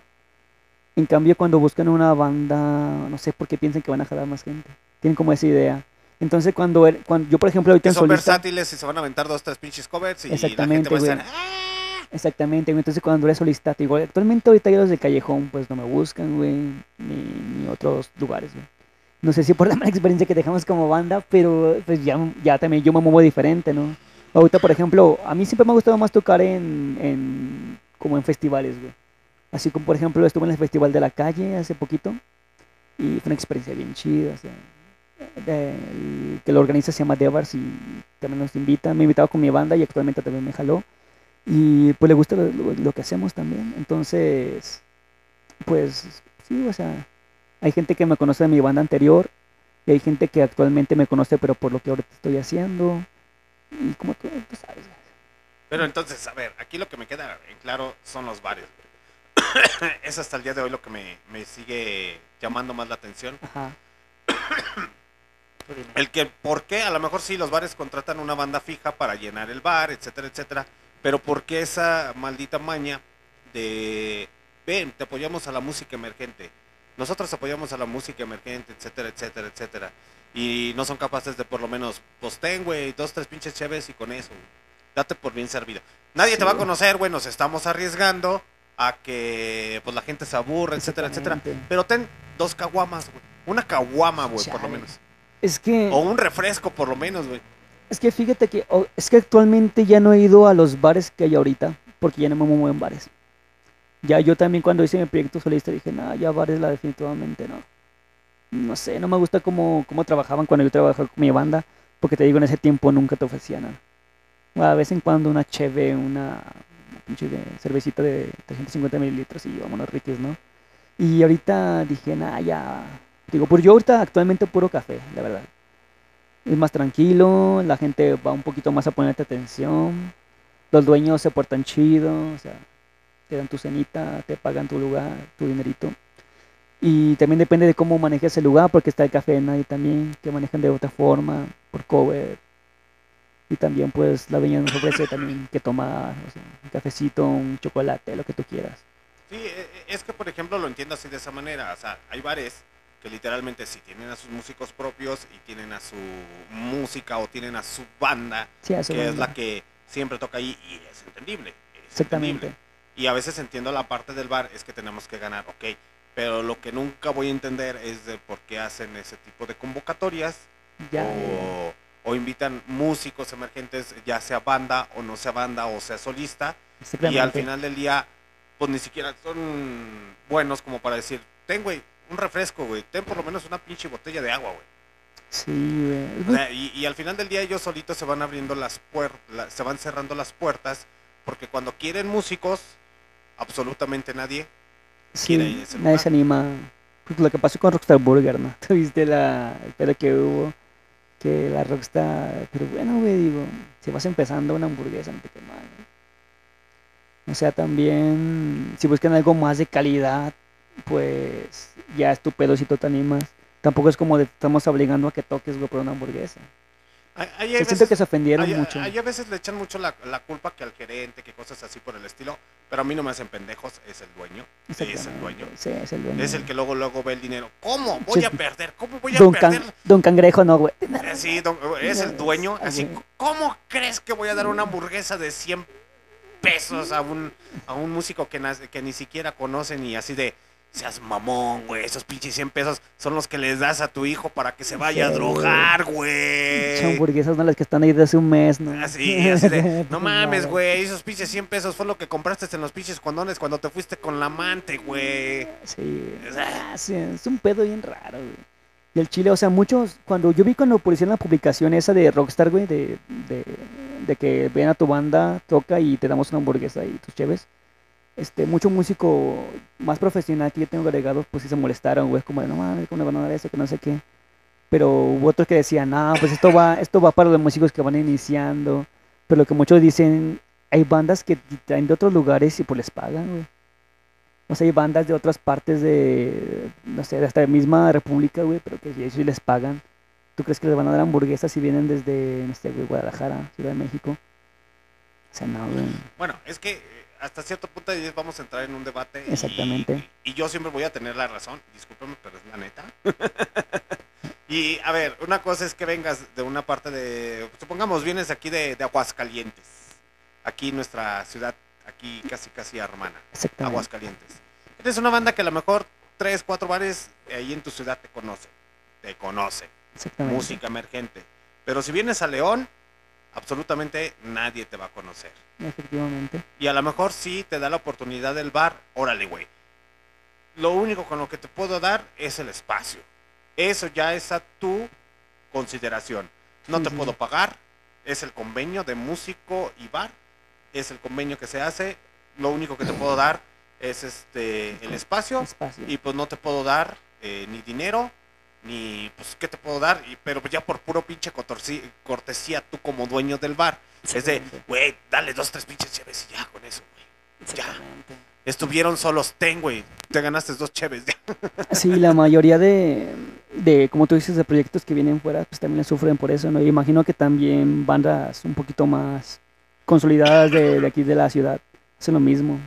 En cambio, cuando buscan una banda, no sé por qué piensan que van a jalar más gente. Tienen como esa idea. Entonces, cuando, er- cuando yo, por ejemplo, ahorita en son solista... versátiles y se van a aventar dos, tres pinches covers y la gente Exactamente, va a estar... "Ah". Exactamente, güey. Entonces cuando eres solista, te digo, actualmente ahorita ya los de Callejón pues no me buscan, güey, ni, ni otros lugares, güey. No sé si por la mala experiencia que dejamos como banda, pero pues ya, ya también yo me muevo diferente, ¿no? Ahorita, por ejemplo, a mí siempre me ha gustado más tocar en, en como en festivales, güey. Así como, por ejemplo, estuve en el Festival de la Calle hace poquito y fue una experiencia bien chida, o sea, de- que lo organiza se llama Devars y también nos invita, me ha invitado con mi banda y actualmente también me jaló. Y pues le gusta lo, lo- lo que hacemos también. Entonces, pues sí, o sea, hay gente que me conoce de mi banda anterior y hay gente que actualmente me conoce pero por lo que ahorita estoy haciendo. Y como tú, tú sabes. Pero entonces, a ver, aquí lo que me queda en claro son los bares, es hasta el día de hoy lo que me, me sigue llamando más la atención. Ajá. El que, ¿por qué? A lo mejor sí, los bares contratan una banda fija para llenar el bar, etcétera, etcétera. Pero ¿por qué esa maldita maña de, ven, te apoyamos a la música emergente? Nosotros apoyamos a la música emergente, etcétera, etcétera, etcétera. Y no son capaces de por lo menos, pues ten, güey, dos, tres pinches cheves y con eso. Date por bien servido. Nadie te va a conocer, güey, nos estamos arriesgando a que pues la gente se aburra, etcétera, etcétera. Pero ten dos caguamas, güey. Una caguama, güey, por lo menos. Es que, O un refresco, por lo menos, güey. es que fíjate que, oh, es que actualmente ya no he ido a los bares que hay ahorita porque ya no me muevo en bares. Ya yo también cuando hice mi proyecto solista dije, no, ya bares la definitivamente no. No sé, no me gusta cómo, cómo trabajaban cuando yo trabajaba con mi banda, porque te digo, en ese tiempo nunca te ofrecían nada. O a vez en cuando una cheve, una, una pinche de cervecita de 350 mililitros y vámonos riques, ¿no? Y ahorita dije, nah, ya. Digo, pues yo ahorita actualmente puro café, la verdad. Es más tranquilo, la gente va un poquito más a ponerte atención, los dueños se portan chido, o sea, te dan tu cenita, te pagan tu lugar, tu dinerito. Y también depende de cómo manejes el lugar, porque está el café de nadie también, que manejan de otra forma, por cover. Y también pues la dueña nos ofrece también que tomar, o sea, un cafecito, un chocolate, lo que tú quieras. Sí, e- e- es que por ejemplo lo entiendo así de esa manera. O sea, hay bares que literalmente sí tienen a sus músicos propios y tienen a su música o tienen a su banda, Sí, que es la que siempre toca ahí y es entendible. es Exactamente. entendible. Y a veces entiendo la parte del bar, es que tenemos que ganar, ok. Pero lo que nunca voy a entender es de por qué hacen ese tipo de convocatorias Ya, o, o invitan músicos emergentes, ya sea banda o no sea banda o sea solista, y al final del día, pues ni siquiera son buenos como para decir, ten, güey, un refresco, güey, ten por lo menos una pinche botella de agua, güey. Sí, güey. O sea, y, y al final del día ellos solitos se van abriendo las puertas, se van cerrando las puertas, porque cuando quieren músicos, absolutamente nadie. Sí, quiere ir a ese nadie se anima. Pues lo que pasó con Rockstar Burger, ¿no? ¿Tú viste la, el pedo que hubo? Que la Rockstar... Pero bueno, güey, digo, si vas empezando una hamburguesa, no te quema, ¿no? O sea, también, si buscan algo más de calidad, pues ya es tu pedo si tú te animas. Tampoco es como de estamos obligando a que toques, güey, por una hamburguesa. Hay- hay Se siento veces- que se ofendieron hay- mucho. hay a veces le echan mucho la, la culpa que al gerente, que cosas así por el estilo, pero a mí no me hacen pendejos, es el dueño. Es el dueño. Sí, es el dueño. Es el que luego luego ve el dinero. ¿Cómo? Voy Sí. a perder. ¿Cómo voy a Don, Can- perder? Don Cangrejo, no, güey. Eh, Sí, don- es el dueño. Ah, Así. ¿cómo crees que voy a dar una hamburguesa de 100 pesos a un, a un músico que, que ni siquiera conocen y así de, seas mamón, güey, esos pinches 100 pesos son los que les das a tu hijo para que se vaya a drogar, Son güey. hamburguesas, no las que están ahí de hace un mes, ¿no? Así, así de, no Pues mames, nada. güey, esos pinches 100 pesos fue lo que compraste en los pinches condones cuando te fuiste con la amante, güey. Sí, ah, sí, es un pedo bien raro, güey. Y el chile, o sea, muchos, cuando yo vi cuando pusieron la publicación esa de Rockstar, güey, de, de, de que ven a tu banda, toca y te damos una hamburguesa y tus cheves, este, mucho músico más profesional que yo tengo agregado, pues sí se molestaron, güey, como de, no mames, ¿cómo le van a dar eso? Que no sé qué. Pero hubo otros que decían, no, pues esto va, esto va para los músicos que van iniciando. Pero lo que muchos dicen, hay bandas que traen de otros lugares y pues les pagan, güey. O sea, hay bandas de otras partes de, no sé, de esta misma república, güey, pero que sí, les pagan. ¿Tú crees que les van a dar hamburguesas si vienen desde, no sé, güey, Guadalajara, Ciudad de México? O sea, no. Bueno, es que eh, hasta cierto punto vamos a entrar en un debate. y- Exactamente. Y, yo siempre voy a tener la razón. Discúlpeme, pero es la neta. y a ver, una cosa es que vengas de una parte de. Supongamos, vienes aquí de, de Aguascalientes. Aquí nuestra ciudad, aquí casi casi hermana. Exactamente. Aguascalientes. Eres una banda que a lo mejor tres, cuatro bares ahí en tu ciudad te conocen. Te conocen. Exactamente. Música emergente. Pero si vienes a León, absolutamente nadie te va a conocer. Efectivamente. Y a lo mejor sí te da la oportunidad del bar, órale, güey. Lo único con lo que te puedo dar es el espacio. Eso ya es a tu consideración. No Sí, te sí. puedo pagar, es el convenio de músico y bar, es el convenio que se hace. Lo único que te puedo dar es este el espacio Espacio. y pues no te puedo dar eh, ni dinero ni pues qué te puedo dar y, pero ya por puro pinche cortesía tú como dueño del bar es de güey dale dos tres pinches cheves y ya con eso güey ya estuvieron solos ten güey te ganaste dos cheves ya. Sí, la mayoría de, de, como tú dices, de proyectos que vienen fuera, pues también sufren por eso, ¿no? Y imagino que también bandas un poquito más consolidadas de, de aquí de la ciudad hacen lo mismo.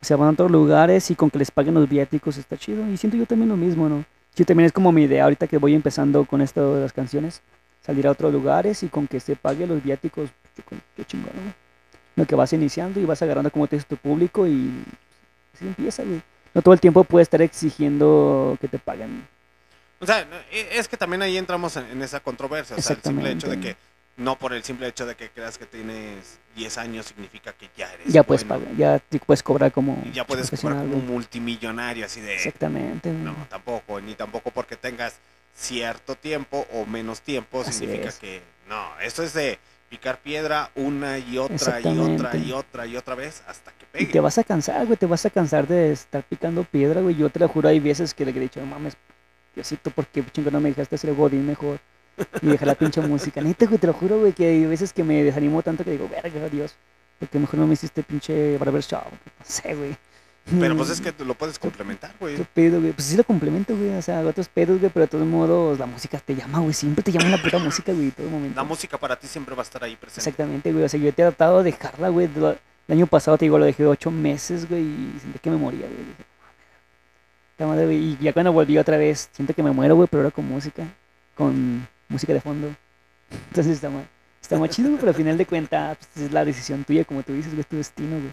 O sea, van a otros lugares y con que les paguen los viáticos está chido. Y siento yo también lo mismo, ¿no? Yo también es como mi idea ahorita que voy empezando con esto de las canciones. Salir a otros lugares y con que se pague los viáticos, pues, qué chingón, ¿no? Lo que vas iniciando y vas agarrando como te dices tu público y así empieza, güey. No todo el tiempo puedes estar exigiendo que te paguen. o sea e- es que también ahí entramos en, en esa controversia o sea el simple hecho de que no por el simple hecho de que creas que tienes 10 años significa que ya eres Ya puedes bueno. pagar, ya te puedes cobrar como Y ya puedes cobrar profesional, como un multimillonario así de Exactamente. No, tampoco, ni tampoco porque tengas cierto tiempo o menos tiempo Así significa es. que no, esto es de picar piedra una y otra y otra y otra y otra vez hasta que Y pegue. te vas a cansar, güey, te vas a cansar de estar picando piedra, güey. Yo te lo juro, hay veces que le he dicho, no mames, Diosito, ¿por qué chingo no me dejaste hacer Godín mejor? Y dejar la pinche música. Neta, güey, te lo juro, güey, que hay veces que me desanimo tanto que digo, verga, Dios, ¿por qué mejor no me hiciste pinche barbershop? No sé, güey. Pero pues es que lo puedes complementar, güey. Otro pedo, güey. Pues sí lo complemento, güey. O sea, otros pedos, güey, pero de todos modos la música te llama, güey. Siempre te llama la puta música, güey, todo momento. La música para ti siempre va a estar ahí presente. Exactamente, güey. O sea, yo he tratado de dejarla, güey. El año pasado, te digo, lo dejé ocho meses, güey, y sentí que me moría, güey. Dije, "La madre, güey". Y ya cuando volví otra vez, siento que me muero, güey, pero ahora con música. Con música de fondo. Entonces está más, está más chido, güey, pero al final de cuentas, pues, es la decisión tuya, como tú dices, güey, es tu destino, güey.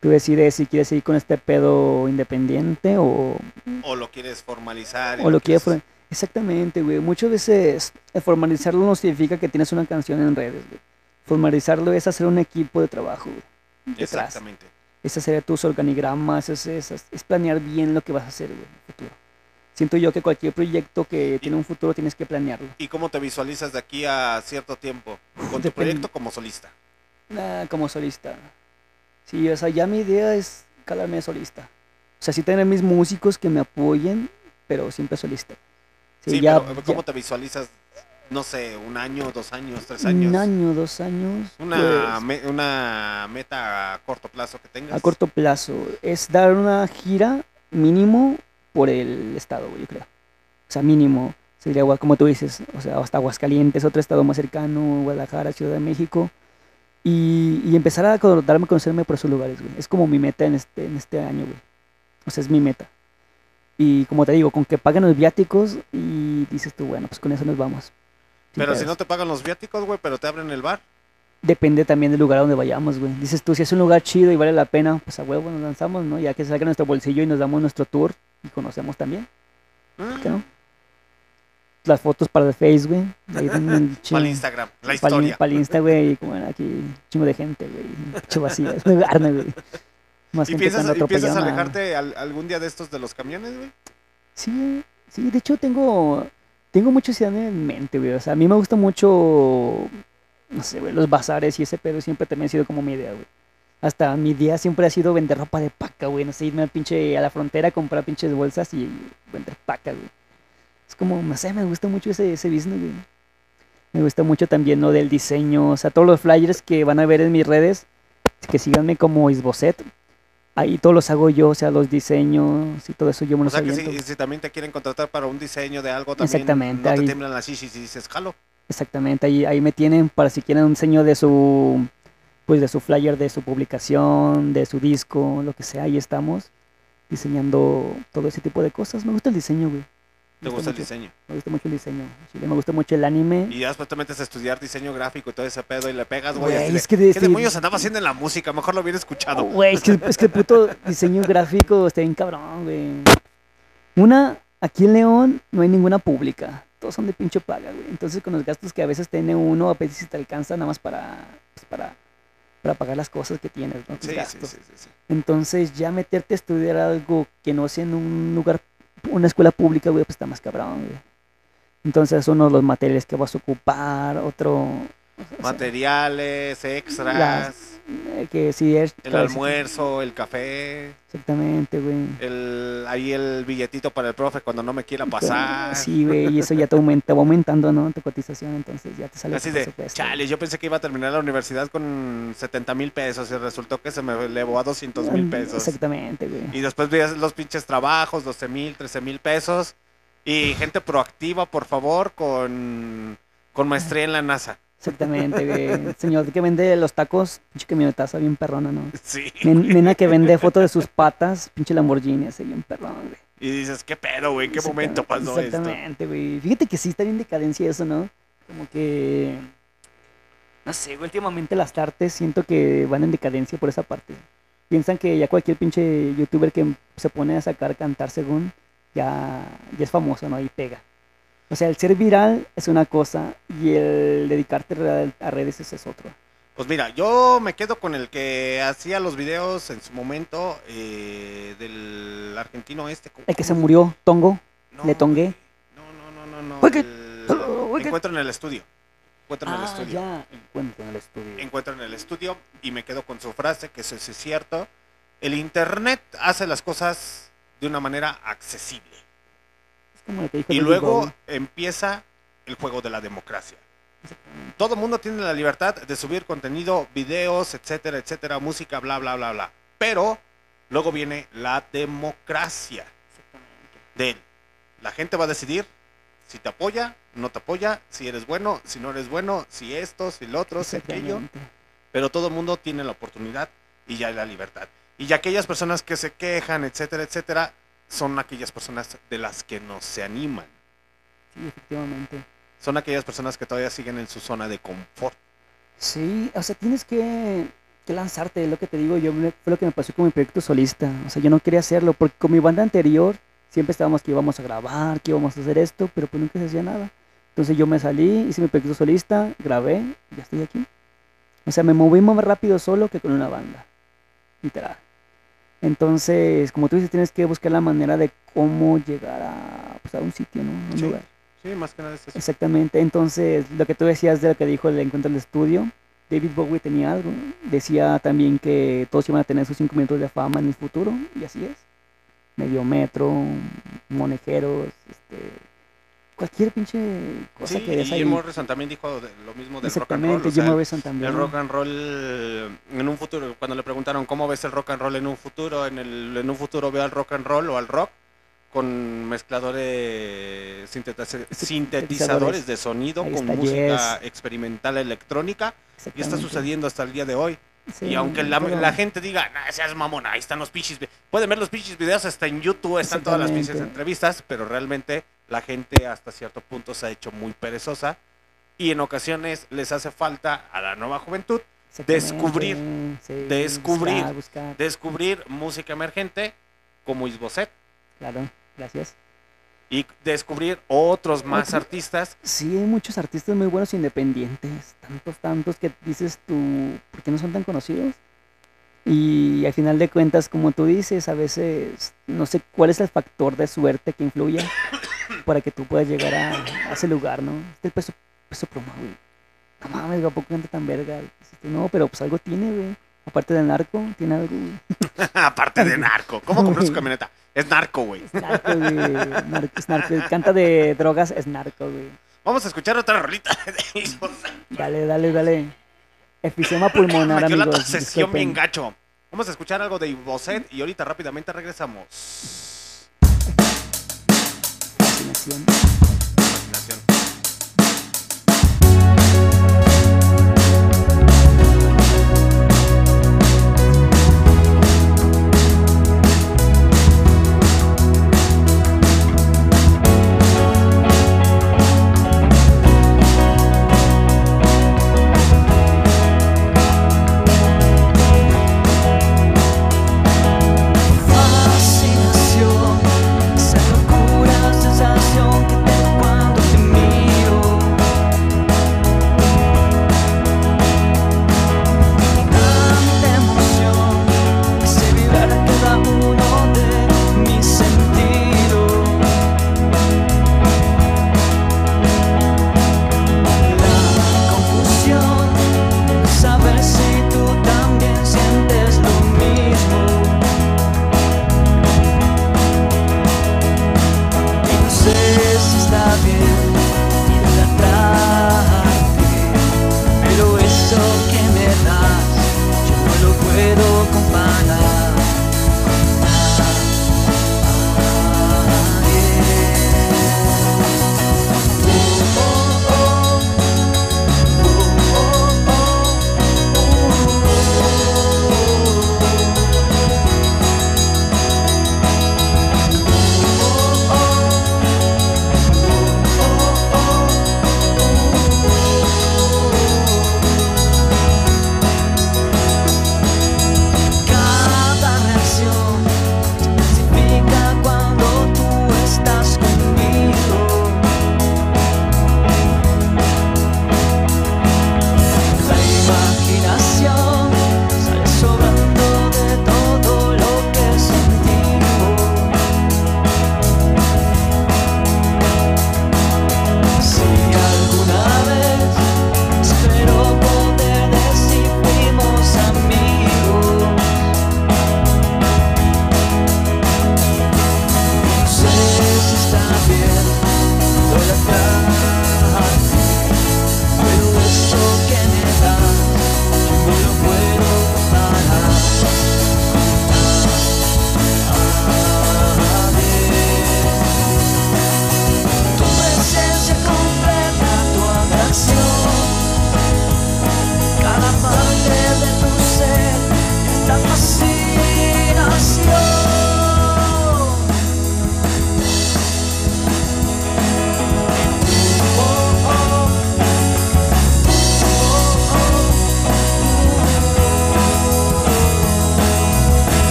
Tú decides si quieres seguir con este pedo independiente o, O lo quieres formalizar. o lo quieres... Exactamente, güey. Muchas veces eh, formalizarlo no significa que tienes una canción en redes, güey. Formalizarlo es hacer un equipo de trabajo, güey. Exactamente. Es hacer tus organigramas, es, es, es planear bien lo que vas a hacer, güey, en el futuro. Siento yo que cualquier proyecto que tiene un futuro tienes que planearlo. ¿Y cómo te visualizas de aquí a cierto tiempo? Con tu proyecto como solista. Ah, como solista. Sí, o sea, ya mi idea es calarme solista. O sea, sí tener mis músicos que me apoyen, pero siempre solista. Sí, Sí, ya, pero ya- ¿cómo te visualizas? No sé, un año, dos años, tres años. un año, dos años. Una, pues, me- una meta a corto plazo que tengas. a corto plazo es dar una gira mínimo por el estado, güey, yo creo. O sea, mínimo. Sería, como tú dices, o sea, hasta Aguascalientes, otro estado más cercano, Guadalajara, Ciudad de México. Y, y empezar a darme a conocerme por esos lugares, güey. Es como mi meta en este, en este año, güey. O sea, es mi meta. Y como te digo, con que paguen los viáticos y dices tú, bueno, pues con eso nos vamos. Pero si no te pagan los viáticos, güey, pero te abren el bar. Depende también del lugar a donde vayamos, güey. Dices tú, si es un lugar chido y vale la pena, pues a huevo nos lanzamos, ¿no? Ya que salga nuestro bolsillo y nos damos nuestro tour y conocemos también. ¿Por qué no? Las fotos para el Face, güey. El Para el Instagram, la historia. Pa'l Insta, güey, y como era aquí, chingo de gente, güey. Mucho vacío, es muy güey. Más ¿Y gente piensas, y piensas alejarte al- algún día de estos de los camiones, güey? Sí, sí, de hecho tengo, tengo muchos ideas en mente, güey. O sea, a mí me gusta mucho, no sé, güey, los bazares y ese pedo siempre también ha sido como mi idea, güey. Hasta mi idea siempre ha sido vender ropa de paca, güey. No sé, irme al pinche, a la frontera, comprar pinches bolsas y vender paca, güey. Es como, no sé, me gusta mucho ese, ese business, güey. Me gusta mucho también lo del diseño. O sea, todos los flyers que van a ver en mis redes, que síganme como Isboset. Ahí todos los hago yo, o sea, los diseños y todo eso yo me O los sea que si, si también te quieren contratar para un diseño de algo, también Exactamente, no te ahí- tiemblan las y dices, jalo. Exactamente, ahí, ahí me tienen para si quieren un diseño de su pues de su flyer, de su publicación, de su disco, lo que sea, ahí estamos diseñando todo ese tipo de cosas. Me gusta el diseño, güey. Te gusta el mucho, diseño. Me gusta mucho el diseño. Chile, me gusta mucho el anime. Y ya después te metes a estudiar diseño gráfico y todo ese pedo y le pegas, güey. Güey, es que de- ¿Qué sí. demonios andaba haciendo en la música? Mejor lo hubiera escuchado. Güey, es que, es que el puto diseño gráfico está bien cabrón, güey. Una, aquí en León no hay ninguna pública. Todos son de pinche paga, güey. Entonces con los gastos que a veces tiene uno, a veces si te alcanza nada más para, pues, para, para pagar las cosas que tienes, ¿no? Tus Sí, gastos. sí, sí. Entonces ya meterte a estudiar algo que no sea en un lugar, una escuela pública, güey, pues está más cabrón, güey. Entonces uno de los materiales que vas a ocupar, otro... o sea, Materiales, extras, Las- que si es... el almuerzo, el café, Exactamente, güey. el ahí el billetito para el profe cuando no me quiera pasar. Sí, güey, y eso ya te aumenta, va aumentando, ¿no? Tu cotización, entonces ya te sale Así de, presupuesto. chale, yo pensé que iba a terminar la universidad con 70 mil pesos y resultó que se me elevó a 200 mil Mm, pesos. Exactamente, güey. Y después veías los pinches trabajos, 12 mil, 13 mil pesos. Y gente proactiva, por favor, con, con maestría en la NASA. Exactamente, güey. Señor que vende los tacos, pinche camionetaza bien perrona, ¿no? Sí. Nen- Nena que vende fotos de sus patas, pinche Lamborghini, así bien perrón, güey. Y dices, ¿qué pedo, güey? ¿En qué momento pasó esto? Exactamente, güey. Fíjate que sí está bien decadencia eso, ¿no? Como que... No sé, güey, últimamente las artes siento que van en decadencia por esa parte. Piensan que ya cualquier pinche youtuber que se pone a sacar cantar según, ya, ya es famoso, ¿no? Y pega. O sea, el ser viral es una cosa y el dedicarte a redes es otro. Pues mira, yo me quedo con el que hacía los videos en su momento eh, del argentino este. ¿cómo- El que se murió, Tongo. No, le tongué. No, no, no, no, no. Oye, el- oye. Encuentro en el estudio. Encuentro en el Ah, estudio. ya. Encuentro en el estudio. Encuentro en el estudio y me quedo con su frase, que eso es cierto. El internet hace las cosas de una manera accesible. Como Y luego empieza el juego de la democracia. Todo el mundo tiene la libertad de subir contenido, videos, etcétera, etcétera, música, bla, bla, bla, bla. Pero luego viene la democracia de él. La gente va a decidir si te apoya, no te apoya, si eres bueno, si no eres bueno, si esto, si lo otro, si aquello. Pero todo el mundo tiene la oportunidad y ya hay la libertad. Y aquellas personas que se quejan, etcétera, etcétera, son aquellas personas de las que no se animan. Sí, efectivamente. Son aquellas personas que todavía siguen en su zona de confort. Sí, o sea, tienes que, que lanzarte, es lo que te digo, yo me- fue lo que me pasó con mi proyecto solista, o sea, yo no quería hacerlo, porque con mi banda anterior siempre estábamos que íbamos a grabar, que íbamos a hacer esto, pero pues nunca se hacía nada. Entonces yo me salí, hice mi proyecto solista, grabé, y ya estoy aquí. O sea, me moví más rápido solo que con una banda, literal. Entonces, como tú dices, tienes que buscar la manera de cómo llegar a, pues, a un sitio, ¿no? A un Sí. lugar. Sí, más que nada es eso. Exactamente, entonces lo que tú decías de lo que dijo el encuentro del estudio, David Bowie tenía algo, decía también que todos iban a tener sus cinco minutos de fama en el futuro, y así es. Medio metro, monejeros, este, cualquier pinche cosa Sí, que des ahí. Jim Morrison también dijo lo mismo del rock and roll. Exactamente, Jim Morrison también. El rock and roll en un futuro, cuando le preguntaron cómo ves el rock and roll en un futuro, en, el, en un futuro veo al rock and roll o al rock, con mezcladores sintetiza- sintetizadores de sonido, Ahí con está música experimental electrónica. Y está sucediendo hasta el día de hoy. Sí, y aunque la, gente diga, nah, seas mamón, ahí están los pichis. vi-". Pueden ver los pichis videos hasta en YouTube, están todas las pinches entrevistas, pero realmente la gente hasta cierto punto se ha hecho muy perezosa. Y en ocasiones les hace falta a la nueva juventud descubrir, sí, descubrir, buscar, buscar. descubrir música emergente como Isboset Claro, gracias. y descubrir otros más Otro- artistas. Sí, hay muchos artistas muy buenos independientes, tantos, tantos que dices tú, ¿por qué no son tan conocidos? Y al final de cuentas, como tú dices, a veces no sé cuál es el factor de suerte que influye para que tú puedas llegar a, a ese lugar, ¿no? Este peso, peso pluma, güey. No mames, ¿a poco canta tan verga? No, pero pues algo tiene, güey. Aparte del narco, tiene algo, güey. Aparte de narco. ¿Cómo compró su camioneta? Es narco, güey. Es narco, güey. Nar- es narco. Canta de drogas, es narco, güey. Vamos a escuchar otra rolita de. Dale, dale, dale. Efisema pulmonar, Metió la amigos. obsesión bien gacho. Vamos a escuchar algo de Iboset y ahorita rápidamente regresamos. Fascinación. Fascinación.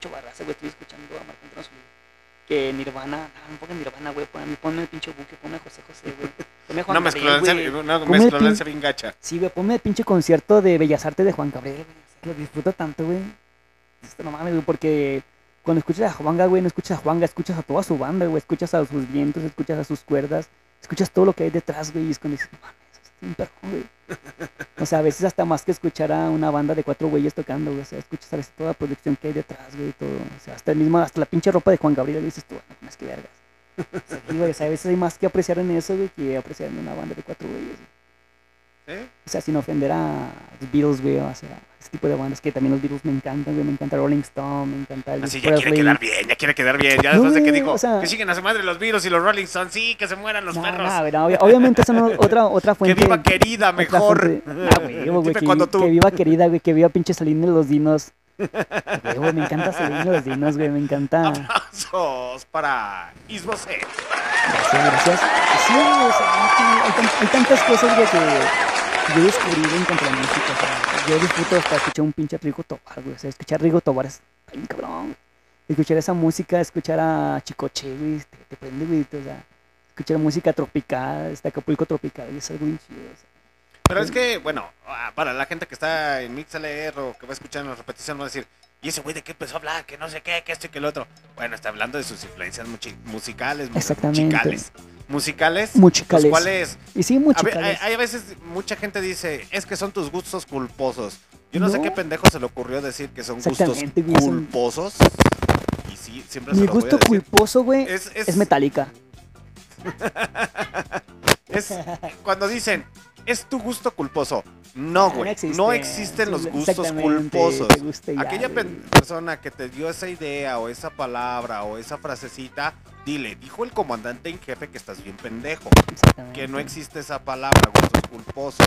Pancho Barraza, güey, estoy escuchando a Marco Antonio Solís. Que Nirvana, no, no pongan Nirvana, güey, ponme, ponme el pinche buque, ponme a José José, güey. Ponme a Juan no, Gabriel. No, mezclolanza bien gacha. Sí, güey, ponme el pinche concierto de Bellas Artes de Juan Gabriel, güey. Lo disfruto tanto, güey. Esto no mames, güey, porque cuando escuchas a Juanga, güey, no escuchas a Juanga, escuchas a toda su banda, güey, escuchas a sus vientos, escuchas a sus cuerdas, escuchas todo lo que hay detrás, güey, y es cuando dices, no mames güey. O sea, a veces hasta más que escuchar a una banda de cuatro güeyes tocando, güey. O sea, escuchas a veces toda la producción que hay detrás, güey, y todo. O sea, hasta el mismo, hasta la pinche ropa de Juan Gabriel, dices tú, "Ah, no mames, que vergas. O sea, sí, güey, o sea, a veces hay más que apreciar en eso, güey, que apreciar en una banda de cuatro güeyes. güey. ¿Sí? O sea, sin ofender a los Beatles, güey, o sea, ese tipo de bandas que también los Beatles me encantan, güey, me encanta Rolling Stone, me encanta Elvis Así ya quiere quedar bien, ya quiere quedar bien. Ya No, después de que dijo o sea- que siguen a su madre los virus y los Rolling Stones, sí, que se mueran los No, perros. no, obviamente eso no otra, otra que fuente. viva querida, mejor. fuente- Ah, güey, que, cuando tú. que viva querida, güey, que viva pinche Celine de los Dinos. Güey, güey, me encanta Celine de los Dinos, güey, me encanta. Aplausos para Ismo C. Gracias, gracias. Sí, o sea, hay, hay tan- hay tantas cosas, güey, que yo descubrí en cuanto a la música. O sea, yo disfruto hasta escuchar un pinche Rigo Tobar, güey. O sea, escuchar Rigo Tobar es bien cabrón. güey. Escuchar esa música, escuchar a Chicoche, güey, te, te prende, güey. O sea, escuchar música tropical, este Acapulco tropical, güey, es algo bien chido. o sea. Pero es que, bueno, ah, para la gente que está en MixLR o que va a escuchar en la repetición, va a decir, ¿y ese güey de qué empezó a hablar? Que no sé qué, que esto y que el otro. Bueno, está hablando de sus influencias musicales, mu- Exactamente. musicales. Musicales. Musicales. Los cuales, Y sí, ve- hay, hay veces mucha gente dice, es que son tus gustos culposos. Yo no, sé No. qué pendejo se le ocurrió decir que son gustos culposos. Y sí, siempre se Mi voy a gusto decir. culposo, güey, Es, es, es, Metallica. es cuando dicen, es tu gusto culposo. No, güey. existe. No existen los gustos culposos. ya, Aquella persona que te dio esa idea o esa palabra o esa frasecita, dile, dijo el comandante en jefe que estás bien pendejo. Que no existe esa palabra, gustos culposos.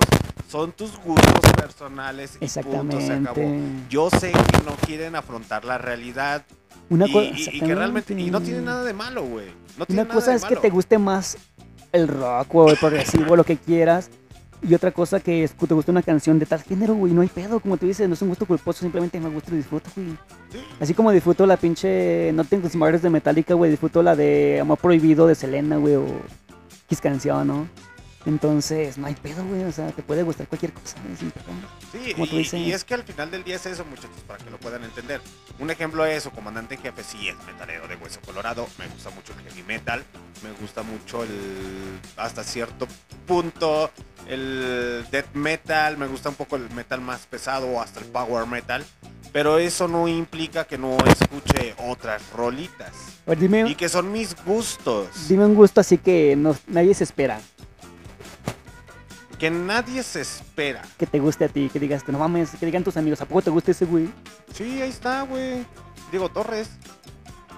Son tus gustos personales y punto, se acabó. Yo sé que no quieren afrontar la realidad Una y, cosa, y- y que realmente y no tiene nada de malo, güey. No Una cosa es que te guste más el rock o el progresivo, lo que quieras. Y otra cosa que es te gusta una canción de tal género, güey. No hay pedo, como tú dices, no es un gusto culposo, simplemente me gusta y disfruto, güey. Sí. Así como disfruto la pinche Nothing Smartest de Metallica, güey. Disfruto la de Amor Prohibido de Selena, güey. O X canción, ¿no? Entonces, no hay pedo, güey. O sea, te puede gustar cualquier cosa, güey, sin pedo. Sí, como tú y, dices. y es que al final del día es eso, muchachos, para que lo puedan entender. Un ejemplo es, su comandante en jefe sí es metalero de hueso colorado, me gusta mucho el heavy metal, me gusta mucho el, hasta cierto punto, el death metal, me gusta un poco el metal más pesado o hasta el power metal, pero eso no implica que no escuche otras rolitas. Ver, dime, Y que son mis gustos. dime un gusto así que no, nadie se espera. Que nadie se espera. Que te guste a ti, que digas, no mames, que digan tus amigos, ¿a poco te gusta ese güey? Sí, ahí está, güey. Diego Torres,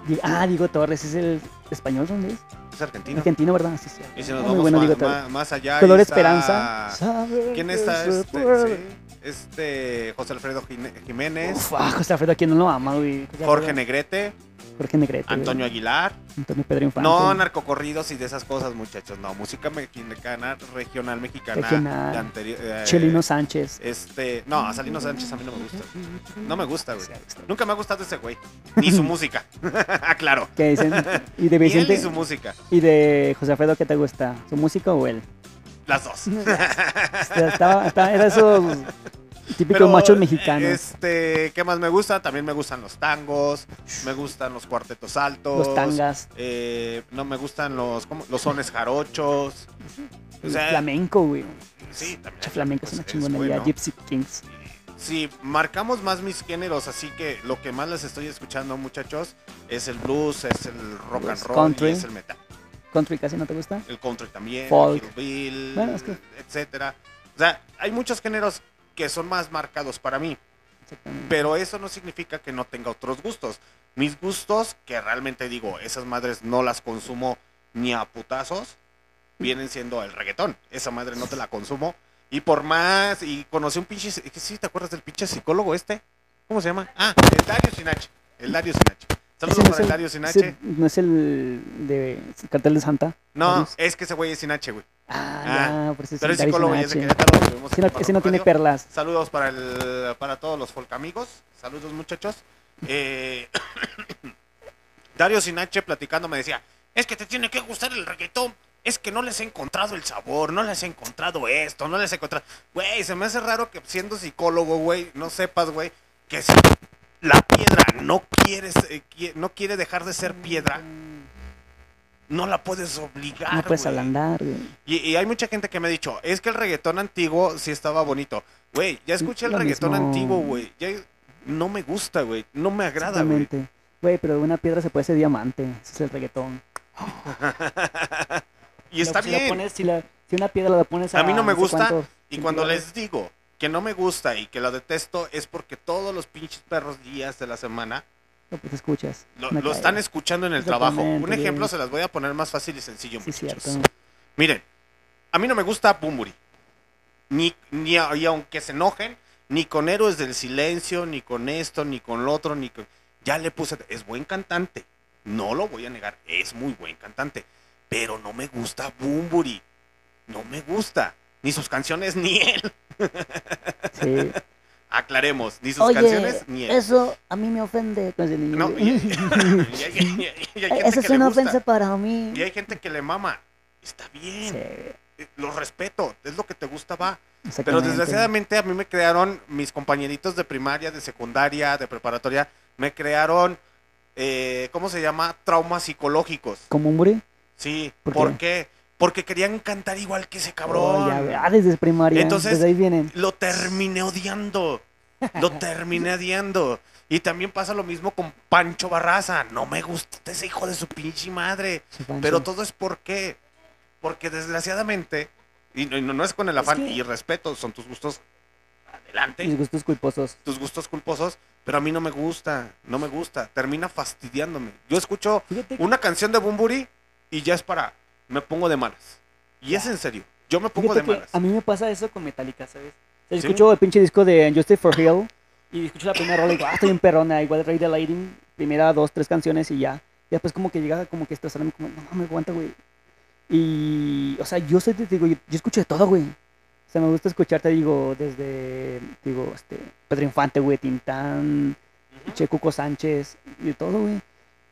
Di- Ah, Diego Torres, ¿es el español dónde es? es argentino. Argentino, ¿verdad? Sí, sí. Y si nos Muy vamos bueno, más, Diego Torres. más- allá. Color está- Esperanza. ¿Quién está? Este, sí, este José Alfredo Jiménez, Uf, ah, José Alfredo, ¿quién no lo ama, güey? Jorge. Negrete, Jorge Negrete. güey. Antonio Aguilar. Antonio Pedro Infante. No narcocorridos y de esas cosas, muchachos. No, música mexicana, regional mexicana. Regional. de eh, Chelino Sánchez. Este, no, a Salino Sánchez a mí no me gusta. No me gusta, güey. Nunca me ha gustado ese güey. Ni su música. ah, claro. ¿Qué dicen? ¿Y de él Vicente? ni su música. ¿Y de José Alfredo qué te gusta? ¿Su música o él? Las dos. Este, Estaba, estaba- era esos típicos Pero, machos mexicanos. Este, ¿qué más me gusta? También me gustan los tangos, me gustan los cuartetos altos. Los tangas. eh, no me gustan los, ¿cómo? los sones jarochos. O el sea, flamenco, güey. Sí, también. Flamenco es pues, una chingonería. bueno. Gypsy Kings. Sí, marcamos más mis géneros, así que lo que más les estoy escuchando, muchachos, es el blues, es el rock Blues, and roll country. y es el metal. Country casi no te gusta. El country también, Folk. el hillbilly, Bueno, es que- etcétera. O sea, hay muchos géneros que son más marcados para mí. Pero eso no significa que no tenga otros gustos. Mis gustos, que realmente digo, esas madres no las consumo ni a putazos, vienen siendo el reggaetón. Esa madre no te la consumo. Y por más, y conocí un pinche, sí, ¿te acuerdas del pinche psicólogo este? ¿Cómo se llama? Ah, el Dario Sinache. El Dario Sinache. Saludos no Dario ese Sinache. no es el de Cartel de Santa. No, es que ese güey es Sinache, güey. Ah, ya, por eso Pero es psicólogo y es de. Querétaro. Ese no, ese no tiene perlas. Saludos para el para todos los folk amigos. Saludos muchachos. Eh, Dario Sinache platicando me decía, es que te tiene que gustar el reggaetón. Es que no les he encontrado el sabor, no les he encontrado esto, no les he encontrado... Güey, se me hace raro que siendo psicólogo, güey, no sepas, güey, que si la piedra no quiere, qui- no quiere dejar de ser piedra, no la puedes obligar, No puedes ablandar, güey. Y, y hay mucha gente que me ha dicho, es que el reggaetón antiguo sí estaba bonito. Güey, ya escuché el Lo reggaetón mismo. antiguo, güey. Ya no me gusta, güey. No me agrada, güey. Güey, pero de una piedra se puede hacer diamante. Ese es el reggaetón. Y está si la bien. pones- si, la- si una piedra la pones a, A mí no me gusta, Y cuando les digo que no me gusta y que la detesto es porque todos los pinches perros días de la semana no, pues escuchas. lo, lo están escuchando en el trabajo. Un ejemplo bien. se las voy a poner más fácil y sencillo, Sí, muchachos. cierto. Miren, a mí no me gusta Bumburi. Ni, ni y aunque se enojen, ni con Héroes del Silencio, ni con esto, ni con lo otro, ni con... Ya le puse... Es buen cantante. No lo voy a negar. Es muy buen cantante. Pero no me gusta Bumburi. No me gusta. Ni sus canciones, ni él. Sí. Aclaremos. Ni sus canciones, ni él. eso a mí me ofende. No, y, y y hay- que es le una gusta. ofensa para mí. Y hay gente que le mama. Está bien. Sí, Eh, Lo respeto. Es lo que te gusta, va. Pero desgraciadamente a mí me crearon mis compañeritos de primaria, de secundaria, de preparatoria, me crearon, eh, ¿cómo se llama? Traumas psicológicos. ¿Como un muri? Sí. ¿Por ¿Por, qué? qué? Porque querían cantar igual que ese Oh, cabrón. ya, güey. ah, desde primaria. Entonces- desde ahí vienen. Lo terminé odiando. Lo terminé odiando. Y también pasa lo mismo con Pancho Barraza. No me gusta ese hijo de su pinche madre. Sí. Pero todo es por qué. Porque desgraciadamente, y no, no es con el Es afán que- y respeto, son tus gustos adelante. Mis gustos culposos. tus gustos culposos, pero a mí no me gusta, no me gusta, termina fastidiándome. Yo escucho Fíjate que- una canción de Bumburi y ya es para, me pongo de malas. Y es en serio, yo me pongo Fíjate de que malas. a mí me pasa eso con Metallica, ¿sabes? O sea, ¿Sí? Escucho el pinche disco de Justice for Hill y escucho la primera rola y digo, ah, estoy en perrona, igual Rey de Lighting, primera dos, tres canciones y ya. Y después como que llega como que estresarme, como, no me aguanta, güey. Y, o sea, yo soy, de- digo, yo, yo escucho de todo, güey. O sea, me gusta escuchar, te digo, desde, digo, este, Pedro Infante, güey, Tintán, Che Cuco Sánchez, y de todo, güey.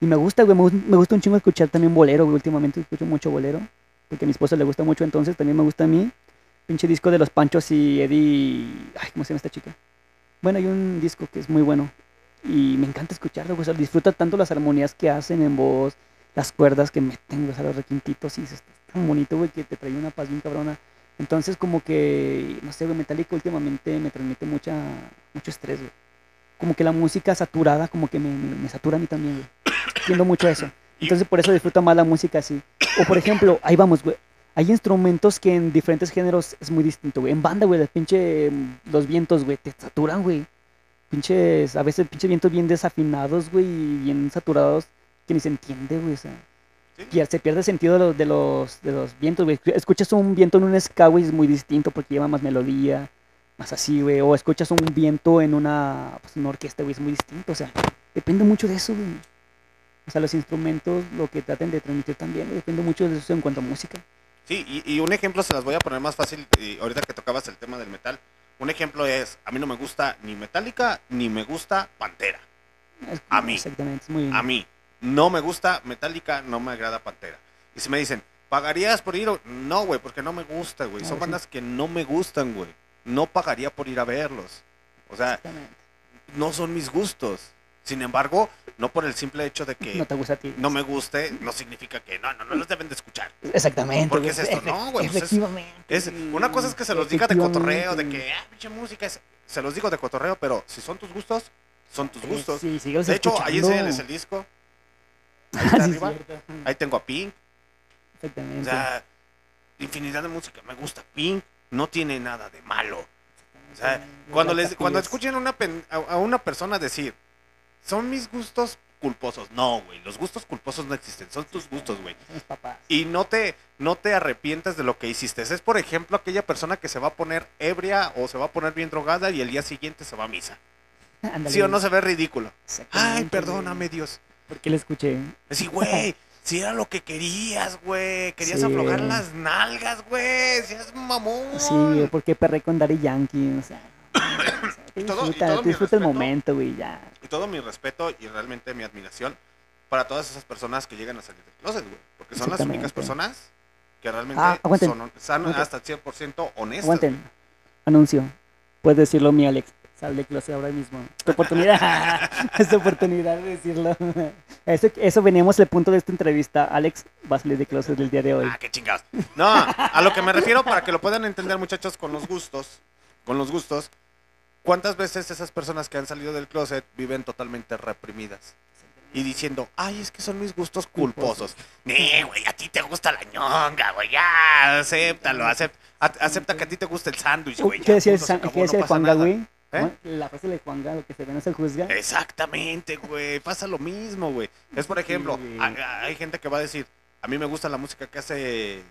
Y me gusta, güey, me, gus- me gusta un chingo escuchar también bolero, güey. Últimamente escucho mucho bolero, porque a mi esposa le gusta mucho, entonces también me gusta a mí. Pinche disco de los Panchos y Eddie. Ay, ¿cómo se llama esta chica? Bueno, hay un disco que es muy bueno. Y me encanta escucharlo, güey. Disfruta tanto las armonías que hacen en voz, las cuerdas que meten, güey, o sea, los requintitos. Y es tan bonito, güey, que te trae una paz bien cabrona. Entonces, como que, no sé, güey, Metallica últimamente me transmite mucha, mucho estrés, güey. Como que la música saturada, como que me, me, me satura a mí también, güey. Entiendo mucho eso. Entonces, por eso disfruto más la música así. O, por ejemplo, ahí vamos, güey. Hay instrumentos que en diferentes géneros es muy distinto, güey. En banda, güey, pinche, mm, los vientos, güey, te saturan, güey. Pinches, a veces pinches vientos bien desafinados, güey, y bien saturados, que ni se entiende, güey, o sea. Sí. Se pierde el sentido de los, de los, de los vientos, güey. Escuchas un viento en un ska, güey, es muy distinto porque lleva más melodía, más así, güey. O escuchas un viento en una, pues, una orquesta, güey, es muy distinto, o sea. Depende mucho de eso, güey. O sea, los instrumentos, lo que traten de transmitir también, depende mucho de eso en cuanto a música. Sí, y, y un ejemplo se las voy a poner más fácil y ahorita que tocabas el tema del metal. Un ejemplo es, a mí no me gusta ni Metallica ni me gusta Pantera. Es- A mí. Exactamente, es muy... A mí no me gusta Metallica, no me agrada Pantera. Y si me dicen, ¿pagarías por ir? o-?" No, güey, porque no me gusta, güey. Son sí. bandas que no me gustan, güey. No pagaría por ir a verlos. O sea, no son mis gustos. Sin embargo, no por el simple hecho de que No te gusta a ti. no me guste, no significa que no, no, no los deben de escuchar. Exactamente. ¿Por qué güey. es esto? No, güey, pues es- Efectivamente. Es, una cosa es que se los diga de cotorreo, de que, ah, pinche música, es- se los digo de cotorreo, pero si son tus gustos, son tus Sí, gustos. Sí, de hecho, ahí escuchando. enséñales el disco. Ahí Ah, está sí, arriba. Ahí tengo a Pink. O Exactamente. sea, infinidad de música. Me gusta Pink. No tiene nada de malo. O sea, cuando, les, cuando escuchen una, a una persona decir, son mis gustos culposos. No, güey, los gustos culposos no existen. Son tus gustos, güey. Y no te, no te arrepientas de lo que hiciste. Es, por ejemplo, aquella persona que se va a poner ebria o se va a poner bien drogada y el día siguiente se va a misa. Ándale, ¿Sí o no se ve ridículo? Ay, perdóname. Dios. ¿Por qué le escuché? Así, güey, si era lo que querías, güey. Querías Sí. aflojar las nalgas, güey. Si eres mamón. Sí, porque perré con Daddy Yankee, o sea. Y todo- disfruta, todo disfruta el respeto. momento, güey, ya. Y todo mi respeto y realmente mi admiración para todas esas personas que llegan a salir del closet, güey. Porque son las únicas personas que realmente Ah, son, son hasta 100% honestas. Aguanten. güey. Anuncio. Puedes decirlo, mi Alex. Sal de closet ahora mismo. Tu oportunidad. es tu oportunidad de decirlo. Eso, eso veníamos al punto de esta entrevista. Alex va a salir de closet el día de hoy. Ah, qué chingados. No, a lo que me refiero para que lo puedan entender, muchachos, con los gustos. Con los gustos. ¿Cuántas veces esas personas que han salido del closet viven totalmente reprimidas? Y diciendo, ay, es que son mis gustos culposos. Nee, güey, a ti te gusta la ñonga, güey, ya, acéptalo, acep- a- acepta que a ti te gusta el sándwich, güey. ¿Qué decía el, nada. güey? ¿Eh? La frase de Juanga, lo que se ve no se juzga. Exactamente, güey, pasa lo mismo, güey. Es por ejemplo, Sí. hay, hay gente que va a decir, a mí me gusta la música que hace...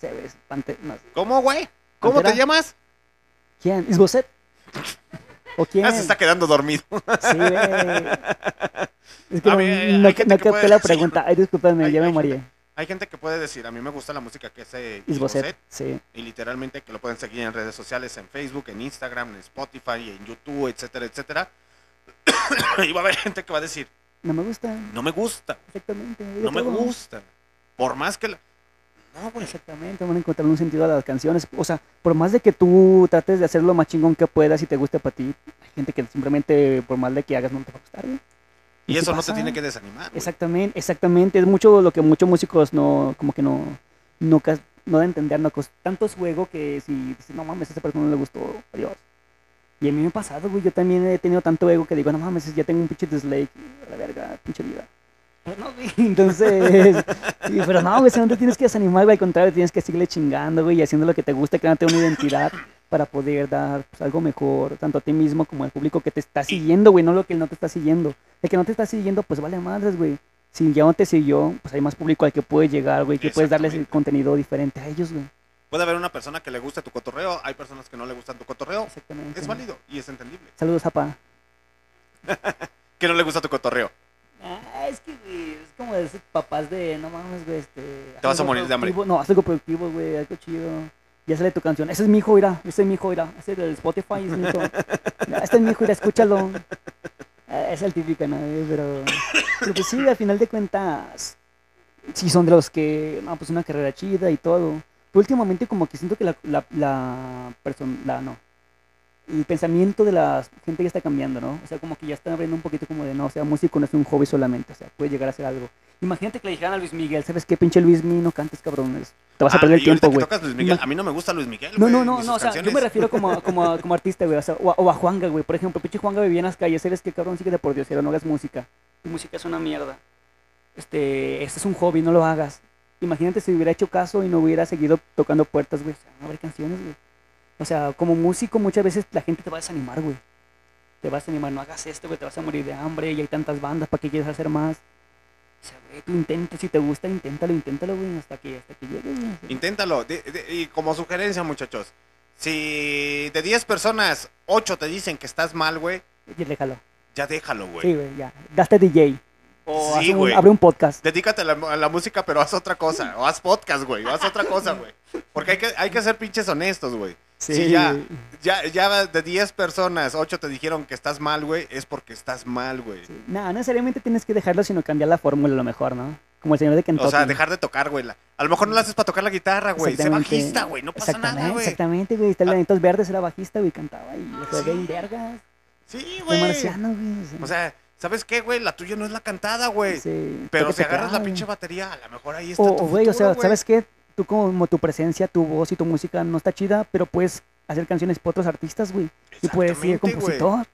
Se ve espante- no sé. ¿Cómo, güey? ¿Cómo te llamas? ¿Quién? ¿Isboset? ¿O quién? Ya se está quedando dormido. Sí. Es que A no, ver, no, gente no capté la decir- pregunta. Ay, discúlpame, Hay- ya me mareé. Hay gente que puede decir, a mí me gusta la música que hace Isboset", sí. y literalmente que lo pueden seguir en redes sociales, en Facebook, en Instagram, en Spotify, en YouTube, etcétera, etcétera. y va a haber gente que va a decir, No me gusta, no me gusta, exactamente. no me gusta. Por más que la... No. Exactamente, van a encontrar un sentido a las canciones. O sea, por más de que tú trates de hacer lo más chingón que puedas y te guste para ti, hay gente que simplemente, por más de que hagas, no te va a gustar, güey. Y eso no te pasa. tiene que desanimar. güey. Exactamente, exactamente. Es mucho lo que muchos músicos no, como que no, no, no a entender, no tanto es juego que si dices, no mames, a esa persona no le gustó, adiós. Y a mí me ha pasado, güey, yo también he tenido tanto ego que digo, no mames, ya tengo un pinche dislike, a la verga, pinche vida. Pero no, güey, entonces, sí, pero no, güey, no te tienes que desanimar, güey, al contrario, tienes que seguirle chingando, güey, y haciendo lo que te gusta, creándote una identidad para poder dar pues, algo mejor, tanto a ti mismo como al público que te está siguiendo, güey, no lo que no te está siguiendo. El que no te está siguiendo, pues vale madres, güey. Si ya no te siguió, pues hay más público al que puedes llegar, güey, que puedes darles el contenido diferente a ellos, güey. Puede haber una persona que le guste tu cotorreo, hay personas que no le gustan tu cotorreo. Exactamente. Es válido y es entendible. Saludos, Zapa. Que no le gusta tu cotorreo. Ah, es que, güey, es como de esos papás de, no mames, güey, este... Te vas a morir de hambre. No, haz algo productivo, güey, algo chido. Ya sale tu canción. Ese es mi hijo, mira, ese es mi hijo, mira. Ese es del Spotify, es mi hijo. Este es mi hijo, mira, escúchalo. Ah, Es el típico, ¿no? Pero, pero pues sí, al final de cuentas, sí son de los que, no, pues una carrera chida y todo. Pero últimamente como que siento que la, la, la persona, la, no, el pensamiento de la gente ya está cambiando, ¿no? O sea, como que ya están abriendo un poquito como de, no, o sea, músico no es un hobby solamente, o sea, puede llegar a ser algo. Imagínate que le dijeran a Luis Miguel, ¿sabes qué, pinche Luis Miguel, no cantes, cabrones? Te vas a Ah, perder el tiempo, que güey. a mí no me gusta Luis Miguel. No, no, no, no, o sea, yo me canciones. refiero como, como, como artista, güey, o, sea, o, a, o a Juanga, güey, por ejemplo, pinche Juanga vivía en las calles, eres que cabrón, sigue de por Dios, no hagas música, tu música es una mierda, este, este es un hobby, no lo hagas. Imagínate si hubiera hecho caso y no hubiera seguido tocando puertas, güey, o sea, no haber canciones, güey. O sea, como músico muchas veces la gente te va a desanimar, güey. Te vas a desanimar, no hagas esto, güey, te vas a morir de hambre y hay tantas bandas, ¿para qué quieres hacer más? O sea, güey, tú intenta, si te gusta, inténtalo, inténtalo, güey, hasta que, hasta que llegue, güey. Inténtalo. de- de- y como sugerencia, muchachos. Si de 10 personas, 8 te dicen que estás mal, güey, Y déjalo. ya déjalo, güey. Sí, güey, ya. Gaste DJ. O Sí, güey. abre un podcast. Dedícate a la, a la música, pero haz otra cosa. O haz podcast, güey. O haz otra cosa, güey. Porque hay que, hay que ser pinches honestos, güey. Sí, ya. Ya, ya de 10 personas, 8 te dijeron que estás mal, güey, es porque estás mal, güey. No, no necesariamente tienes que dejarlo, sino cambiar la fórmula a lo mejor, ¿no? Como el señor de Kentucky. O sea, dejar de tocar, güey. A lo mejor no lo haces para tocar la guitarra, güey. Sé bajista, güey. No pasa nada, güey. Exactamente, güey. Está el Ah. Lanitos Verdes, era bajista, güey, cantaba y se sí. ve en vergas. Sí, Fue güey. marciano, güey. O sea, ¿sabes qué, güey? La tuya no es la cantada, güey. sí, Pero si agarras la pinche batería, a lo mejor ahí está O, tu güey, o sea. ¿sabes qué? Tú como tu presencia, tu voz y tu música no está chida, pero puedes hacer canciones para otros artistas, güey. Y puedes ser compositor.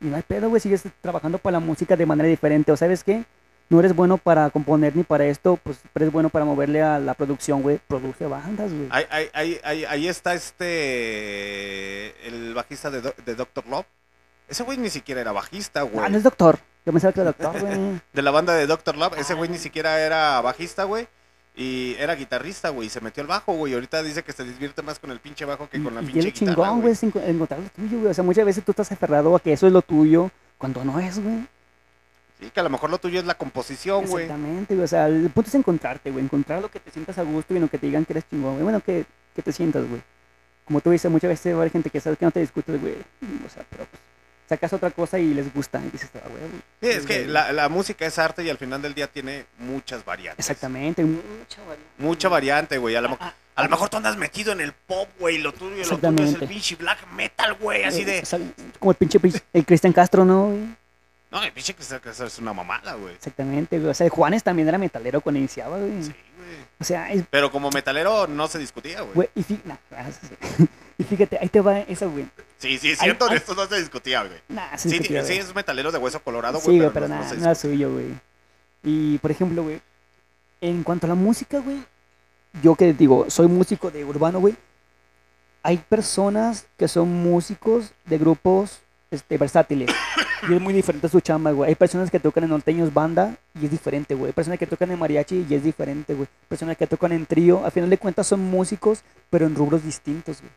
Y no hay pedo, güey, sigues trabajando para la música de manera diferente. O sabes qué? No eres bueno para componer ni para esto, pues eres bueno para moverle a la producción, güey. Produce bandas, güey. Ahí, ahí, ahí, ahí, ahí está este. El bajista de, Do- de Doctor Love. Ese güey ni siquiera era bajista, güey. Ah, no es doctor. Yo pensaba que era doctor, güey. De la banda de Doctor Love. Ese Ah. güey ni siquiera era bajista, güey. Y era guitarrista, güey. Y se metió al bajo, güey. Y ahorita dice que se divierte más con el pinche bajo que Y- con la y pinche guitarra, chingón, güey, sin- encontrar lo tuyo, güey. O sea, muchas veces tú estás aferrado a que eso es lo tuyo, cuando no es, güey. Sí, que a lo mejor lo tuyo es la composición, güey. Exactamente, güey. O sea, el punto es encontrarte, güey. Encontrar lo que te sientas a gusto y no que te digan que eres chingón, güey. Bueno, que, que te sientas, güey. Como tú dices, muchas veces va a haber gente que sabe que no te discutes, güey. O sea, pero pues sacas otra cosa y les gusta. Y dices, ah, Sí, es que la, la música es arte y al final del día tiene muchas variantes. Exactamente, mucha variedad. Mucha variante, güey. A lo, mo- Ah, a lo mejor tú andas metido en el pop, güey. Lo tuyo, lo tuyo es el pinche black metal, güey. Así Eh, de. como el pinche el Cristian Castro, ¿no? güey? No, el pinche que que es una mamada, güey. Exactamente, güey. O sea, Juanes también era metalero cuando iniciaba, güey. Sí, güey. O sea, es, Pero como metalero no se discutía, güey. güey, y, fí- nah, y fíjate, ahí te va eso, güey. Sí, sí, es cierto, Ay, esto no se discutía, güey. Nah, Sí, discutía, sí, es metalero de hueso colorado, Sí, güey. güey, pero no- nada, se nada suyo, güey. Y, por ejemplo, güey, en cuanto a la música, güey, yo que digo, soy músico de urbano, güey, hay personas que son músicos de grupos este, versátiles. y es muy diferente su chamba, güey. Hay personas que tocan en norteños banda y es diferente, güey. Hay personas que tocan en mariachi y es diferente, güey. Personas que tocan en trío, al final de cuentas son músicos, pero en rubros distintos, güey.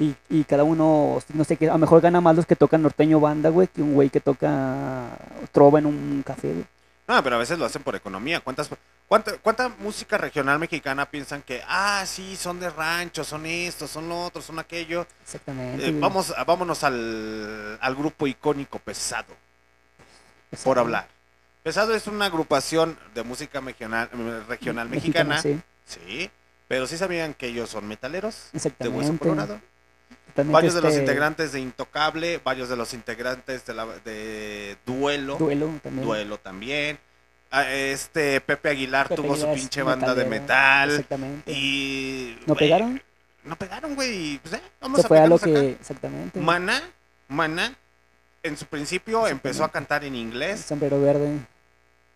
Y, y cada uno, no sé qué, a lo mejor gana más los que tocan norteño banda, güey, que un güey que toca trova en un café, güey. No, pero a veces lo hacen por economía. ¿Cuántas, cuánta, ¿Cuánta música regional mexicana piensan que, ah, sí, son de rancho, son esto, son lo otro, son aquello? Exactamente. Eh, vamos, vámonos al, al grupo icónico Pesado, por hablar. Pesado es una agrupación de música regional, regional mexicana, sí. sí, pero sí sabían que ellos son metaleros de Exactamente. Hueso Colorado. Varios de los integrantes de Intocable, varios de los integrantes de, la, de Duelo, Duelo también. Duelo también. Ah, Este Pepe Aguilar Pepe tuvo su Aguilar pinche banda de metal. Exactamente. Y. ¿No pegaron? No pegaron, güey. Pues, eh, vamos Se a fue a lo que. acá. Exactamente. Mana, Mana, en su principio empezó a cantar en inglés. Sombrero verde.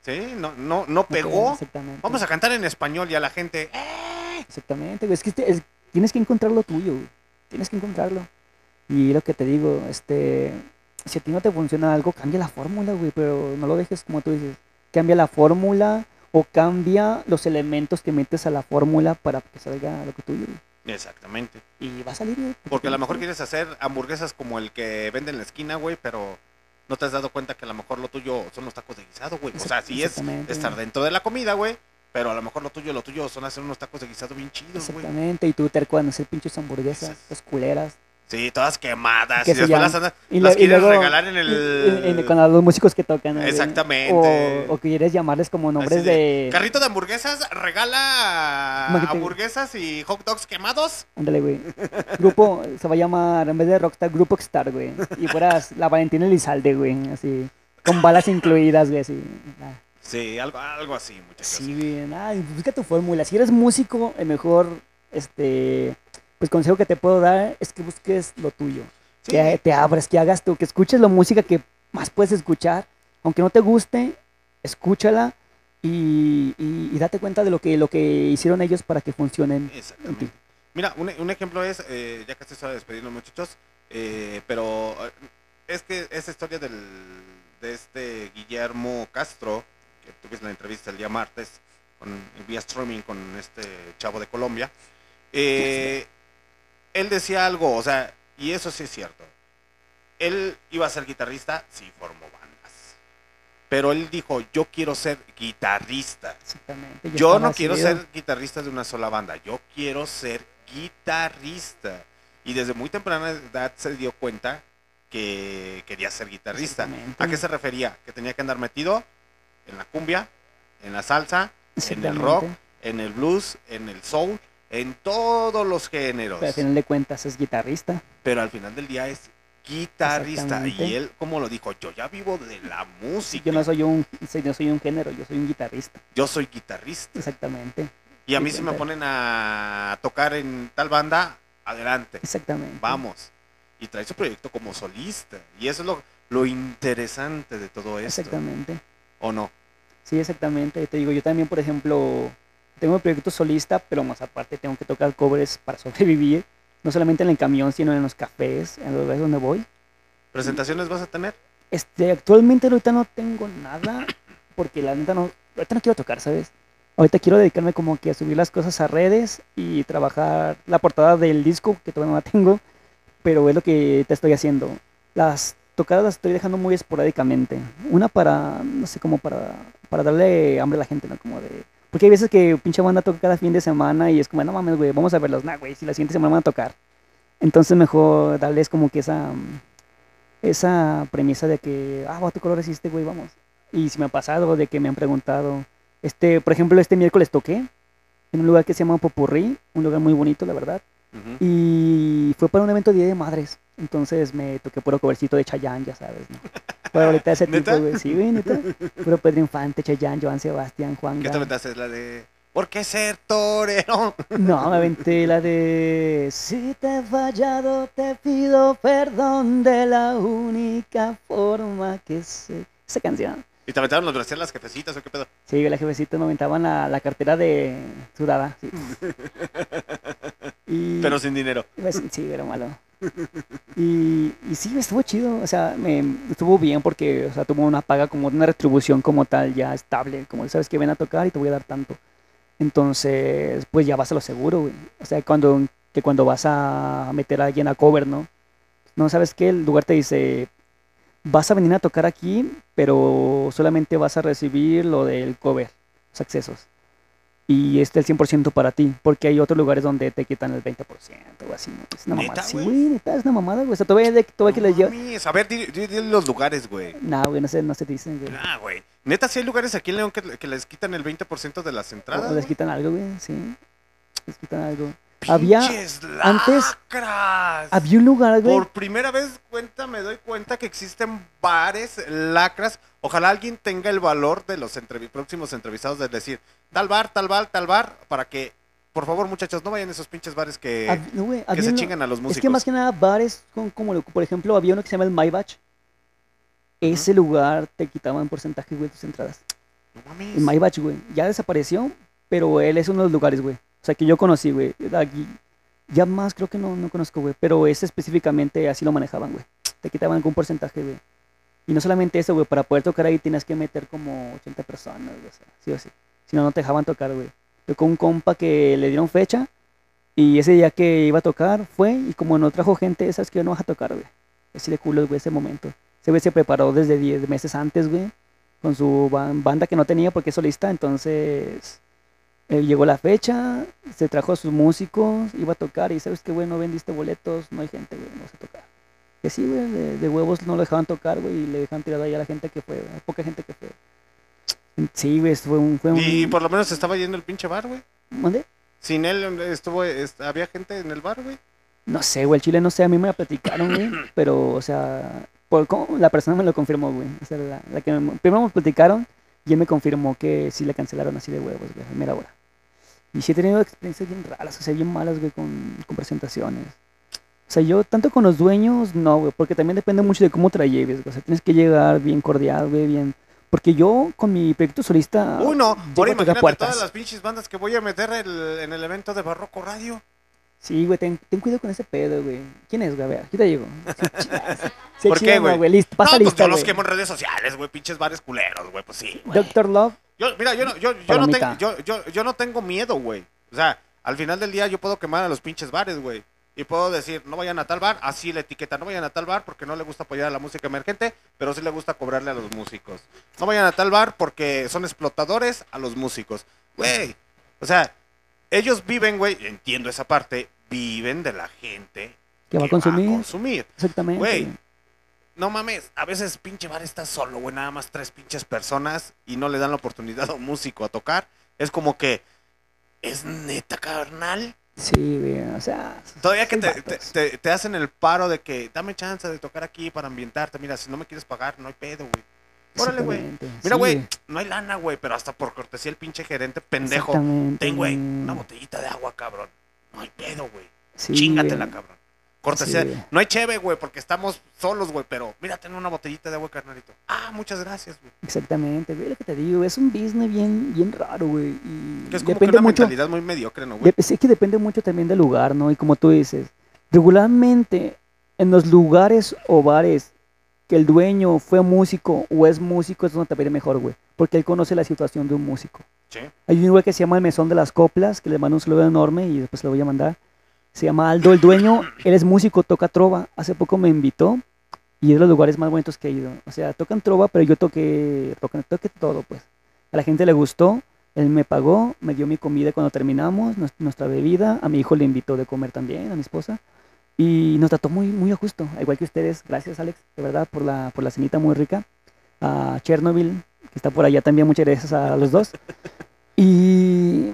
Sí, no, no, no pegó. Vamos a cantar en español y a la gente. "Eh". Exactamente, güey. Es que este- es- tienes que encontrar lo tuyo, güey. Tienes que encontrarlo. Y lo que te digo, este. Si a ti no te funciona algo, cambia la fórmula, güey. Pero no lo dejes como tú dices. Cambia la fórmula o cambia los elementos que metes a la fórmula para que salga lo que tuyo, güey. Exactamente. Y va a salir, güey. Porque a lo mejor quieres hacer hamburguesas como el que vende en la esquina, güey, pero no te has dado cuenta que a lo mejor lo tuyo son los tacos de guisado, güey. O sea, sí es estar dentro de la comida, güey, pero a lo mejor lo tuyo, lo tuyo son hacer unos tacos de guisado bien chidos, güey. Exactamente. Y tú terco en hacer pinches hamburguesas, las culeras. Sí, todas quemadas. Que Y después las, andas- Y, las y quieres luego- regalar en el... en- en- con los músicos que tocan. ¿no, güey? Exactamente. O, o quieres llamarles como nombres de, de. Carrito de hamburguesas, regala hamburguesas y hot dogs quemados. Ándale, güey. Grupo, se va a llamar, en vez de Rockstar, Grupo Star, güey. Y fueras la Valentina Elizalde, güey. Así. Con balas incluidas, güey, así. Sí, algo, algo así, muchachos. Sí, güey. Ay, busca tu fórmula. Si eres músico, el mejor, este. Pues consejo que te puedo dar es que busques lo tuyo. Sí. Que te abras, que hagas tú, que escuches la música que más puedes escuchar. Aunque no te guste, escúchala y, y- y date cuenta de lo que, lo que hicieron ellos para que funcionen. Exactamente. Mira, un, un ejemplo es, eh, ya que estoy despidiendo muchachos, eh, pero eh, es que esa historia del, de este Guillermo Castro, que tuviste la entrevista el día martes, con, vía streaming con este chavo de Colombia, eh, él decía algo, o sea, y eso sí es cierto. Él iba a ser guitarrista, sí formó bandas. Pero él dijo, yo quiero ser guitarrista. Exactamente. Yo no quiero ser guitarrista de una sola banda, yo quiero ser guitarrista. Y desde muy temprana edad se dio cuenta que quería ser guitarrista. ¿A qué se refería? Que tenía que andar metido en la cumbia, en la salsa, en el rock, en el blues, en el soul, en todos los géneros. Pero al final de cuentas es guitarrista. Pero al final del día es guitarrista. Y él, como lo dijo, yo ya vivo de la música. Yo no soy un, no soy un género, yo soy un guitarrista. Yo soy guitarrista. Exactamente. Y a mí si me ponen a tocar en tal banda, adelante, Exactamente. vamos. Y trae su proyecto como solista. Y eso es lo, lo interesante de todo esto. Exactamente. ¿O no? Sí, exactamente. Te digo, yo también, por ejemplo, tengo mi proyecto solista, pero más aparte tengo que tocar covers para sobrevivir. No solamente en el camión, sino en los cafés, en los lugares donde voy. ¿Presentaciones vas a tener? Este, actualmente ahorita no tengo nada, porque la neta no, ahorita no quiero tocar, ¿sabes? Ahorita quiero dedicarme como que a subir las cosas a redes y trabajar la portada del disco, que todavía no la tengo, pero es lo que te estoy haciendo. Las tocadas las estoy dejando muy esporádicamente. Una para, no sé, como para, para darle hambre a la gente, ¿no? Como de... Porque hay veces que pinche banda toca cada fin de semana y es como, no mames, güey, vamos a verlos. Nah, güey, si la siguiente semana van a tocar. Entonces mejor darles como que esa... esa premisa de que, ah, ¿tu color hiciste, güey? Vamos. Y si me ha pasado de que me han preguntado, este, por ejemplo, este miércoles toqué en un lugar que se llama Popurrí, un lugar muy bonito, la verdad. Y fue para un evento de Día de Madres. Entonces me toqué puro covercito de Chayanne, ya sabes, ¿no? Pero ahorita ese tipo, güey. Sí, güey, neta. Puro Pedro Infante, Chayanne, Joan Sebastián, Juan ¿Qué te aventaste? La de. ¿Por qué ser torero? No, me aventé la de Si te he fallado, te pido perdón de la única forma que sé. Esa canción. ¿Y te aventaron los brasier las jefecitas o qué pedo? Sí, la jefecita me aventaban la, la cartera de sudada. Sí. Y, Pero sin dinero. pues, sí, era malo. Y, y sí, estuvo chido. O sea, me, estuvo bien porque o sea, tuvo una paga como una retribución como tal, ya estable. Como sabes que ven a tocar y te voy a dar tanto. Entonces, pues ya vas a lo seguro, güey. O sea, cuando, que cuando vas a meter a alguien a cover, ¿no? No sabes qué, el lugar te dice, vas a venir a tocar aquí, pero solamente vas a recibir lo del cover, los accesos. Y este el 100% para ti, porque hay otros lugares donde te quitan el 20% o así, ¿no? Es una ¿Neta, mamada. Sí, güey? neta, es una mamada, güey. O sea, todavía, todavía que les. Mames, A ver, di, di- di los lugares, güey. No, güey, no se, no se dicen, güey. Ah, güey. Neta, sí hay lugares aquí en León que, que les quitan el 20% de las entradas. O les quitan algo, güey, sí. Les quitan algo. Había- Pinches antes- lacras. Había un lugar, güey. Por primera vez cuenta, me doy cuenta que existen bares, lacras. Ojalá alguien tenga el valor de los próximos entrevistados de decir tal bar, tal bar, tal bar, para que, por favor, muchachos, no vayan a esos pinches bares que, Hab- no, güey, que se un- chingan a los músicos. Es que más que nada bares, con, como lo- por ejemplo, había uno que se llama el Maybach. Ese lugar te quitaban porcentaje, güey, de tus entradas. No mames. El Maybach, güey, ya desapareció, pero él es uno de los lugares, güey. O sea, que yo conocí, güey. Aquí, ya más creo que no, no conozco, güey. Pero ese específicamente así lo manejaban, güey. Te quitaban algún porcentaje, güey. Y no solamente eso, güey. Para poder tocar ahí tienes que meter como 80 personas, güey. O sea, sí o sí. No, no te dejaban tocar, güey. Yo con un compa que le dieron fecha. Y ese día que iba a tocar fue. Y como no trajo gente, sabes que no vas a tocar, güey. Así de culo, güey, ese momento. Ese güey se preparó desde 10 meses antes, güey. Con su ban- banda que no tenía porque es solista. Entonces. eh, llegó la fecha, se trajo a sus músicos, iba a tocar y sabes que, güey, no vendiste boletos, no hay gente, güey, no vas a tocar. Que sí, güey, de, huevos no lo dejaban tocar, güey, y le dejaban tirado ahí a la gente que fue, poca gente que fue. Sí, güey, fue un... Fue un Y por lo menos estaba yendo el pinche bar, güey. ¿Mande? Sin él estuvo, est- había gente en el bar, güey. No sé, güey, el chile no sé, a mí me la platicaron, güey, pero, o sea, por, cómo- la persona me lo confirmó, güey. O sea, la, la que me- primero me platicaron y él me confirmó que sí le cancelaron así de huevos, güey, a mera hora. Y sí he tenido experiencias bien raras, o sea, bien malas, güey, con, con presentaciones. O sea, yo tanto con los dueños, no, güey, porque también depende mucho de cómo te la lleves, güey. O sea, tienes que llegar bien cordial, güey, bien... Porque yo con mi proyecto solista... Uy, no. Ahora imagínate puertas. todas las pinches bandas que voy a meter el- en el evento de Barroco Radio. Sí, güey, ten, ten cuidado con ese pedo, güey. ¿Quién es, güey? A ver, aquí te llego. Sí, chicas. Sí, ¿Por qué, chingada, güey? Listo, pasa no, pues lista, yo los quemo en redes sociales, güey. Pinches bares culeros, güey. Pues sí, güey. Doctor Love, Yo, mira, yo no, yo, yo no tengo, yo, yo, yo no tengo miedo, güey. O sea, al final del día yo puedo quemar a los pinches bares, güey. Y puedo decir, no vayan a tal bar, así la etiqueta, no vayan a tal bar porque no le gusta apoyar a la música emergente, pero sí le gusta cobrarle a los músicos. No vayan a tal bar porque son explotadores a los músicos. Güey, o sea, ellos viven, güey, entiendo esa parte, viven de la gente que va a consumir. consumir. Exactamente. Güey. No mames, a veces pinche bar está solo, güey, nada más tres pinches personas y no le dan la oportunidad a un músico a tocar. Es como que, es neta, carnal. Sí, güey, o sea... Todavía que te, te, te- te hacen el paro de que dame chance de tocar aquí para ambientarte. Mira, si no me quieres pagar, no hay pedo, güey. Órale, güey. Mira, sí, güey, no hay lana, güey, pero hasta por cortesía el pinche gerente pendejo. Ten, güey, güey. una botellita de agua, cabrón. No hay pedo, güey. Sí, Chingatela, güey. cabrón. Cortesía. Sí, no hay cheve, güey, porque estamos solos, güey, pero mira, ten una botellita de agua, carnalito. Ah, muchas gracias, güey. Exactamente, güey, lo que te digo, es un business bien, bien raro, güey. Que es como que depende una mucho, mentalidad muy mediocre, ¿no, güey? sí que depende mucho también del lugar, ¿no? Y como tú dices, regularmente en los lugares o bares que el dueño fue músico o es músico es donde te mejor, güey. Porque él conoce la situación de un músico. Sí. Hay un güey que se llama el Mesón de las Coplas, que le mando un saludo enorme y después lo voy a mandar. Se llama Aldo, el dueño, él es músico, toca trova. Hace poco me invitó y es de los lugares más bonitos que he ido. O sea, tocan trova, pero yo toqué, toqué todo, pues. A la gente le gustó, él me pagó, me dio mi comida cuando terminamos, nues- nuestra bebida, a mi hijo le invitó de comer también, a mi esposa. Y nos trató muy, muy a justo, igual que ustedes. Gracias, Alex, de verdad, por la, por la cenita muy rica. A Chernobyl, que está por allá también, muchas gracias a los dos. Y,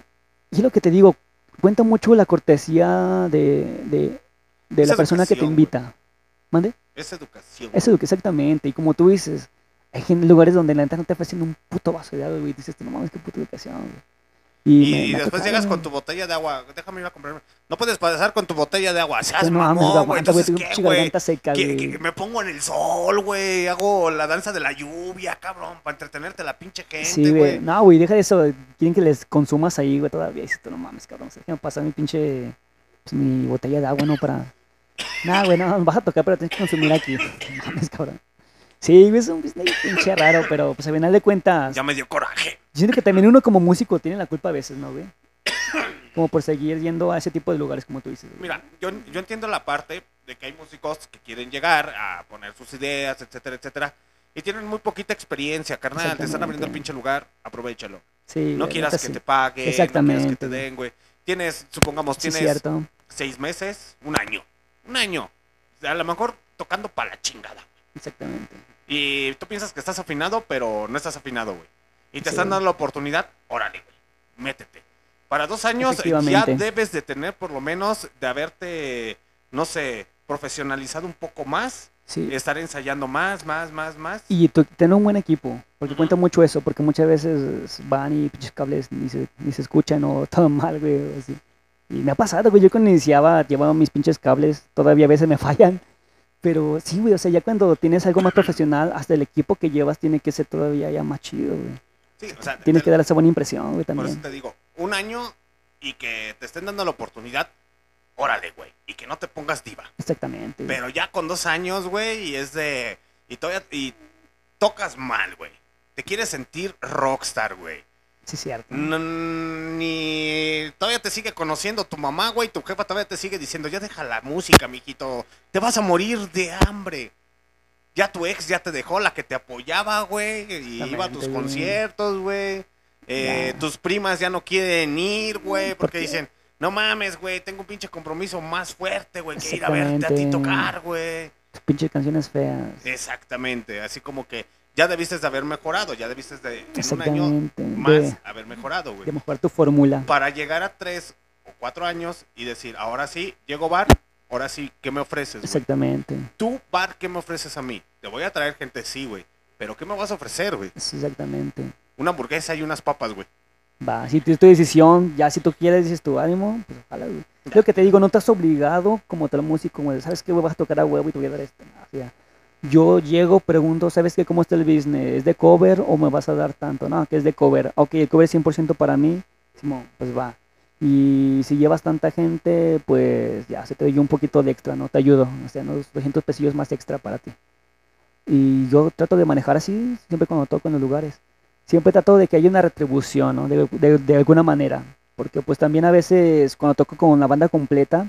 y lo que te digo, cuenta mucho la cortesía de, de, de Es la persona que te educación, invita. ¿Mande? Es educación. Eso, exactamente. Y como tú dices, hay lugares donde la neta no te ofrecen un puto vaso de agua, güey. Y dices, no mames, qué puta educación, güey. Y, después llegas con tu botella de agua. Déjame ir a comprarme. No puedes pasar con tu botella de agua. Seas no mames, mamón, güey. Entonces, ¿qué, güey? seca, me pongo en el sol, güey. Hago la danza de la lluvia, cabrón. Para entretenerte la pinche gente, Sí, güey. No, güey, deja de eso. Quieren que les consumas ahí, güey, todavía. Y dices, tú, no mames, cabrón. Déjame pasar mi pinche. pues, mi botella de agua, ¿no? Para. Nah, güey, no, vas a tocar, pero tienes que consumir aquí. No mames, cabrón. Sí, es un business pinche raro, pero pues al final de cuentas. Ya me dio coraje. Yo siento que también uno como músico tiene la culpa a veces, ¿no, güey? Como por seguir yendo a ese tipo de lugares, como tú dices. güey. Mira, yo, yo entiendo la parte de que hay músicos que quieren llegar a poner sus ideas, etcétera, etcétera. Y tienen muy poquita experiencia, carnal. Te están Exactamente. abriendo el pinche lugar, aprovechalo. Sí, No quieras que sí. te paguen, no quieras que Exactamente, te den, güey. Tienes, supongamos, Sí, tienes cierto. seis meses, un año. Un año. A lo mejor tocando para la chingada. Exactamente. Y tú piensas que estás afinado, pero no estás afinado, güey. Y te Sí. están dando la oportunidad, órale, güey. Métete. Para dos años ya debes de tener por lo menos de haberte, no sé, profesionalizado un poco más. Sí. Estar ensayando más, más, más, más. Y tener un buen equipo, porque cuenta mucho eso, porque muchas veces van y pinches cables ni se, ni se escuchan o todo mal, güey, así. Y me ha pasado, güey, yo cuando iniciaba llevaba mis pinches cables, todavía a veces me fallan, pero sí, güey, o sea, ya cuando tienes algo más profesional, hasta el equipo que llevas tiene que ser todavía ya más chido, güey. Sí, o sea, Tienes te- que dar esa buena impresión, güey, por eso también. te digo, un año y que te estén dando la oportunidad, órale, güey. Y que no te pongas diva. Exactamente. güey. Pero ya con dos años, güey, y es de. Y todavía. Y tocas mal, güey. Te quieres sentir rockstar, güey. Sí, cierto. No, ni. Todavía te sigue conociendo tu mamá, güey. Tu jefa todavía te sigue diciendo, ya deja la música, mijito. Te vas a morir de hambre. Ya tu ex ya te dejó, la que te apoyaba, güey. Y iba a tus conciertos, güey. Eh. Tus primas ya no quieren ir, güey. ¿Por Porque dicen, no mames, güey. Tengo un pinche compromiso más fuerte, güey. Que ir a verte a ti tocar, güey. Tus pinches canciones feas. Exactamente. Así como que ya debiste de haber mejorado. Ya debiste de, en un año más De, haber mejorado, güey de mejorar tu fórmula. para llegar a tres o cuatro años y decir, ahora sí, llego bar, ahora sí, ¿qué me ofreces? Exactamente. Tú, bar, ¿qué me ofreces a mí? Te voy a traer gente, sí, güey. Pero ¿qué me vas a ofrecer, güey? Exactamente. Una hamburguesa y unas papas, güey. Va, si es tu decisión, ya si tú quieres, dices tu ánimo, pues ojalá, güey. Lo que te digo, no estás obligado como tal músico, como de, ¿sabes qué, güey? Vas a tocar a huevo y te voy a dar esto. O sea, yo llego, pregunto, ¿sabes qué? ¿Cómo está el business? ¿Es de cover o me vas a dar tanto? No, que es de cover. Ok, el cover es 100% para mí. Pues va. Y si llevas tanta gente, pues ya se te doy un poquito de extra, ¿no? Te ayudo. O sea, unos 200 pesillos más extra para ti. Y yo trato de manejar así siempre cuando toco en los lugares siempre trato de que haya una retribución, ¿no? De- de alguna manera. Porque pues también a veces cuando toco con la banda completa,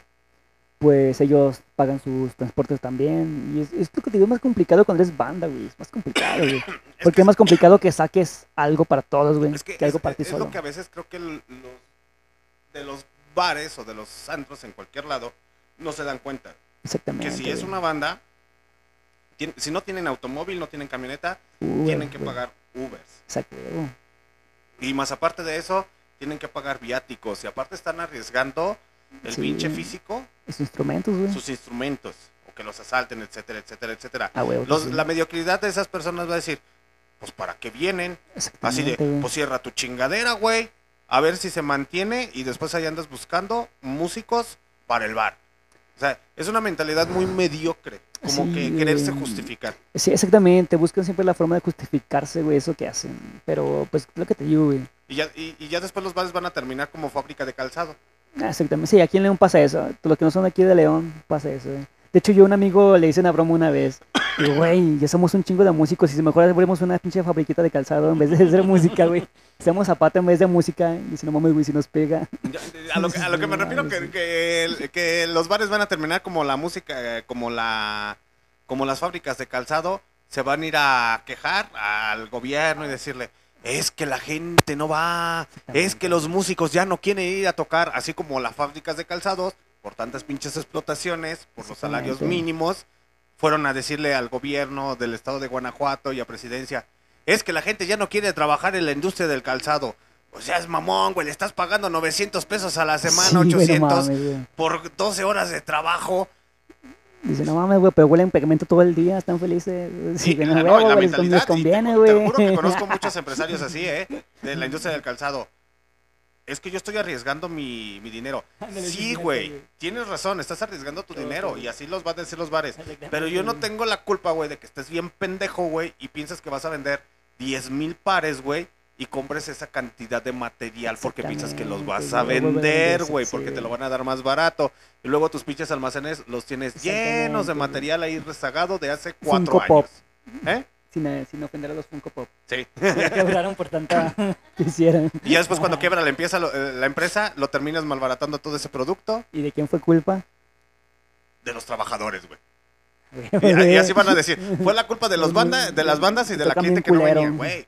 pues ellos pagan sus transportes también. Y es, es lo que te digo, es más complicado cuando eres banda, güey. Es más complicado, güey. Porque que es más complicado que saques algo para todos, güey. Es que, que algo es, para ti es solo. lo que a veces creo que los, de los bares o de los antros en cualquier lado no se dan cuenta. Exactamente. Que si es una banda, tien- si no tienen automóvil, no tienen camioneta, Uber, tienen que güey. pagar Ubers. Exacto. Y más aparte de eso, tienen que pagar viáticos. Y aparte están arriesgando el Sí. pinche físico, Sus instrumentos, güey. sus instrumentos, o que los asalten, etcétera, etcétera, etcétera. Ah. Los- La mediocridad de esas personas va a decir, pues para qué vienen. Así de, pues cierra tu chingadera, güey. A ver si se mantiene y después ahí andas buscando músicos para el bar. O sea, es una mentalidad muy mediocre, como Sí, que quererse güey. justificar. Sí, exactamente. Buscan siempre la forma de justificarse, güey, eso que hacen. Pero, pues, lo que te digo, güey. Y ya, y, y ya después los bares van a terminar como fábrica de calzado. Ah, Exactamente. Sí, aquí en León pasa eso. Los que no son aquí de León pasa eso. güey. De hecho, yo a un amigo le hice una broma una vez. Digo, güey, ya somos un chingo de músicos y si mejor abrimos una pinche fabriquita de calzado en vez de hacer música, güey. Hacemos zapato en vez de música y si no mames, güey, si nos pega. A lo, que- a lo que me refiero que, que, que los bares van a terminar como la música, eh, como la como las fábricas de calzado, se van a ir a quejar al gobierno y decirle, es que la gente no va, es que los músicos ya no quieren ir a tocar, así como las fábricas de calzados por tantas pinches explotaciones, por los salarios mínimos, fueron a decirle al gobierno del estado de Guanajuato y a presidencia, es que la gente ya no quiere trabajar en la industria del calzado. O sea, es mamón, güey, le estás pagando 900 pesos a la semana, Sí, güey, no 800 mames, güey. por 12 horas de trabajo. Dice, no mames, güey, pero huelen pegamento todo el día, están felices. Sí, que ah, no, no, la les, mentalidad, les te- conviene, te, güey. juro que conozco muchos empresarios así, ¿eh? De la industria del calzado. Es que yo estoy arriesgando mi, mi dinero. Ándale, sí, güey. Tienes razón, estás arriesgando tu dinero. Y así los van a decir los bares. Pero yo no tengo la culpa, güey, de que estés bien pendejo, güey, y piensas que vas a vender 10 mil pares, güey, y compres esa cantidad de material porque piensas que los vas a vender, güey, porque sí. te lo van a dar más barato. Y luego tus pinches almacenes los tienes llenos de material ahí rezagado de hace cuatro Funko Pop. años. ¿Eh? Sin, eh, sin ofender a los Funko Pop. Sí. Quebraron por tanta que hicieron. Y ya después cuando quiebra la empresa, lo, eh, la empresa, lo terminas malbaratando todo ese producto ¿Y de quién fue culpa? de los trabajadores, güey. Y, y así van a decir, fue la culpa de los banda, de las bandas y de la cliente que no venía, güey.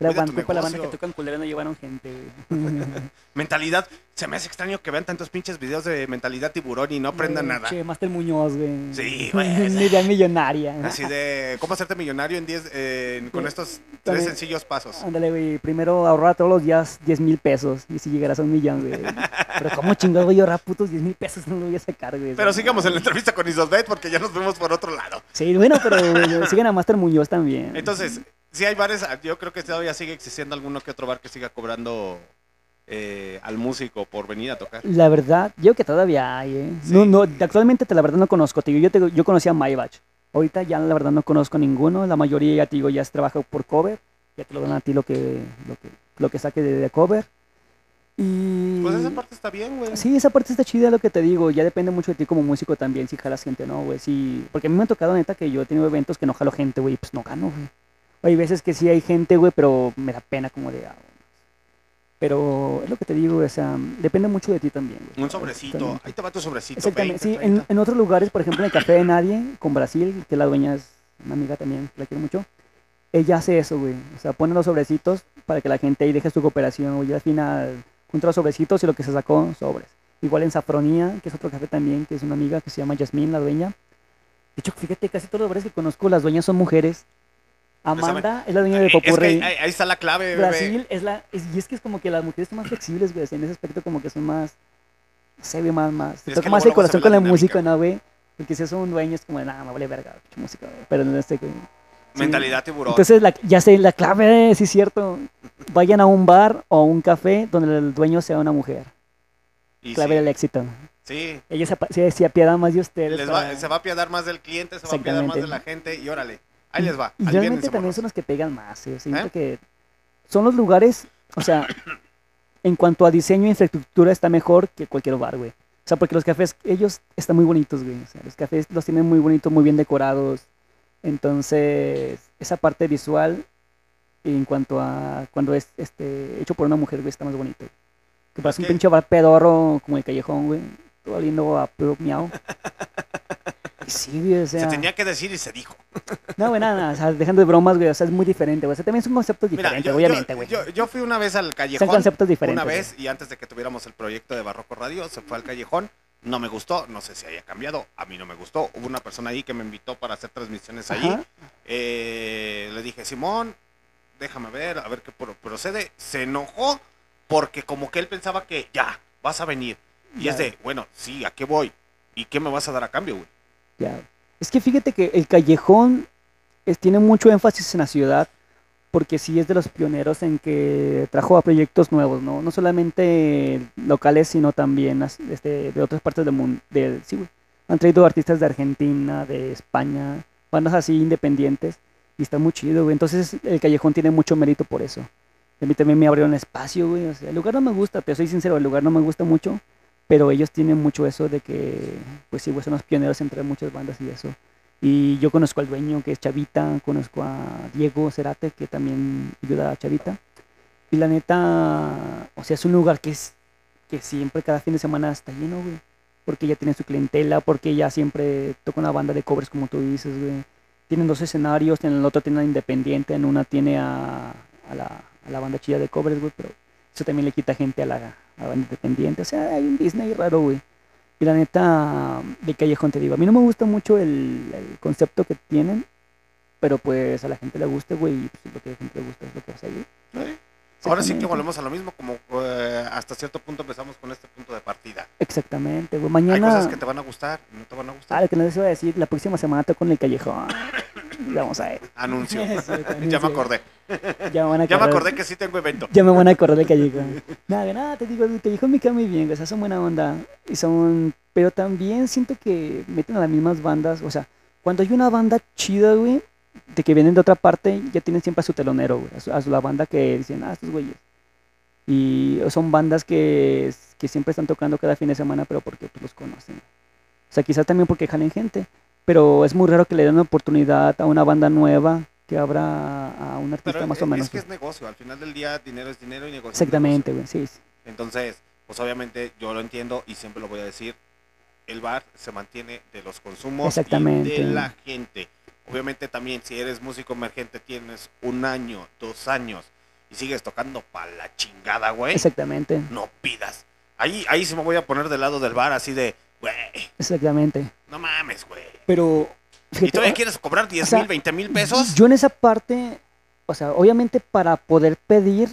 La banda que tocan culero no llevaron gente, güey. Mentalidad, se me hace extraño que vean tantos pinches videos de mentalidad tiburón y no aprendan nada. Che, Master Muñoz, güey. Sí, güey. Una idea millonaria. Así de cómo hacerte millonario en 10 eh, con Sí. estos tres sencillos pasos. Ándale, güey. Primero ahorrar todos los días 10 mil pesos. Y si llegarás a un millón, güey. Pero ¿cómo chingado voy a ahorrar putos 10 mil pesos? No lo voy a sacar, güey. Pero sigamos en la entrevista con Isosbet porque ya nos vemos por otro lado. Sí, bueno, pero siguen a Master Muñoz también. Entonces, si hay bares, yo creo que todavía sigue existiendo alguno que otro bar que siga cobrando eh, al músico por venir a tocar. La verdad, yo que todavía hay, ¿eh? Sí. No, no, actualmente te la verdad no conozco, te digo, yo, te- yo conocía a Maybach. Ahorita ya la verdad no conozco ninguno, la mayoría ya te digo, ya es trabajo por cover, ya te lo dan a ti lo que, lo que, lo que saque de, de cover. Y... Pues esa parte está bien, güey. Sí, esa parte está chida, lo que te digo. Ya depende mucho de ti como músico también, si jalas gente o no, güey. Sí, porque a mí me ha tocado, neta, que yo he tenido eventos que no jalo gente, güey, pues no gano, güey. Hay veces que sí hay gente, güey, pero me da pena como de... ah. Pero es lo que te digo, o sea, depende mucho de ti también, güey. Un sobrecito. Ahí te va tu sobrecito. Exactamente, 20, sí. En, 30. en otros lugares, por ejemplo, en el Café de Nadie, con Brasil, que la dueña es una amiga también, que la quiero mucho, ella hace eso, güey. O sea, pone los sobrecitos para que la gente ahí deje su cooperación, güey. Y al final los sobrecitos y lo que se sacó, sobres. Igual en Safronía, que es otro café también, que es una amiga que se llama Yasmín, la dueña. De hecho, fíjate, casi todos los bares que conozco, las dueñas son mujeres. Amanda es la dueña de Eh, es que ahí, ahí está la clave, bebé. Brasil es la. es- y es que es como que las mujeres son más flexibles, güey. En ese aspecto, como que son más. Se ve más, más. Se toca más el corazón con la dinámica, música. ¿no, güey? Porque si es un dueño, es como, nada, me vale verga, pinche música, güey. Pero en este, güey. Mentalidad tiburón. Entonces, la, ya sé, la clave, sí es cierto. Vayan a un bar o a un café donde el dueño sea una mujer. Y Clave sí, del éxito. sí. Ella se, se, se apiada más de ustedes. Les va- para- se va a apiadar más del cliente, se va a apiadar más de la gente y órale. Ahí les va. Y realmente también son los que pegan más. ¿eh? Siento ¿Eh? que son los lugares, o sea, en cuanto a diseño e infraestructura está mejor que cualquier bar, güey. O sea, porque los cafés, ellos están muy bonitos, güey. O sea, los cafés los tienen muy bonitos, muy bien decorados. Entonces, esa parte visual, en cuanto a cuando es este hecho por una mujer, güey, está más bonito. Que parece un que- pinche bar pedorro como el callejón, güey. Todo lindo a puro miau. Sí, güey, o sea... Se tenía que decir y se dijo. No, güey, nada, nada, o sea, dejando de bromas, güey, o sea, es muy diferente, güey. O sea, también son conceptos Mira, diferentes, yo, obviamente, yo- güey. yo, yo fui una vez al Son callejón. conceptos diferentes. Una güey. vez y antes de que tuviéramos el proyecto de Barroco Radio, se fue al callejón. No me gustó, no sé si haya cambiado. A mí no me gustó. Hubo una persona ahí que me invitó para hacer transmisiones. Ajá. Eh, le dije, Simón, déjame ver, a ver qué pro- procede. Se enojó porque como que él pensaba que ya, vas a venir. Y Ya. es de, bueno, sí, ¿a qué voy? ¿Y qué me vas a dar a cambio, güey? Ya. Es que fíjate que el callejón es- tiene mucho énfasis en la ciudad porque sí es de los pioneros en que trajo a proyectos nuevos, ¿no? No solamente locales, sino también este, de otras partes del mundo. De, sí. Han traído artistas de Argentina, de España, bandas así independientes y está muy chido, güey. Entonces el callejón tiene mucho mérito por eso. A mí también me abrieron espacio, güey. O sea, el lugar no me gusta, te soy sincero, el lugar no me gusta mucho, pero ellos tienen mucho eso de que, pues sí, güey, son los pioneros entre muchas bandas y eso. Y yo conozco al dueño, que es Chavita, conozco a Diego Cerate, que también ayuda a Chavita. Y la neta, o sea, es un lugar que es que siempre, cada fin de semana está lleno, güey. Porque ya tiene su clientela, porque ya siempre toca una banda de covers, como tú dices, güey. Tienen dos escenarios, en el otro tiene a Independiente, en una tiene a, a la, a la banda chida de covers, güey, pero eso también le quita gente a la, a la banda independiente. O sea, hay un Disney raro, güey. Y la neta, de Callejón te digo, a mí no me gusta mucho el, el concepto que tienen, pero pues a la gente le gusta, güey, y pues, lo que a la gente le gusta es lo que va a seguir. ¿Eh? Ahora sí que Exactamente. volvemos a lo mismo, como eh, hasta cierto punto empezamos con este punto de partida. Exactamente, güey. Hay Mañana. cosas que te van a gustar y no te van a Ah, gustar. lo que no les iba a decir, la próxima semana toco en el Callejón. Vamos a ver. Anuncio. Ya me acordé. Ya me van a Ya me acordar- acordé que sí tengo evento. Ya me van a acordar del Callejón. Nada, nada, te digo, el Callejón me cae muy bien, güey, o sea, son buena onda. Y son... Pero también siento que meten a las mismas bandas, o sea, cuando hay una banda chida, güey, de que vienen de otra parte, ya tienen siempre a su telonero, güey, a, su- a su- la banda que dicen, ah, estos güeyes. Y son bandas que, que siempre están tocando cada fin de semana, pero porque pues, los conocen. O sea, quizás también porque jalen gente, pero es muy raro que le den una oportunidad a una banda nueva que abra a un artista Pero más o menos. es que es negocio. Al final del día, dinero es dinero y negocio Exactamente, güey, sí, sí. Entonces, pues obviamente yo lo entiendo y siempre lo voy a decir. El bar se mantiene de los consumos Exactamente. y de la gente. Obviamente también si eres músico emergente tienes un año, dos años y sigues tocando pa' la chingada, güey. Exactamente, No pidas. Ahí, ahí sí me voy a poner del lado del bar así de, güey, exactamente. no mames, güey. Pero, ¿Y todavía o- quieres cobrar 10 sea, mil, 20 mil pesos? Yo en esa parte, o sea, obviamente para poder pedir,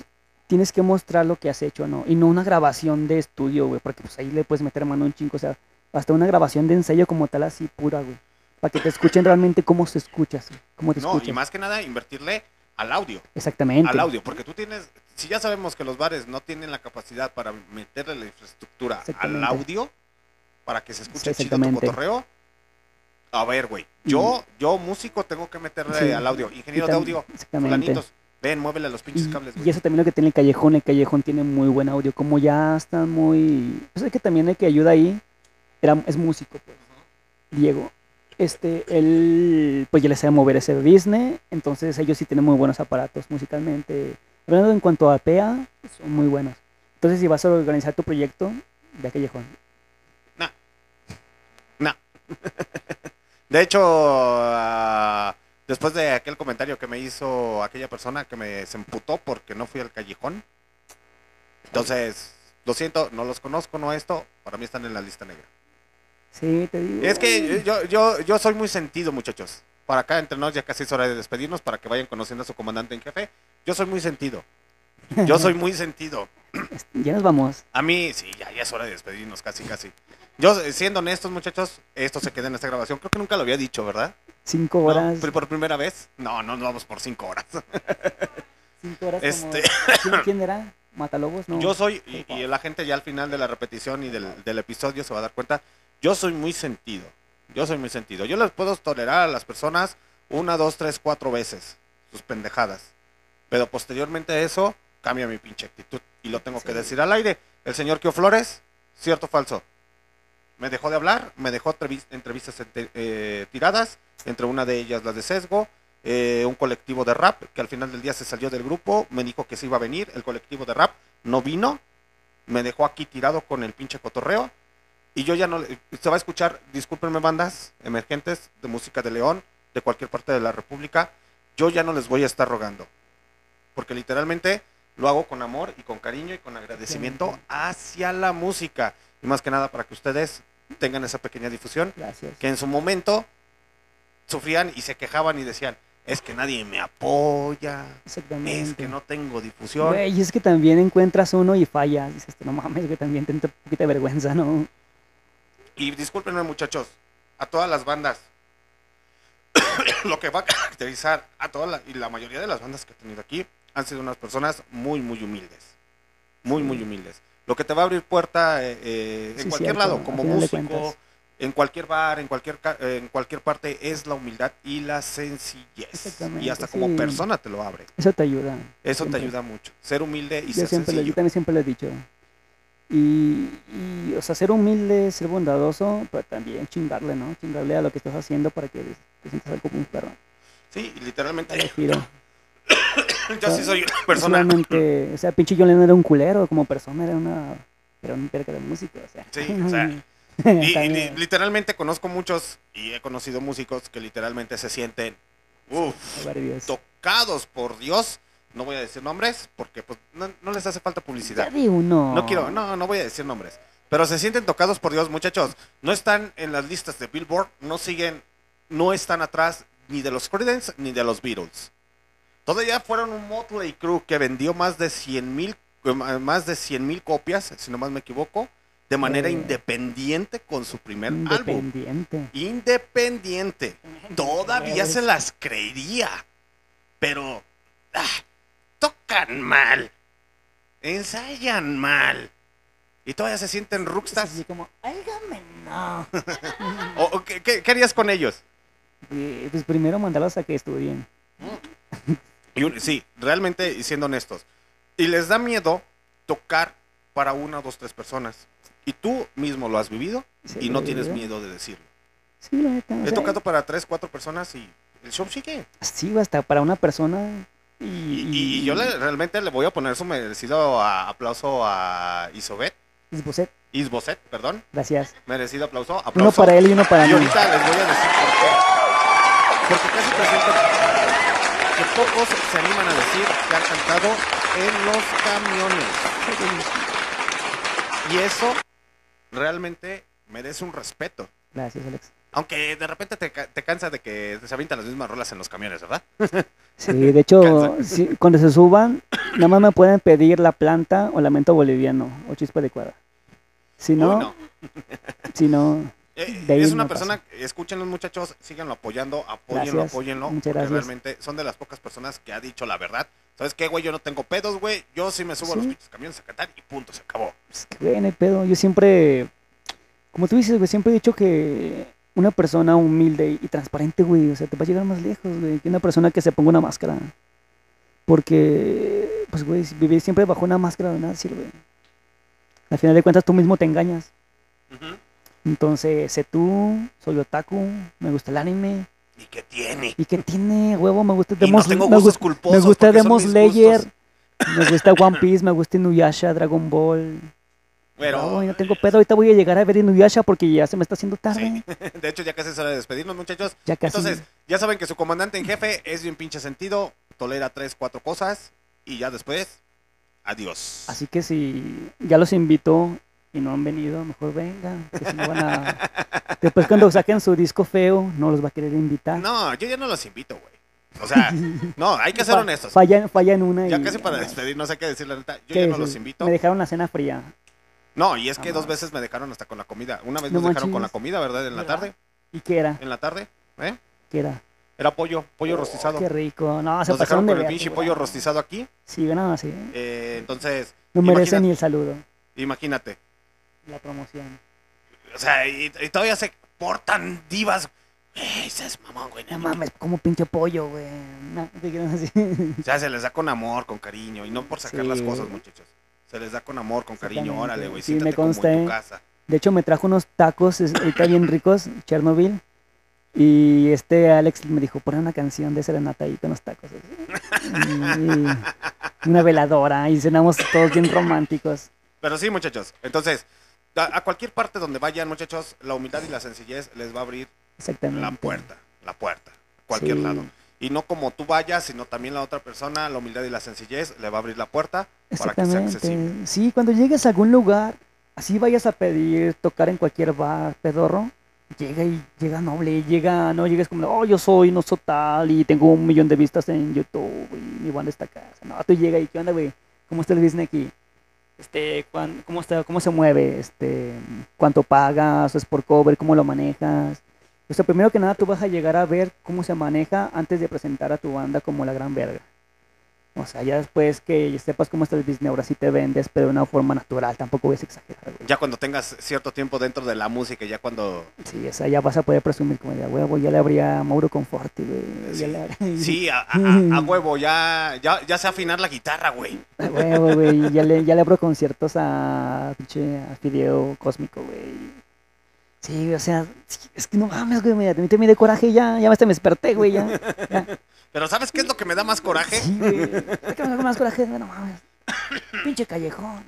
tienes que mostrar lo que has hecho, ¿no? Y no una grabación de estudio, güey, porque pues ahí le puedes meter mano un chingo, o sea, hasta una grabación de ensayo como tal así pura, güey. Para que te escuchen realmente cómo se escuchas, cómo te No, escuchas. y más que nada invertirle al audio. Exactamente. al audio, porque tú tienes, si ya sabemos que los bares no tienen la capacidad para meterle la infraestructura al audio, para que se escuche chido tu cotorreo, a ver, güey, yo, yo músico tengo que meterle Sí. al audio, Y ingeniero de audio, Exactamente. fulanitos, ven, muévele los pinches Y, cables, y güey. eso también lo que tiene el callejón, el callejón tiene muy buen audio, como ya están muy... Pues es que también el que ayuda ahí era, es músico, pues. Diego. Este, él pues ya le sabe mover ese business, entonces ellos sí tienen muy buenos aparatos musicalmente. Hablando en cuanto a PA, son muy buenos. Entonces si vas a organizar tu proyecto, de callejón. De hecho, ah, después de aquel comentario que me hizo aquella persona que me se emputó porque no fui al callejón, entonces, lo siento, no los conozco, no esto, para mí están en la lista negra. Sí, te digo. Es que yo, yo, yo soy muy sentido, muchachos. Para acá entre nos ya casi es hora de despedirnos para que vayan conociendo a su comandante en jefe. Yo soy muy sentido. Yo soy muy sentido. Ya nos vamos. A mí, sí, ya, ya es hora de despedirnos, casi, casi. Yo, siendo honestos, muchachos, esto se queda en esta grabación. Creo que nunca lo había dicho, ¿verdad? Cinco ¿No? horas. Pri- ¿Por primera vez? No, no, no vamos por cinco horas. Cinco horas Este- como... ¿Quién, quién era? ¿Matalobos? No. Yo soy, y, y la gente ya al final de la repetición y del, del episodio se va a dar cuenta, yo soy muy sentido. Yo soy muy sentido. Yo les puedo tolerar a las personas una, dos, tres, cuatro veces sus pendejadas. Pero posteriormente a eso, cambia mi pinche actitud. Y lo tengo que decir al aire. El señor Kio Flores, cierto o falso. Me dejó de hablar, me dejó entrevis- entrevistas eh, tiradas, entre una de ellas la de sesgo, eh, un colectivo de rap que al final del día se salió del grupo, me dijo que se iba a venir, el colectivo de rap no vino, me dejó aquí tirado con el pinche cotorreo y yo ya no, se va a escuchar, discúlpenme bandas emergentes de música de León, de cualquier parte de la República, yo ya no les voy a estar rogando, porque literalmente lo hago con amor y con cariño y con agradecimiento hacia la música y más que nada para que ustedes tengan esa pequeña difusión Gracias. que en su momento sufrían y se quejaban y decían, es que nadie me apoya, Exactamente. es que no tengo difusión. Güey, y es que también encuentras uno y fallas. Dices, no mames, güey, también te un poquito de vergüenza, ¿no? Y discúlpenme muchachos, a todas las bandas, lo que va a caracterizar a todas la, y la mayoría de las bandas que he tenido aquí han sido unas personas muy, muy humildes. Muy, muy humildes. Lo que te va a abrir puerta eh, eh, en Sí, cualquier cierto, lado, como músico, en cualquier bar, en cualquier, eh, en cualquier parte, es la humildad y la sencillez. Y hasta como persona te lo abre. Eso te ayuda. Eso siempre. te ayuda mucho. Ser humilde y Yo ser siempre, lo, yo sencillo. también siempre lo he dicho. Y, y, o sea, ser humilde, ser bondadoso, pero también chingarle, ¿no? Chingarle a lo que estás haciendo para que te sientas algo como un perro. Sí, y literalmente. Yo sí soy una persona. O sea, pinche John Lennon era un culero como persona, era una, era un verga de músico, o sea. Sí, o sea, Y, y literalmente conozco muchos y he conocido músicos que literalmente se sienten uf, tocados por Dios. No voy a decir nombres porque pues no, no les hace falta Ya publicidad. di uno. No quiero, no, no voy a decir nombres. Pero se sienten tocados por Dios, muchachos. No están en las listas de Billboard, no siguen, no están atrás ni de los Creedence ni de los Beatles. Todavía fueron un Motley Crue que vendió más de 100 mil más de 100 mil copias, si no más me equivoco, de manera Eh. independiente con su primer álbum. Independiente. Independiente. Todavía se las creería. Pero ah, tocan mal. Ensayan mal. Y todavía se sienten rockstars. así como, óigame, no. ¿O, o qué, qué- qué harías con ellos? Eh, Pues primero mandarlos a que estudien. Y un- sí, realmente, y siendo honestos. Y les da miedo tocar para una, dos, tres personas. Y tú mismo lo has vivido Sí, y no lo tienes miedo de decirlo. Sí, la neta. o He sea, tocado para tres, cuatro personas y el show sigue. Sí, hasta para una persona. Y, Y, y- y yo le- realmente le voy a poner su merecido a- aplauso a Isobet, Isboset, Isboset, perdón. gracias. Merecido aplauso. Uno aplauso. para él y uno para Y mí. ahorita les voy a decir por qué. Porque casi presento que pocos se animan a decir que han cantado en los camiones. Y eso realmente merece un respeto. Gracias, Alex. Aunque de repente te, te cansa de que se avientan las mismas rolas en los camiones, ¿verdad? Sí, de hecho, sí, cuando se suban, nada más me pueden pedir la planta o lamento boliviano o chispa adecuada. Si no, si no, Eh, De es una no persona, escuchen los muchachos, síganlo apoyando, apóyenlo, Gracias, apóyenlo, muchas porque gracias. realmente son de las pocas personas que ha dicho la verdad. ¿Sabes qué, güey? Yo no tengo pedos, güey. Yo sí me subo a los pinches camiones a cantar y punto, se acabó. pues que güey, no hay pedo. Yo siempre, como tú dices, güey, siempre he dicho que una persona humilde y transparente, güey, o sea, te va a llegar más lejos, güey, que una persona que se ponga una máscara. Porque, pues, güey, vivir siempre bajo una máscara de nada sirve. Al final de cuentas, tú mismo te engañas. Entonces, sé tú, soy otaku, me gusta el anime. ¿Y qué tiene? ¿Y qué tiene, huevo? Me gusta Y no Demon tengo me gustos gusta- culposos. Me gusta Demon Slayer, me gusta One Piece, me gusta Inuyasha, Dragon Ball. Pero, no, tengo pedo, ahorita voy a llegar a ver Inuyasha porque ya se me está haciendo tarde. Sí. de hecho, ya casi es hora de despedirnos, muchachos. Ya casi. Entonces, ya saben que su comandante en jefe es bien pinche sentido, tolera tres, cuatro cosas y ya después, adiós. Así que si ya los invito y no han venido, mejor vengan. Que si no van a... Después cuando saquen su disco feo, no los va a querer invitar. No, yo ya no los invito, güey. O sea, no, hay que ser honestos. Fallan, fallan una Ya y... casi para no, despedir, no sé qué decir la neta. Yo ¿qué ya no los invito. Me dejaron la cena fría. No, y es que dos veces me dejaron hasta con la comida. Una vez No nos dejaron con la comida, ¿verdad? En la tarde. ¿Y qué era? En la tarde, ¿eh? ¿Qué era? Era pollo, pollo rostizado. Oh, Qué rico. No, se Nos pasaron dejaron de con el verga, pinche güey. pollo rostizado aquí. Sí, no, sí. eh, entonces, No merecen imagínate- ni el saludo. imagínate. La promoción. O sea, y, y todavía se portan divas. Ey, seas mamón, güey. No mames, como pinche pollo, güey. No, te quiero así. O sea, se les da con amor, con cariño. Y no por sacar Sí, las cosas, muchachos. Se les da con amor, con cariño. Órale, güey. Sí, me siéntate como consta, en tu ¿eh? casa. De hecho, me trajo unos tacos ahorita bien ricos, Chernobyl. Y este Alex me dijo, pon una canción de serenata ahí con los tacos. Y una veladora. Y cenamos todos bien románticos. Pero sí, muchachos. Entonces, a, a cualquier parte donde vayan, muchachos, la humildad y la sencillez les va a abrir Exactamente. la puerta. La puerta. Cualquier Sí. lado. Y no como tú vayas, sino también la otra persona, la humildad y la sencillez le va a abrir la puerta para que sea accesible. Exactamente. Sí, cuando llegues a algún lugar, así vayas a pedir tocar en cualquier bar pedorro, llega y llega noble, llega, no llegues como, oh, yo soy, no soy tal, y tengo un millón de vistas en YouTube, y mi banda está acá. No, tú llega y, ¿qué onda, güey? ¿Cómo está el business aquí? Este, ¿cómo, está, ¿Cómo se mueve? Este, ¿Cuánto pagas? ¿Es por cover? ¿Cómo lo manejas? O sea, primero que nada, tú vas a llegar a ver cómo se maneja antes de presentar a tu banda como la gran verga. O sea, ya después que sepas cómo está el business, ahora sí te vendes, pero de una forma natural, tampoco voy a exagerar, güey. Ya cuando tengas cierto tiempo dentro de la música, ya cuando... Sí, o sea, ya vas a poder presumir como de "A huevo, ya le abría a Mauro Conforti, güey. Sí. Ya le Sí, a, a- a huevo, ya, ya, ya sé afinar la guitarra, güey. A huevo, güey. Ya le, ya le abro conciertos a pinche a Fideo Cósmico, güey. Sí, o sea, es que no mames, güey, me, me, me de coraje ya, ya hasta me desperté, güey, ya. ya. Pero ¿sabes qué es lo que me da más coraje? Sí, güey. Es que me da más coraje, no mames. Pinche callejón.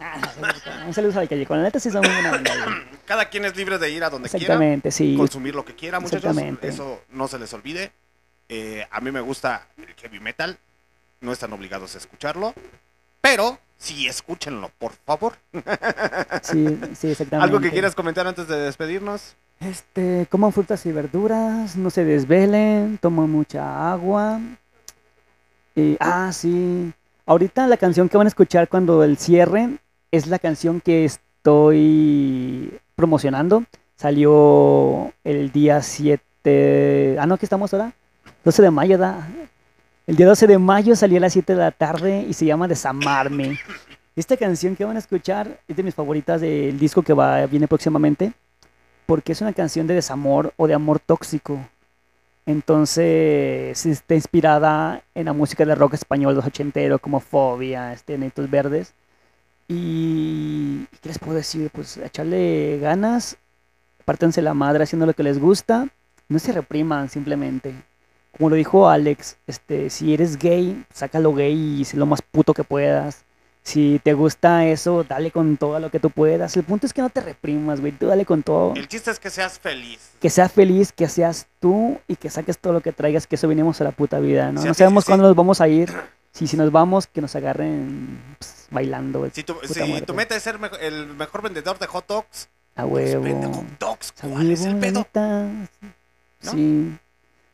Un saludo al callejón. La neta sí son muy buena banda, güey. Cada quien es libre de ir a donde quiera, Exactamente, sí. consumir lo que quiera, muchachos. Exactamente. Eso no se les olvide. Eh, a mí me gusta el heavy metal. No están obligados a escucharlo. Pero Sí, escúchenlo, por favor. Sí, sí, exactamente. ¿Algo que quieras comentar antes de despedirnos? Este, coman frutas y verduras, no se desvelen, tomen mucha agua. Y, ah, sí. Ahorita la canción que van a escuchar cuando el cierre es la canción que estoy promocionando. Salió el día 7. Ah, no, aquí estamos ahora. 12 de mayo, da. El día 12 de mayo salió a las 7 de la tarde y se llama Desamarme. Esta canción que van a escuchar es de mis favoritas del disco que va, viene próximamente porque es una canción de desamor o de amor tóxico. Entonces está inspirada en la música de rock español los ochenteros como Fobia, este, Nenitos Verdes. Y ¿qué les puedo decir? Pues echarle ganas, pártense la madre haciendo lo que les gusta, no se repriman simplemente. Como lo dijo Alex, este, si eres gay, sácalo gay y sé lo más puto que puedas. Si te gusta eso, dale con todo lo que tú puedas. El punto es que no te reprimas, güey. Tú dale con todo. El chiste es que seas feliz. Que seas feliz, que seas tú y que saques todo lo que traigas, que eso venimos a la puta vida, ¿no? Sí, no sí, sabemos sí. cuándo nos vamos a ir. Si, si nos vamos, que nos agarren pues, bailando. Si tu, si muerte. tu meta es ser el mejor vendedor de hot dogs, A pues vende hot dogs. A ¿Cuál es el pedo? Sí.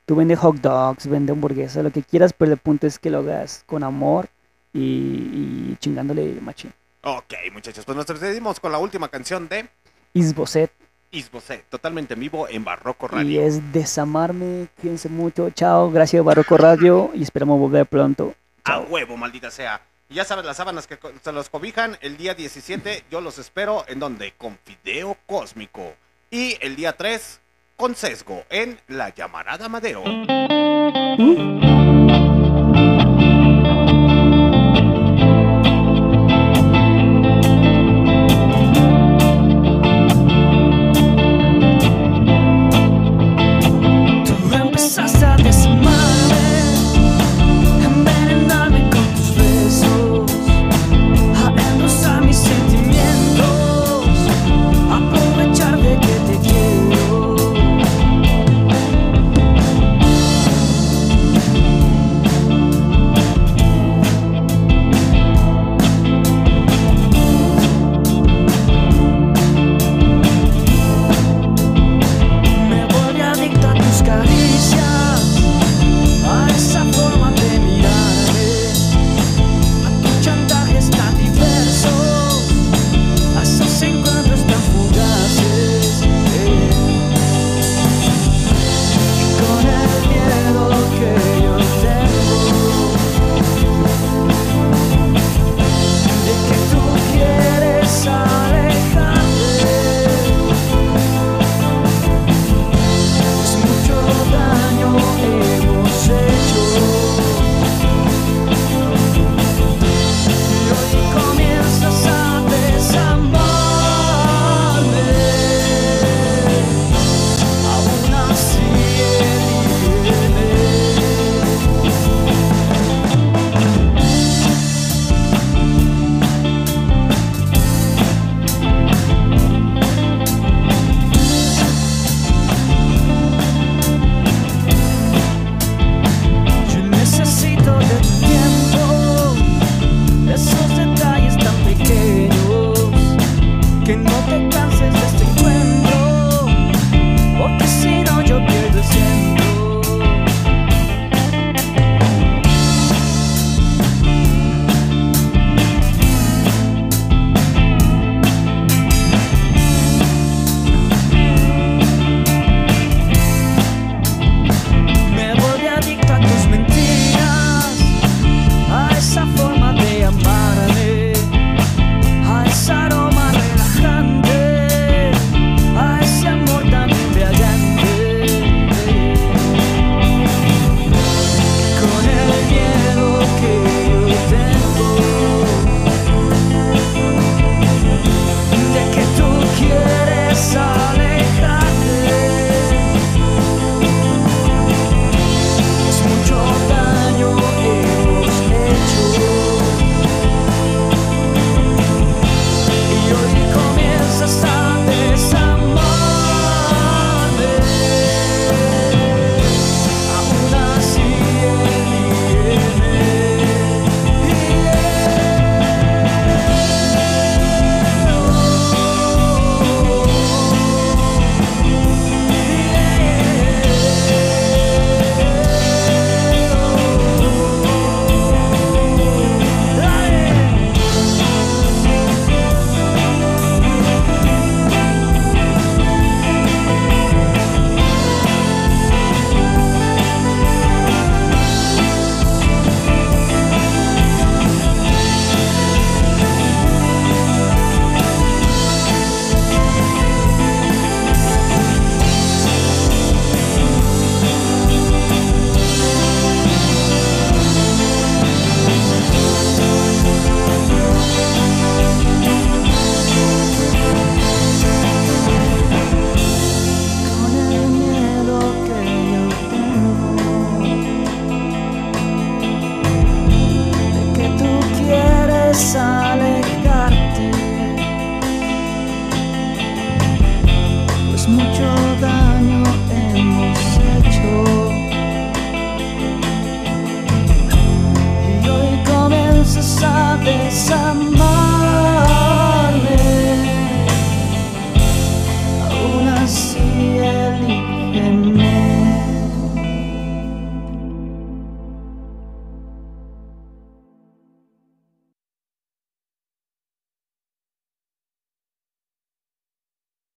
Tú vende hot dogs, vende hamburguesas, lo que quieras, pero el punto es que lo hagas con amor y, y chingándole machín. Ok, muchachos, pues nos despedimos con la última canción de Isboset. Isbosé, totalmente en vivo en Barroco Y Radio. es desamarme. Cuídense mucho. Chao. Gracias, Barroco Radio. Y esperamos volver pronto. A huevo, maldita sea. Y ya sabes, las sábanas que se los cobijan el día 17, yo los espero en donde? Con Fideo Cósmico. Y el día 3, con sesgo, en La Llamarada Madero. Tú